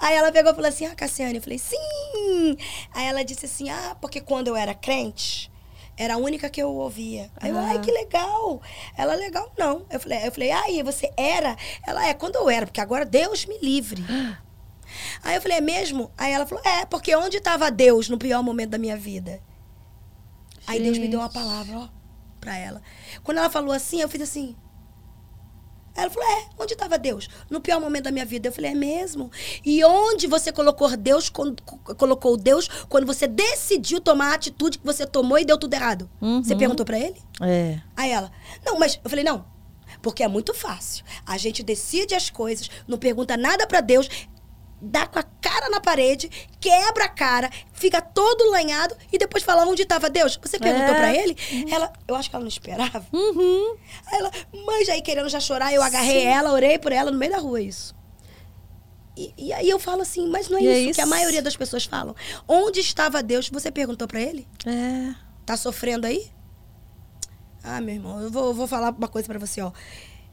Aí ela pegou e falou assim: Ah, Cassiane. Eu falei: Sim. Aí ela disse assim: Ah, porque quando eu era crente, era a única que eu ouvia. Aí eu, ai, que legal. Ela, legal, não. Eu falei, eu falei, ai, você era? Ela, é, quando eu era, porque agora Deus me livre. (gasps) Aí eu falei, é mesmo? Aí ela falou, é, porque onde estava Deus no pior momento da minha vida? Aí Deus me deu uma Gente. palavra, ó, pra ela. Quando ela falou assim, eu fiz assim. Ela falou, é, onde estava Deus? No pior momento da minha vida. Eu falei, é mesmo? E onde você colocou Deus, quando, co- colocou Deus, quando você decidiu tomar a atitude que você tomou e deu tudo errado? Você Uhum. perguntou pra ele? É. Aí ela, não, mas eu falei, não, porque é muito fácil. A gente decide as coisas, não pergunta nada pra Deus, dá com a cara na parede, quebra a cara, fica todo lanhado e depois fala onde estava Deus. Você perguntou É. pra ele? Ela, eu acho que ela não esperava. Uhum. Aí ela, mãe, já aí querendo já chorar, eu agarrei Sim. ela, orei por ela no meio da rua, isso. E, e aí eu falo assim, mas não é E é isso, que a isso. maioria das pessoas falam. Onde estava Deus? Você perguntou pra ele? É. Tá sofrendo aí? Ah, meu irmão, eu vou, eu vou falar uma coisa pra você, ó.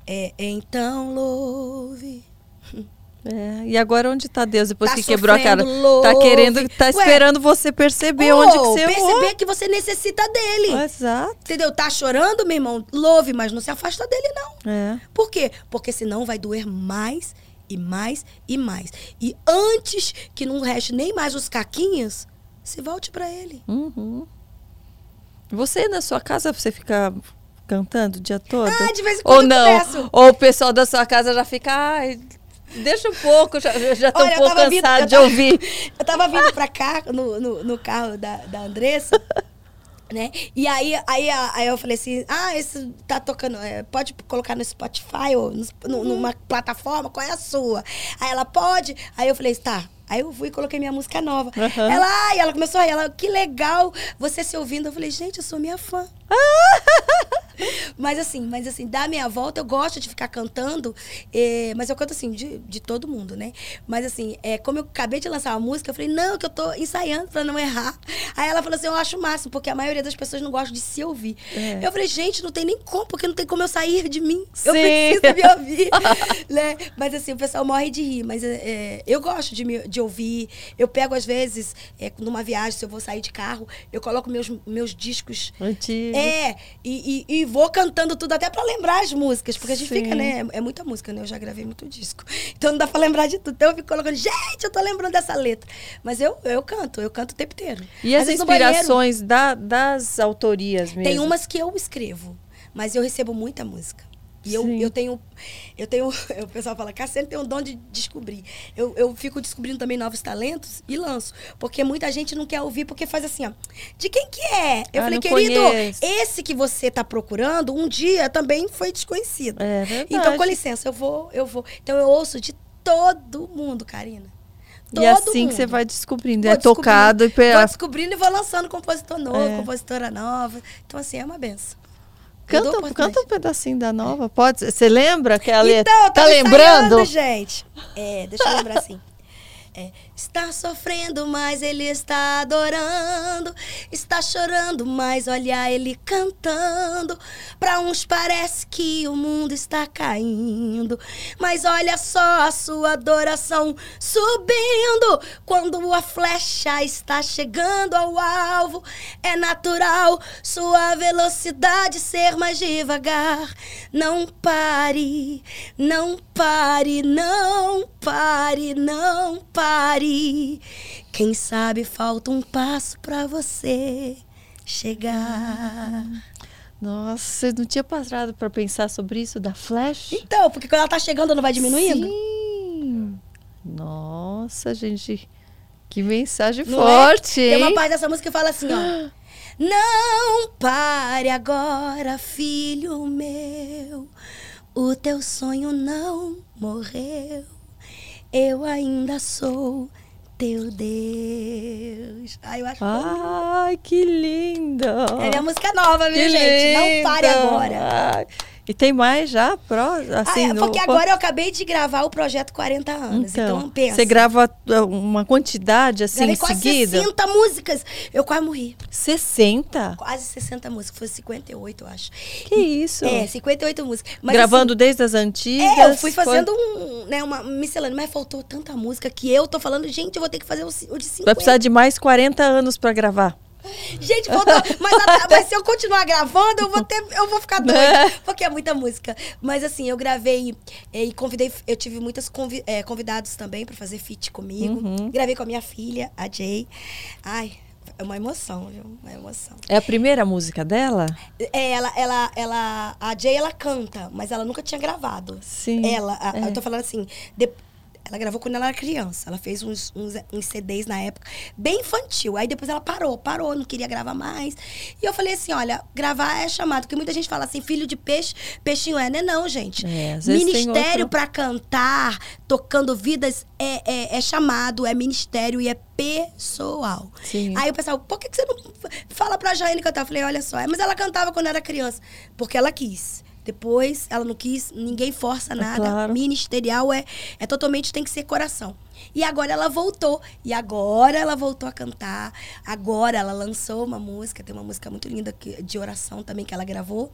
É, então louve. (laughs) É, e agora onde tá Deus depois Tá que quebrou a cara? sofrendo, Tá louve. querendo, tá Ué, esperando você perceber Ou onde que você perceber que você necessita dele. Exato. Entendeu? Tá chorando, meu irmão? Louve, mas não se afasta dele, não. É. Por quê? Porque senão vai doer mais e mais e mais. E antes que não reste nem mais os caquinhos, se volte pra ele. Uhum. Você na sua casa você fica cantando o dia todo? Ah, de vez em Ou quando eu não? começo. Ou o pessoal da sua casa já fica, ai, deixa um pouco, já, já tô Olha, um pouco tava vindo- eu de tava- ouvir. (laughs) Eu tava vindo pra cá no, no, no carro da, da Andressa, (laughs) né? E aí, aí, aí eu falei assim: ah, esse tá tocando, é, pode colocar no Spotify ou no- numa plataforma, qual é a sua? Aí ela pode. Aí eu falei: tá. Aí eu fui e coloquei minha música nova. Aham. Ela, ai, ela começou a rir, ela, que legal você se ouvindo. Eu falei, gente, eu sou minha fã. (laughs) Mas assim, mas assim, da minha volta, eu gosto de ficar cantando, eh, mas eu canto assim, de, de todo mundo, né? Mas assim, é, como eu acabei de lançar uma música, eu falei, não, que eu tô ensaiando pra não errar. Aí ela falou assim, eu acho o máximo, porque a maioria das pessoas não gosta de se ouvir. É. Eu falei, gente, não tem nem como, porque não tem como eu sair de mim. Eu Sim. preciso me ouvir. (laughs) né? Mas assim, o pessoal morre de rir. Mas é, eu gosto de, me, de ouvir. Eu pego, às vezes, é, numa viagem, se eu vou sair de carro, eu coloco meus, meus discos Antigo. é, e, e, e vou cantando tudo até pra lembrar as músicas, porque a gente Sim. fica, né? É, é muita música, né? Eu já gravei muito disco. Então não dá pra lembrar de tudo. Então eu fico colocando, gente, eu tô lembrando dessa letra. Mas eu, eu canto, eu canto o tempo inteiro. E Às as vezes inspirações da- das autorias mesmo? Tem umas que eu escrevo, mas eu recebo muita música. E eu, Sim. eu tenho. Eu tenho. (laughs) O pessoal fala, Cassiano tem um dom de descobrir. Eu, eu fico descobrindo também novos talentos e lanço. Porque muita gente não quer ouvir, porque faz assim, ó. De quem que é? Eu Ah, falei, querido, conheço." esse que você tá procurando, um dia também foi desconhecido. É verdade. Então, com licença, eu vou, eu vou. Então eu ouço de todo mundo, Karina. E é assim mundo. que você vai descobrindo. Vou é tocado e Vou descobrindo e vou lançando compositor novo, É. compositora nova. Então, assim, é uma benção. Canta, canta um pedacinho da nova, pode? Você lembra que a letra? Então, tá lembrando? ensaiando, gente. É, deixa eu lembrar assim. (laughs) É, está sofrendo, mas ele está adorando. Está chorando, mas olha ele cantando. Pra uns parece que o mundo está caindo. Mas olha só a sua adoração subindo. Quando a flecha está chegando ao alvo, é natural sua velocidade ser mais devagar. Não pare, não pare, não pare, não pare. Quem sabe falta um passo pra você chegar. Nossa, eu não tinha passado pra pensar sobre isso da Flash? Então, porque quando ela tá chegando, não vai diminuindo? Sim. Nossa, gente, que mensagem Não é? forte, Tem hein? uma parte dessa música que fala assim, ó. (gasps) Não pare agora, filho meu. O teu sonho não morreu. Eu ainda sou teu Deus. Ai, eu acho Ai, que linda! É minha música nova, viu, Que gente? Não pare agora. Ai, E tem mais já? Pro, assim, Ah, é, no- porque agora eu acabei de gravar o projeto 40 anos. Então, Então, pensa. você grava uh, uma quantidade assim Gravei em quase seguida? 60 músicas. Eu quase morri. 60? Quase 60 músicas. Foi 58, eu acho. Que isso? É, 58 músicas. Mas, Gravando assim, desde as antigas? É, eu fui fazendo um, né, uma miscelânea, mas faltou tanta música que eu tô falando, gente, eu vou ter que fazer o de 50. Vai precisar de mais 40 anos pra gravar. Gente. Mas, a- (laughs) mas se eu continuar gravando, eu vou ter, eu vou ficar doida. É. Porque é muita música. Mas assim, eu gravei eh, e convidei. Eu tive muitos convi- eh, convidados também pra fazer feat comigo. Uhum. Gravei com a minha filha, a Jay. Ai, é uma emoção, viu? Uma emoção. É a primeira música dela? É, ela, ela, ela, a Jay, ela canta, mas ela nunca tinha gravado. Sim, Ela, a- é. eu tô falando assim, de- ela gravou quando ela era criança. Ela fez uns, uns, uns CDs na época, bem infantil. Aí depois ela parou, parou, não queria gravar mais. E eu falei assim, olha, gravar é chamado, porque muita gente fala assim, filho de peixe, peixinho é, não é não, gente. É, ministério outro- pra cantar, tocando vidas, é, é, é chamado, é ministério e é pessoal. Sim. Aí o pessoal, por que, que você não fala pra Jane cantar? Eu falei, olha só, é, mas ela cantava quando era criança. Porque ela quis. Depois ela não quis, ninguém força nada. claro. Ministerial é, é totalmente tem que ser coração. E agora ela voltou. E agora ela voltou a cantar. Agora ela lançou uma música, tem uma música muito linda de oração também que ela gravou.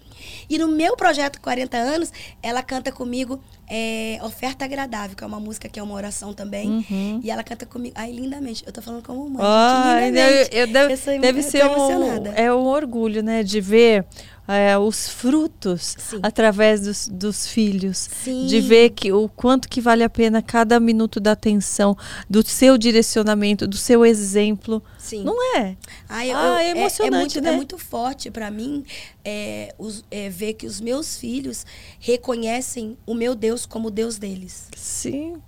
E no meu projeto 40 anos, ela canta comigo é, Oferta Agradável, que é uma música que é uma oração também. E ela canta comigo. Ai, lindamente. Eu tô falando como mãe. Ai, gente, eu, lindamente. eu deve, Eu sou- deve eu ser um, é um orgulho, né, de ver é, os frutos Sim. através dos, dos filhos, Sim. de ver que o quanto que vale a pena cada minuto da atenção, do seu direcionamento, do seu exemplo, Sim. não é? Ai, eu- Ah, é eu- emocionante, muito, né? É muito forte pra mim é, os- é, ver que os meus filhos reconhecem o meu Deus como o Deus deles. Sim,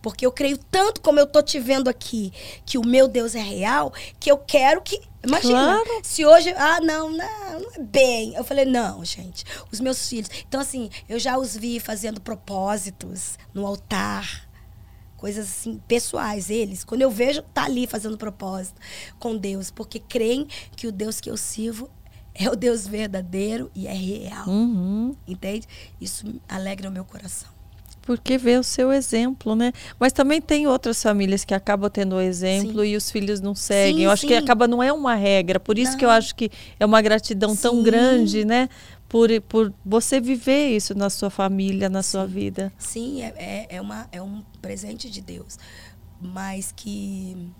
Porque eu creio tanto como eu tô te vendo aqui, que o meu Deus é real, que eu quero que. Imagina, Claro. se hoje. Ah, não, não, não é bem. Eu falei, não, gente, os meus filhos. Então, assim, eu já os vi fazendo propósitos no altar. Coisas assim, pessoais, eles. Quando eu vejo, tá ali fazendo propósito com Deus. Porque creem que o Deus que eu sirvo é o Deus verdadeiro e é real. Uhum. Entende? Isso alegra o meu coração. Porque vê o seu exemplo, né? Mas também tem outras famílias que acabam tendo o exemplo e os filhos não seguem. Sim, eu acho que sim. acaba não é uma regra. Por isso que eu Não. acho que é uma gratidão tão Sim. grande, né? Por, por você viver isso na sua família, na sua vida. Sim, é, é, é, uma, é um presente de Deus. Mas que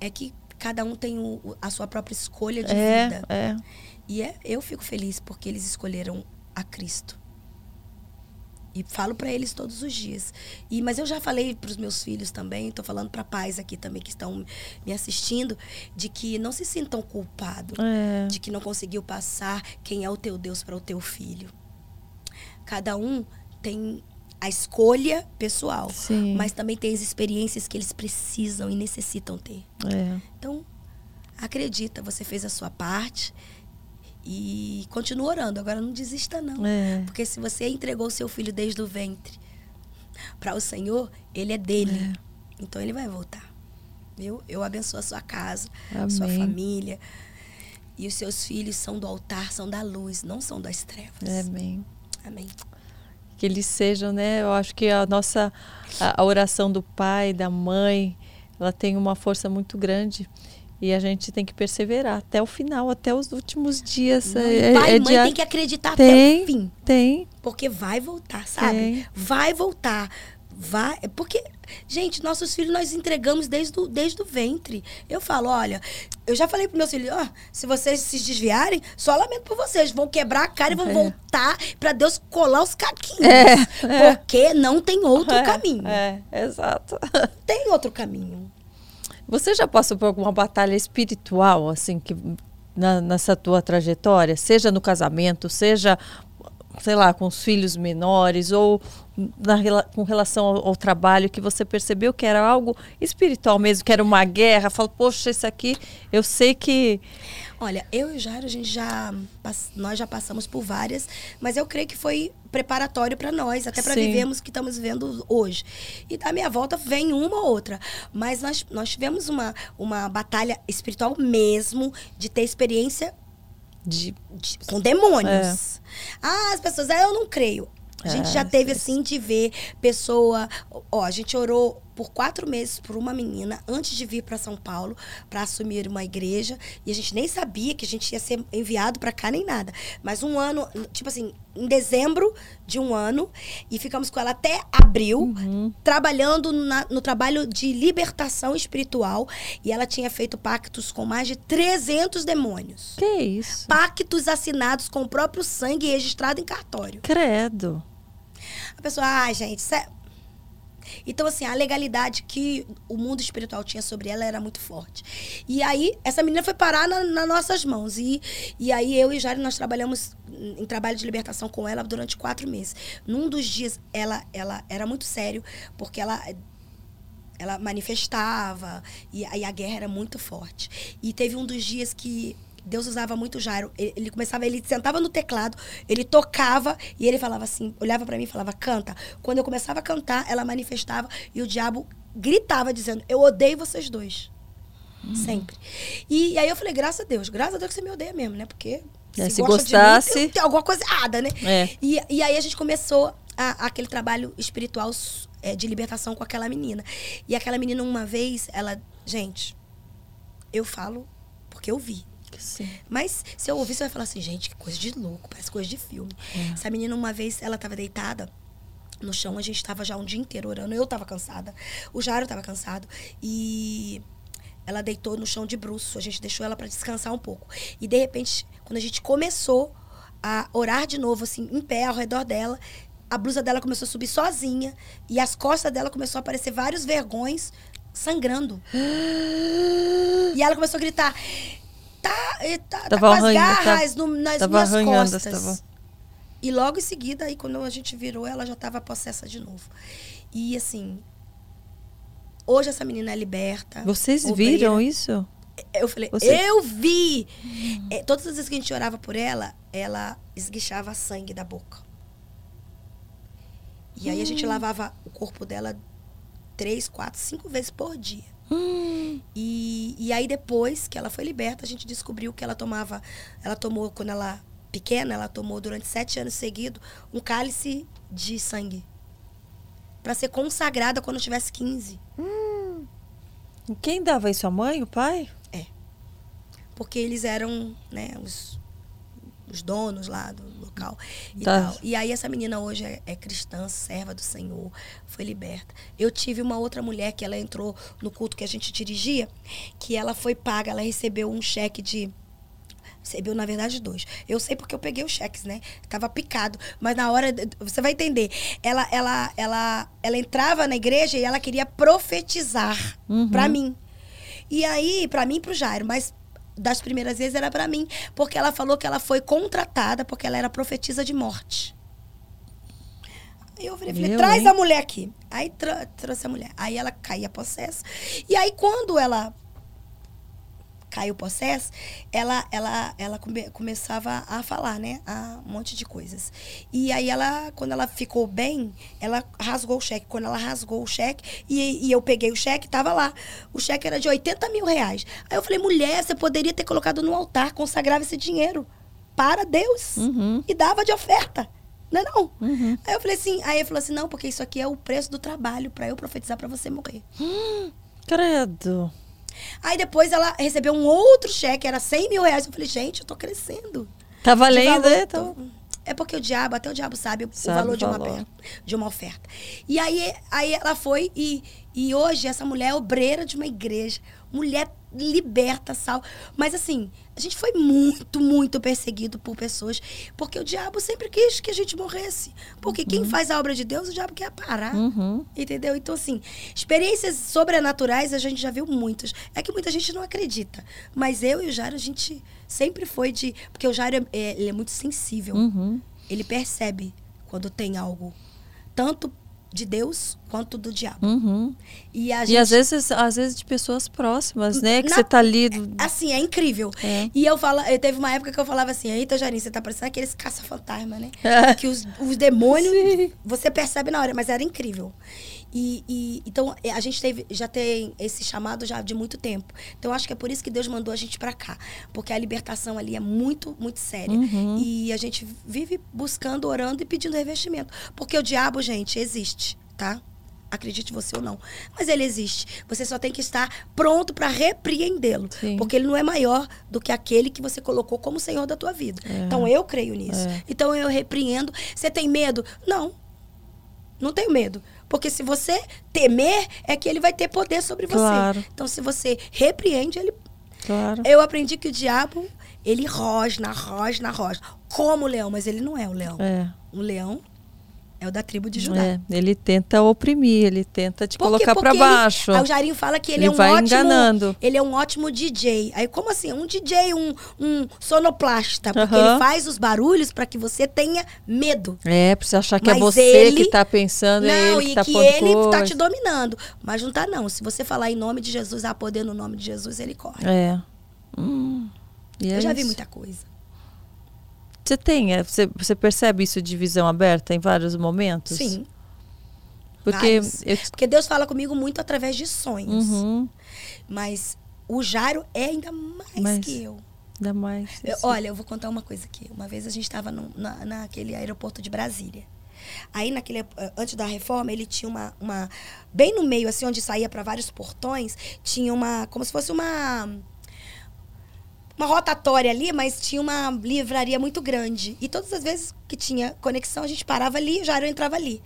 é que cada um tem o- o- a sua própria escolha de é, vida. é. E é, eu fico feliz porque eles escolheram a Cristo. E falo para eles todos os dias. E mas eu já falei para os meus filhos também, estou falando para pais aqui também que estão me assistindo, de que não se sintam culpados É. de que não conseguiu passar quem é o teu Deus para o teu filho. Cada um tem a escolha pessoal, Sim. mas também tem as experiências que eles precisam e necessitam ter. É. Então, acredita, você fez a sua parte e continua orando. Agora não desista não, É. porque se você entregou o seu filho desde o ventre para o Senhor, ele é dele. Então ele vai voltar. Eu, eu abençoo a sua casa, a sua Amém. família. E os seus filhos são do altar, são da luz, não são das trevas. Amém. Amém. Que eles sejam, né? Eu acho que a nossa a, a oração do pai, da mãe, ela tem uma força muito grande. E a gente tem que perseverar até o final, até os últimos dias. Não, É- e pai é e mãe dia- tem que acreditar até Tem, o fim. tem. Porque vai voltar, sabe? Tem. Vai voltar. Vai. Porque, gente, nossos filhos nós entregamos desde o, desde o ventre. Eu falo, olha, eu já falei para meus filhos, ó, se vocês se desviarem, só lamento por vocês. Vão quebrar a cara e vão É. voltar para Deus colar os caquinhos. É, é. Porque não tem outro É, caminho. É, exato. Tem outro caminho. Você já passou por alguma batalha espiritual, assim, que na- nessa tua trajetória? Seja no casamento, seja, sei lá, com os filhos menores, ou na com relação ao, ao trabalho, que você percebeu que era algo espiritual mesmo, que era uma guerra? Fala, poxa, isso aqui, eu sei que. Olha, eu e o Jairo, a gente já. Nós já passamos por várias, mas eu creio que foi preparatório para nós, até para vivermos o que estamos vivendo hoje. E da minha volta vem uma ou outra. Mas nós, nós tivemos uma, uma batalha espiritual mesmo, de ter experiência De, de- com demônios. Ah, as pessoas, ah, eu não creio. A gente É, já teve sim. assim de ver pessoa. Ó, a gente orou por quatro meses por uma menina antes de vir para São Paulo para assumir uma igreja e a gente nem sabia que a gente ia ser enviado para cá nem nada. Mas um ano, tipo assim, em dezembro de um ano e ficamos com ela até abril Uhum. trabalhando na- no trabalho de libertação espiritual e ela tinha feito pactos com mais de 300 demônios. que isso? Pactos assinados com o próprio sangue e registrado em cartório. Credo. A pessoa, ai, gente, isso é... Então, assim, a legalidade que o mundo espiritual tinha sobre ela era muito forte. E aí, essa menina foi parar na- nas nossas mãos. E, e aí, eu e Jari, nós trabalhamos em trabalho de libertação com ela durante quatro meses. Num dos dias, ela, ela era muito sério, porque ela ela manifestava e aí a guerra era muito forte. E teve um dos dias que Deus usava muito Jairo. Ele, começava, ele sentava no teclado, ele tocava e ele falava assim, olhava pra mim e falava, canta. Quando eu começava a cantar, ela manifestava e o diabo gritava dizendo, eu odeio vocês dois. Sempre. E, aí eu falei, graças a Deus, graças a Deus que você me odeia mesmo, né? Porque É, se gosta de mim, gostasse- tem, tem alguma coisa errada, né? É. E, e aí a gente começou a- aquele trabalho espiritual é, de libertação com aquela menina. E aquela menina, uma vez, ela. Gente, eu falo porque eu vi. Sim. Mas se eu ouvir, você vai falar assim, gente, que coisa de louco, parece coisa de filme. Essa menina, uma vez, ela tava deitada no chão, a gente tava já um dia inteiro orando. Eu tava cansada, o Jairo tava cansado. E ela deitou no chão de bruço, a gente deixou ela para descansar um pouco. E de repente, quando a gente começou a orar de novo, assim, em pé, ao redor dela, a blusa dela começou a subir sozinha e as costas dela começou a aparecer vários vergões sangrando. (gasps) E ela começou a gritar: tá, eh, tá, tá Tava com as tá- garras no- nas tava minhas arranhando, costas. tava- E logo em seguida, aí quando a gente virou, ela já estava possessa de novo. E assim, hoje essa menina é liberta. Vocês obreira. viram isso? Eu falei, Você- eu vi! É, todas as vezes que a gente orava por ela, ela esguichava sangue da boca. E aí a Hum. gente lavava o corpo dela três, quatro, cinco vezes por dia. E, e aí depois que ela foi liberta, a gente descobriu que ela tomava, ela tomou quando ela pequena, ela tomou durante sete anos seguidos um cálice de sangue para ser consagrada quando tivesse 15. Quem dava isso? A mãe, o pai? porque eles eram, né, os, os donos lá do local e Tá. tal. E aí essa menina hoje é, é cristã, serva do Senhor, foi liberta. Eu tive uma outra mulher que ela entrou no culto que a gente dirigia, que ela foi paga, ela recebeu um cheque de Recebeu, na verdade, dois. Eu sei porque eu peguei os cheques, né? Tava picado. Mas na hora, você vai entender. Ela, ela, ela, ela entrava na igreja e ela queria profetizar Uhum. pra mim. E aí, pra mim e pro Jairo, mas das primeiras vezes era pra mim, porque ela falou que ela foi contratada porque ela era profetisa de morte. Aí eu falei, Meu, traz hein? a mulher aqui. Aí tra- trouxe a mulher. Aí ela caía possessa. E aí quando ela caiu possesso, ela, ela, ela come- começava a falar, né? A um monte de coisas. E aí ela, quando ela ficou bem, ela rasgou o cheque. Quando ela rasgou o cheque, e, e eu peguei o cheque, tava lá. O cheque era de 80 mil reais. Aí eu falei, mulher, você poderia ter colocado no altar, consagrava esse dinheiro para Deus. Uhum. E dava de oferta. Não é não? Aí eu falei assim, aí ele falou assim, não, porque isso aqui é o preço do trabalho para eu profetizar para você morrer. (gasps) Credo. Aí depois ela recebeu um outro cheque, era 100 mil reais. Eu falei, gente, eu tô crescendo. Tá valendo, é? tô-. É porque o diabo, até o diabo sabe, o- Sabe o valor, de, uma valor. de uma oferta. E aí, aí ela foi e, e hoje essa mulher é obreira de uma igreja. Mulher liberta, sal. Mas assim, a gente foi muito, muito perseguido por pessoas. Porque o diabo sempre quis que a gente morresse. Porque quem faz a obra de Deus, o diabo quer parar. Uhum. Entendeu? Então, assim, experiências sobrenaturais a gente já viu muitas. É que muita gente não acredita. Mas eu e o Jairo, a gente sempre foi de. Porque o Jairo é, é- ele é muito sensível. Uhum. Ele percebe quando tem algo, tanto de Deus quanto do diabo. Uhum. E a E gente. às vezes, às vezes de pessoas próximas, né? Que Na- você tá ali. do- Assim, é incrível. É. E eu falo, eu teve uma época que eu falava assim, eita, Jarinho, você tá parecendo aqueles caça-fantasma, né? É. que os, os demônios, (laughs) você percebe na hora, mas era incrível. E, e- então é, a gente teve, já tem esse chamado já de muito tempo. Então acho que é por isso que Deus mandou a gente pra cá, porque a libertação ali é muito, muito séria. Uhum. E a gente vive buscando, orando e pedindo revestimento, porque o diabo, gente, existe, tá? Acredite você ou não. Mas ele existe. Você só tem que estar pronto para repreendê-lo. Porque ele não é maior do que aquele que você colocou como Senhor da tua vida. É. Então eu creio nisso. É. Então eu repreendo. Você tem medo? Não. Não tenho medo. Porque se você temer, é que ele vai ter poder sobre você. Claro. Então se você repreende, ele. Claro. Eu aprendi que o diabo, ele rosna, rosna, rosna. Como o leão, mas ele não é o leão. É. O leão é o da tribo de Judá. É, ele tenta oprimir, ele tenta te Por quê? colocar pra Porque ele- baixo. Aí o Jairinho fala que ele, Ele é um vai ótimo. enganando. Ele é um ótimo DJ. Aí, como assim? Um DJ, um, um sonoplasta. Porque ele faz os barulhos pra que você tenha medo. É, pra você achar que é Mas você ele- que tá pensando, é não, ele que e tá que ele tá coisa. te dominando. Mas não tá, não. Se você falar em nome de Jesus, há poder no nome de Jesus, ele corre. É. Hum. E é Eu já vi isso. muita coisa. Você tem, é, você, você percebe isso de visão aberta em vários momentos? Sim. Porque eu, Porque Deus fala comigo muito através de sonhos. Uhum. Mas o Jairo é ainda mais que eu. Ainda mais. Eu- olha, eu vou contar uma coisa aqui. Uma vez a gente estava na, naquele aeroporto de Brasília. Aí, naquele, eh, antes da reforma, ele tinha uma, uma. Bem no meio, assim, onde saía para vários portões, tinha uma. Como se fosse uma. Uma rotatória ali, mas tinha uma livraria muito grande. E todas as vezes que tinha conexão, a gente parava ali e o Jairo entrava ali.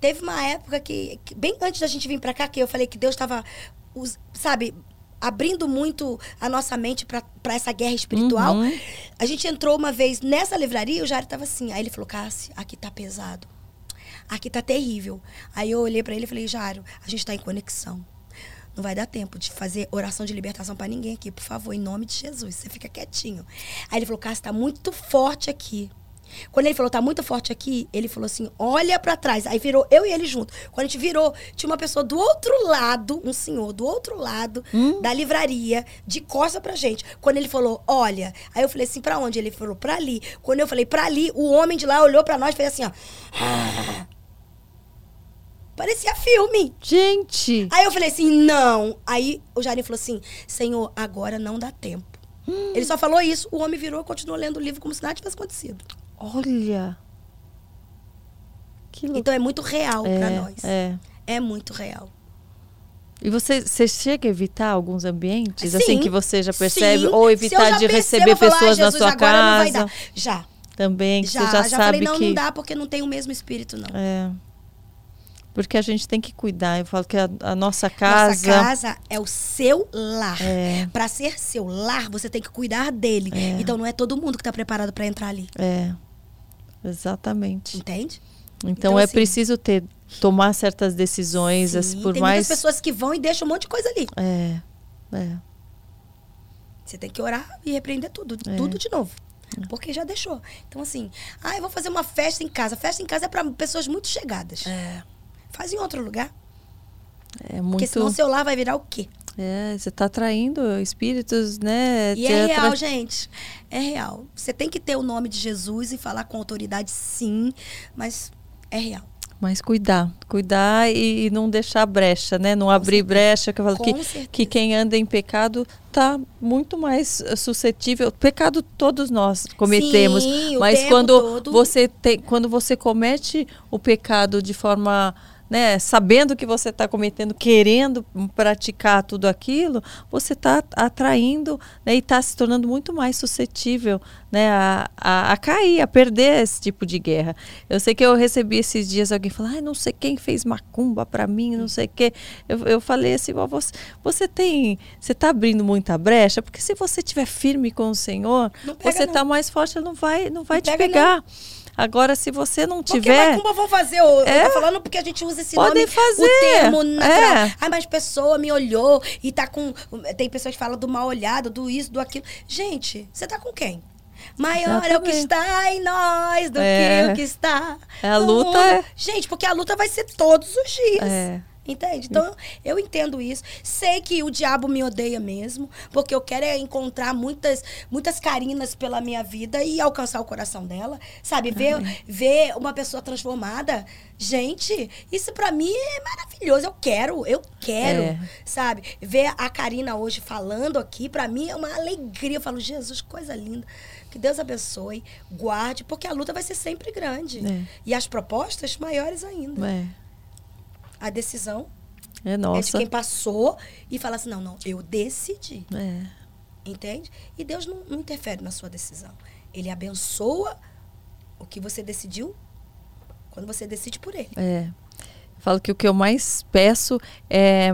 Teve uma época que, que bem antes da gente vir para cá, que eu falei que Deus estava, sabe, abrindo muito a nossa mente para essa guerra espiritual. Uhum. A gente entrou uma vez nessa livraria e o Jairo tava assim. Aí ele falou, Cassi, aqui tá pesado. Aqui tá terrível. Aí eu olhei para ele e falei, Jairo, a gente tá em conexão. Não vai dar tempo de fazer oração de libertação para ninguém aqui, por favor, em nome de Jesus. Você fica quietinho. Aí ele falou, Cassi, tá muito forte aqui. Quando ele falou, tá muito forte aqui, ele falou assim: olha para trás. Aí virou eu e ele junto. Quando a gente virou, tinha uma pessoa do outro lado, um senhor do outro lado Hum? da livraria, de costa pra gente. Quando ele falou, olha. Aí eu falei assim: pra onde? Ele falou, pra ali. Quando eu falei, pra ali, o homem de lá olhou pra nós e fez assim: ó. Parecia filme. Gente! Aí eu falei assim, não. Aí o Jairinho falou assim, Senhor, agora não dá tempo. Ele só falou isso, o homem virou e continuou lendo o livro como se nada tivesse acontecido. Olha! Que louco. Então é muito real pra nós. É. É muito real. E você, você chega a evitar alguns ambientes, Sim, assim, que você já percebe? sim. Ou evitar de percebo, receber "Ah, pessoas na Jesus, sua não vai casa? Já, Também, que já, você já, já, sabe falei, não, que... não dá porque não tem o mesmo espírito, não. É. Porque a gente tem que cuidar. Eu falo que a, a nossa casa... Nossa casa é o seu lar. É. Pra ser seu lar, você tem que cuidar dele. É. Então não é todo mundo que tá preparado pra entrar ali. É. Exatamente. Entende? Então, Então, é assim- preciso ter tomar certas decisões, Sim, por tem mais muitas pessoas que vão e deixam um monte de coisa ali. é, é, Você tem que orar e repreender tudo, É. tudo de novo. Porque já deixou. Então, assim, ah, eu vou fazer uma festa em casa. Festa em casa é pra pessoas muito chegadas. Faz em outro lugar. é Porque muito senão seu lar vai virar o quê? é, você está atraindo espíritos, né? E é atra- real, gente. É real. Você tem que ter o nome de Jesus e falar com autoridade, sim, mas é real. Mas cuidar, cuidar e, e não deixar brecha, né? Não abrir certeza. brecha, que eu falo Com que, certeza. que quem anda em pecado tá muito mais eh, suscetível. Pecado todos nós cometemos, Sim, mas quando todo. você tem, quando você comete o pecado de forma né, sabendo que você está cometendo, querendo praticar tudo aquilo, você está atraindo né, e está se tornando muito mais suscetível né, a, a, a cair, a perder esse tipo de guerra. Eu sei que eu recebi esses dias alguém falando, ai, não sei quem fez macumba para mim, não sei o quê. Eu, eu falei assim, "Ó, você, você tem, você está abrindo muita brecha, porque se você estiver firme com o Senhor, você está mais forte, ele não vai, não vai Não te pega, não. Agora, se você não Porque tiver. macumba vão fazer, eu, É. eu tô falando porque a gente usa esse Podem nome, fazer, o termo natural. é. Ai, mas pessoa me olhou e tá com... Tem pessoas que falam do mal olhado, do isso, do aquilo. Gente, você tá com quem? Maior é o que Exatamente. está em nós do É. que o que está É, a luta mundo. é- Gente, porque a luta vai ser todos os dias. É. Entende? Então, eu entendo isso. Sei que o diabo me odeia mesmo, porque eu quero é encontrar muitas, muitas carinas pela minha vida e alcançar o coração dela. Sabe? Ver, ver uma pessoa transformada. Gente, isso pra mim é maravilhoso. Eu quero, eu quero. É. Sabe? Ver a Karina hoje falando aqui, pra mim é uma alegria. Eu falo, Jesus, coisa linda. Que Deus abençoe, guarde, porque a luta vai ser sempre grande. É. E as propostas maiores ainda. É, A decisão é é de nossa. quem passou e fala assim: não, não, eu decidi. É. Entende? E Deus não, não interfere na sua decisão. Ele abençoa o que você decidiu quando você decide por ele. É. Eu falo que o que eu mais peço é,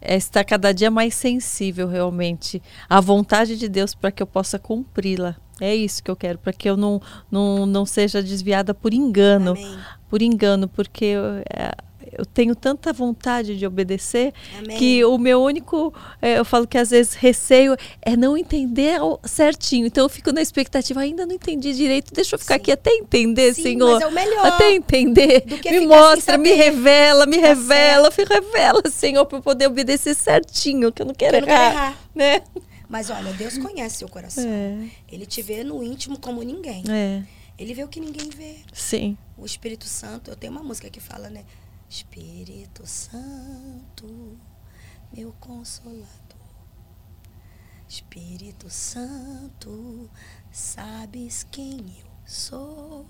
é estar cada dia mais sensível realmente à vontade de Deus para que eu possa cumpri-la. É isso que eu quero, para que eu não, não, não seja desviada por engano. Amém. Por engano, porque eu, é, eu tenho tanta vontade de obedecer Amém. que o meu único, é, eu falo que às vezes receio é não entender certinho. Então eu fico na expectativa, ainda não entendi direito, deixa eu ficar Sim. aqui até entender, Sim, Senhor. é Até entender. me mostra, me revela, me Tá revela, me revela, Senhor, para eu poder obedecer certinho, que eu não quero, Eu não quero errar, errar. Né? Mas olha, Deus conhece seu coração. É, Ele te vê no íntimo como ninguém. é, Ele vê o que ninguém vê. sim. O Espírito Santo, eu tenho uma música que fala, né? Espírito Santo, meu consolador. Espírito Santo, sabes quem eu sou,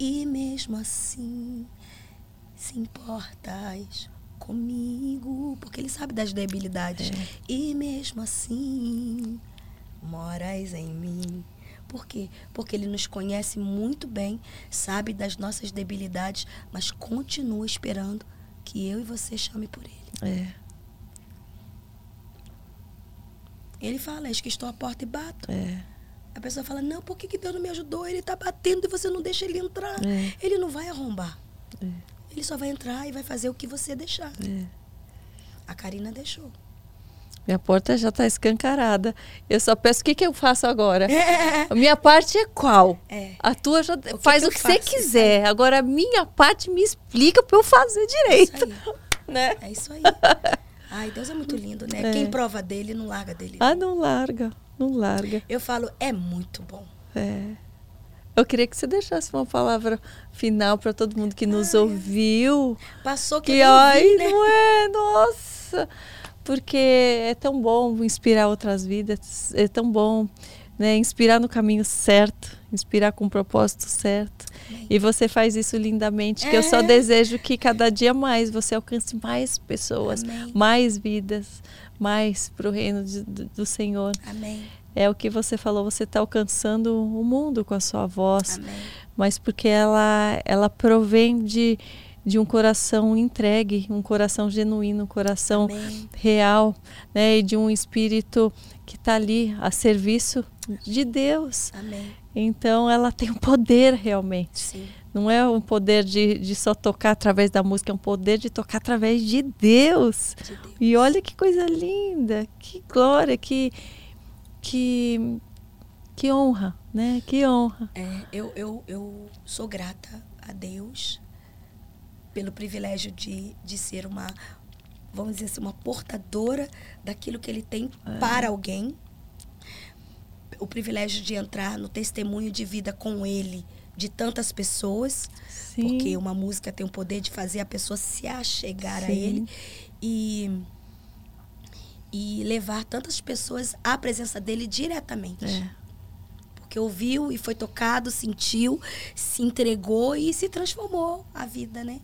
e mesmo assim se importas comigo, porque ele sabe das debilidades. É. E mesmo assim, moras em mim. Por quê? Porque ele nos conhece muito bem, sabe das nossas debilidades, mas continua esperando que eu e você chame por ele. É, Ele fala, eis que estou à porta e bato. é, A pessoa fala, não, por que, que Deus não me ajudou? Ele está batendo e você não deixa ele entrar. É. Ele não vai arrombar. É. Ele só vai entrar e vai fazer o que você deixar. é. A Karina deixou. Minha porta já está escancarada. Eu só peço o que, que eu faço agora. É. A minha parte é qual? É. A tua já que faz que o que você quiser. Agora a minha parte me explica para eu fazer direito, Isso aí. né? É isso aí. (laughs) Ai, Deus é muito lindo, né? É. Quem prova dele não larga dele. Ah, não larga, não larga. Eu falo, é muito bom. É. Eu queria que você deixasse uma palavra final para todo mundo que nos ouviu. Passou que, Que eu ai, vi, né? não é, nossa. Porque é tão bom inspirar outras vidas, é tão bom, né, inspirar no caminho certo, inspirar com o propósito certo. E você faz isso lindamente, que eu só É. desejo que cada dia mais você alcance mais pessoas, Amém. mais vidas, mais para o reino de- do, do Senhor. Amém. É o que você falou, você está alcançando o mundo com a sua voz Amém. mas porque ela ela provém de, de um coração entregue, um coração genuíno, um coração Amém. real, né, e de um espírito que está ali a serviço de Deus. Amém. Então ela tem um poder realmente. Sim. Não é um poder de, de só tocar através da música, é um poder de tocar através de Deus. De Deus. E olha que coisa linda, que glória, que que que honra, né? Que honra. É, eu, eu, eu sou grata a Deus pelo privilégio de, de ser uma, vamos dizer assim, uma portadora daquilo que Ele tem para alguém. O privilégio de entrar no testemunho de vida com Ele de tantas pessoas. Sim. Porque uma música tem o poder de fazer a pessoa se achegar a Sim. ele e, e levar tantas pessoas à presença dele diretamente. É. Porque ouviu e foi tocado, sentiu, se entregou e se transformou a vida, né?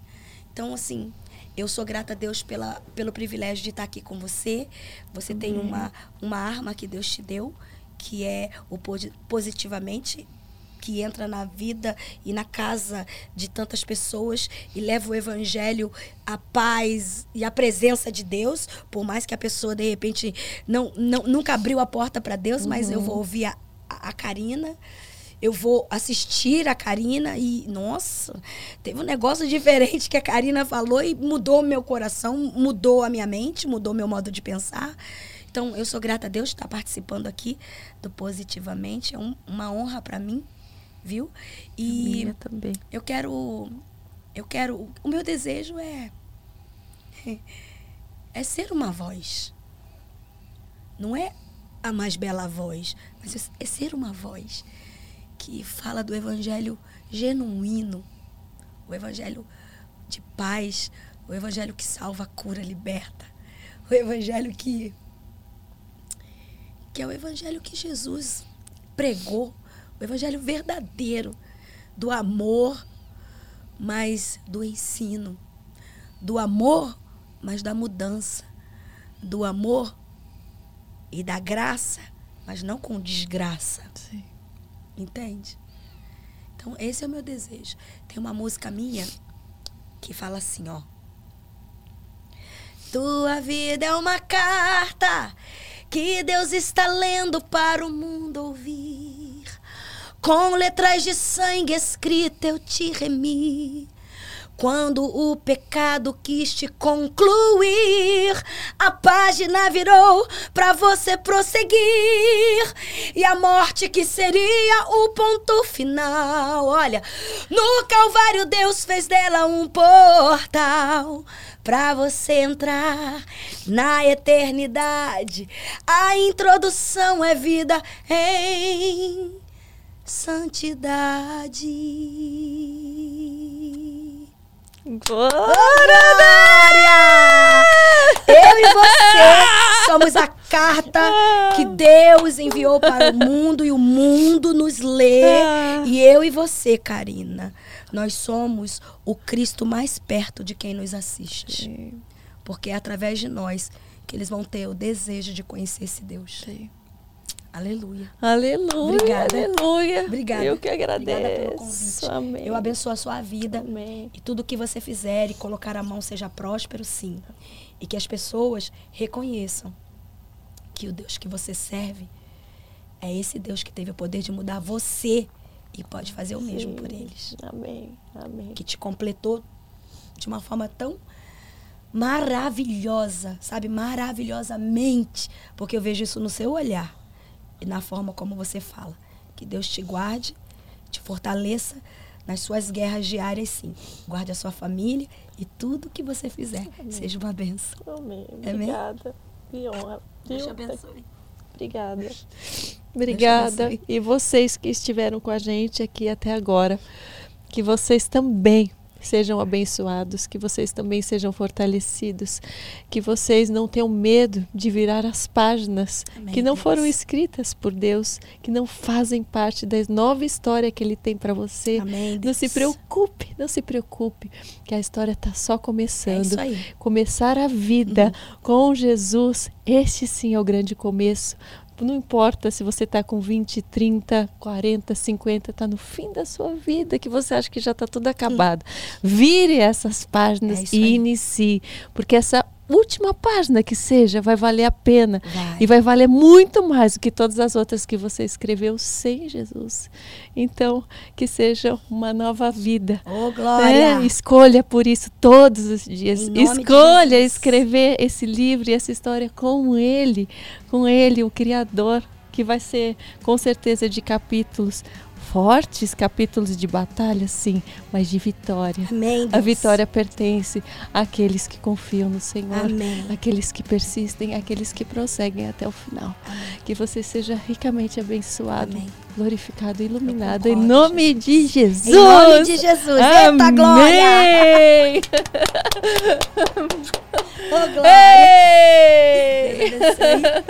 Então, assim, eu sou grata a Deus pela, pelo privilégio de estar aqui com você. Você tem uma, uma arma que Deus te deu, que é o posi- positivamente que entra na vida e na casa de tantas pessoas e leva o evangelho, a paz e a presença de Deus, por mais que a pessoa de repente não, não nunca abriu a porta para Deus, mas eu vou ouvir a, a, a Karina, eu vou assistir a Karina e nossa, teve um negócio diferente que a Karina falou e mudou meu coração, mudou a minha mente, mudou meu modo de pensar. Então, eu sou grata a Deus de estar participando aqui do Positivamente. É um- uma honra para mim, viu? E Minha também. eu quero. Eu quero. O meu desejo é. É ser uma voz. Não é a mais bela voz, mas é ser uma voz que fala do evangelho genuíno, o evangelho de paz, o evangelho que salva, cura, liberta, o evangelho que que é o evangelho que Jesus pregou, o evangelho verdadeiro do amor, mas do ensino, do amor, mas da mudança, do amor e da graça, mas não com desgraça. Sim. Entende? Então, esse é o meu desejo. Tem uma música minha que fala assim, ó. Tua vida é uma carta que Deus está lendo para o mundo ouvir. Com letras de sangue escrita eu te remi. Quando o pecado quis te concluir, a página virou para você prosseguir. E a morte que seria o ponto final. Olha, no Calvário Deus fez dela um portal para você entrar na eternidade. A introdução é vida em santidade. Glória! Eu e você somos a carta que Deus enviou para o mundo e o mundo nos lê. E eu e você, Karina, nós somos o Cristo mais perto de quem nos assiste. Porque é através de nós que eles vão ter o desejo de conhecer esse Deus. Sim. Aleluia. Aleluia. Obrigada. Aleluia. Obrigada. Eu que agradeço. Obrigada pelo convite. Amém. Eu abençoo a sua vida. Amém. E tudo que você fizer e colocar a mão seja próspero, sim. E que as pessoas reconheçam que o Deus que você serve é esse Deus que teve o poder de mudar você e pode fazer o mesmo por eles. Amém. Amém. Que te completou de uma forma tão maravilhosa, sabe? Maravilhosamente. Porque eu vejo isso no seu olhar e na forma como você fala. Que Deus te guarde, te fortaleça nas suas guerras diárias, sim. Guarde a sua família e tudo que você fizer seja uma benção. Amém. Amém. Obrigada. Que honra. Deus te abençoe. Obrigada. Obrigada. E vocês que estiveram com a gente aqui até agora, que vocês também sejam abençoados, que vocês também sejam fortalecidos, que vocês não tenham medo de virar as páginas Amém, que não Deus. foram escritas por Deus, que não fazem parte da nova história que Ele tem para você. Amém. Não se preocupe, não se preocupe, que a história está só É começando isso aí. começar a vida com Jesus, este sim é o grande começo. Não importa se você está com 20, 30, 40, 50, está no fim da sua vida, que você acha que já está tudo acabado. Vire essas páginas É e inicie, porque essa última página que seja vai valer a pena Vai. e vai valer muito mais do que todas as outras que você escreveu sem Jesus. Então, que seja uma nova vida. Ô, glória. É, escolha por isso todos os dias. Escolha escrever esse livro e essa história com ele, com ele, o Criador, que vai ser com certeza de capítulos fortes, capítulos de batalha, sim, mas de vitória. Amém. A Deus. vitória pertence àqueles que confiam no Senhor, Amém. àqueles que persistem, àqueles que prosseguem até o final. Que você seja ricamente abençoado, Amém. glorificado e iluminado em nome de Jesus. Em nome de Jesus. Eita, glória. Amém. (laughs) Ô, glória. Ei! Agradecer.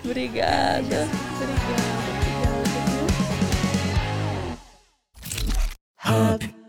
(laughs) Obrigada. Obrigada. Hub.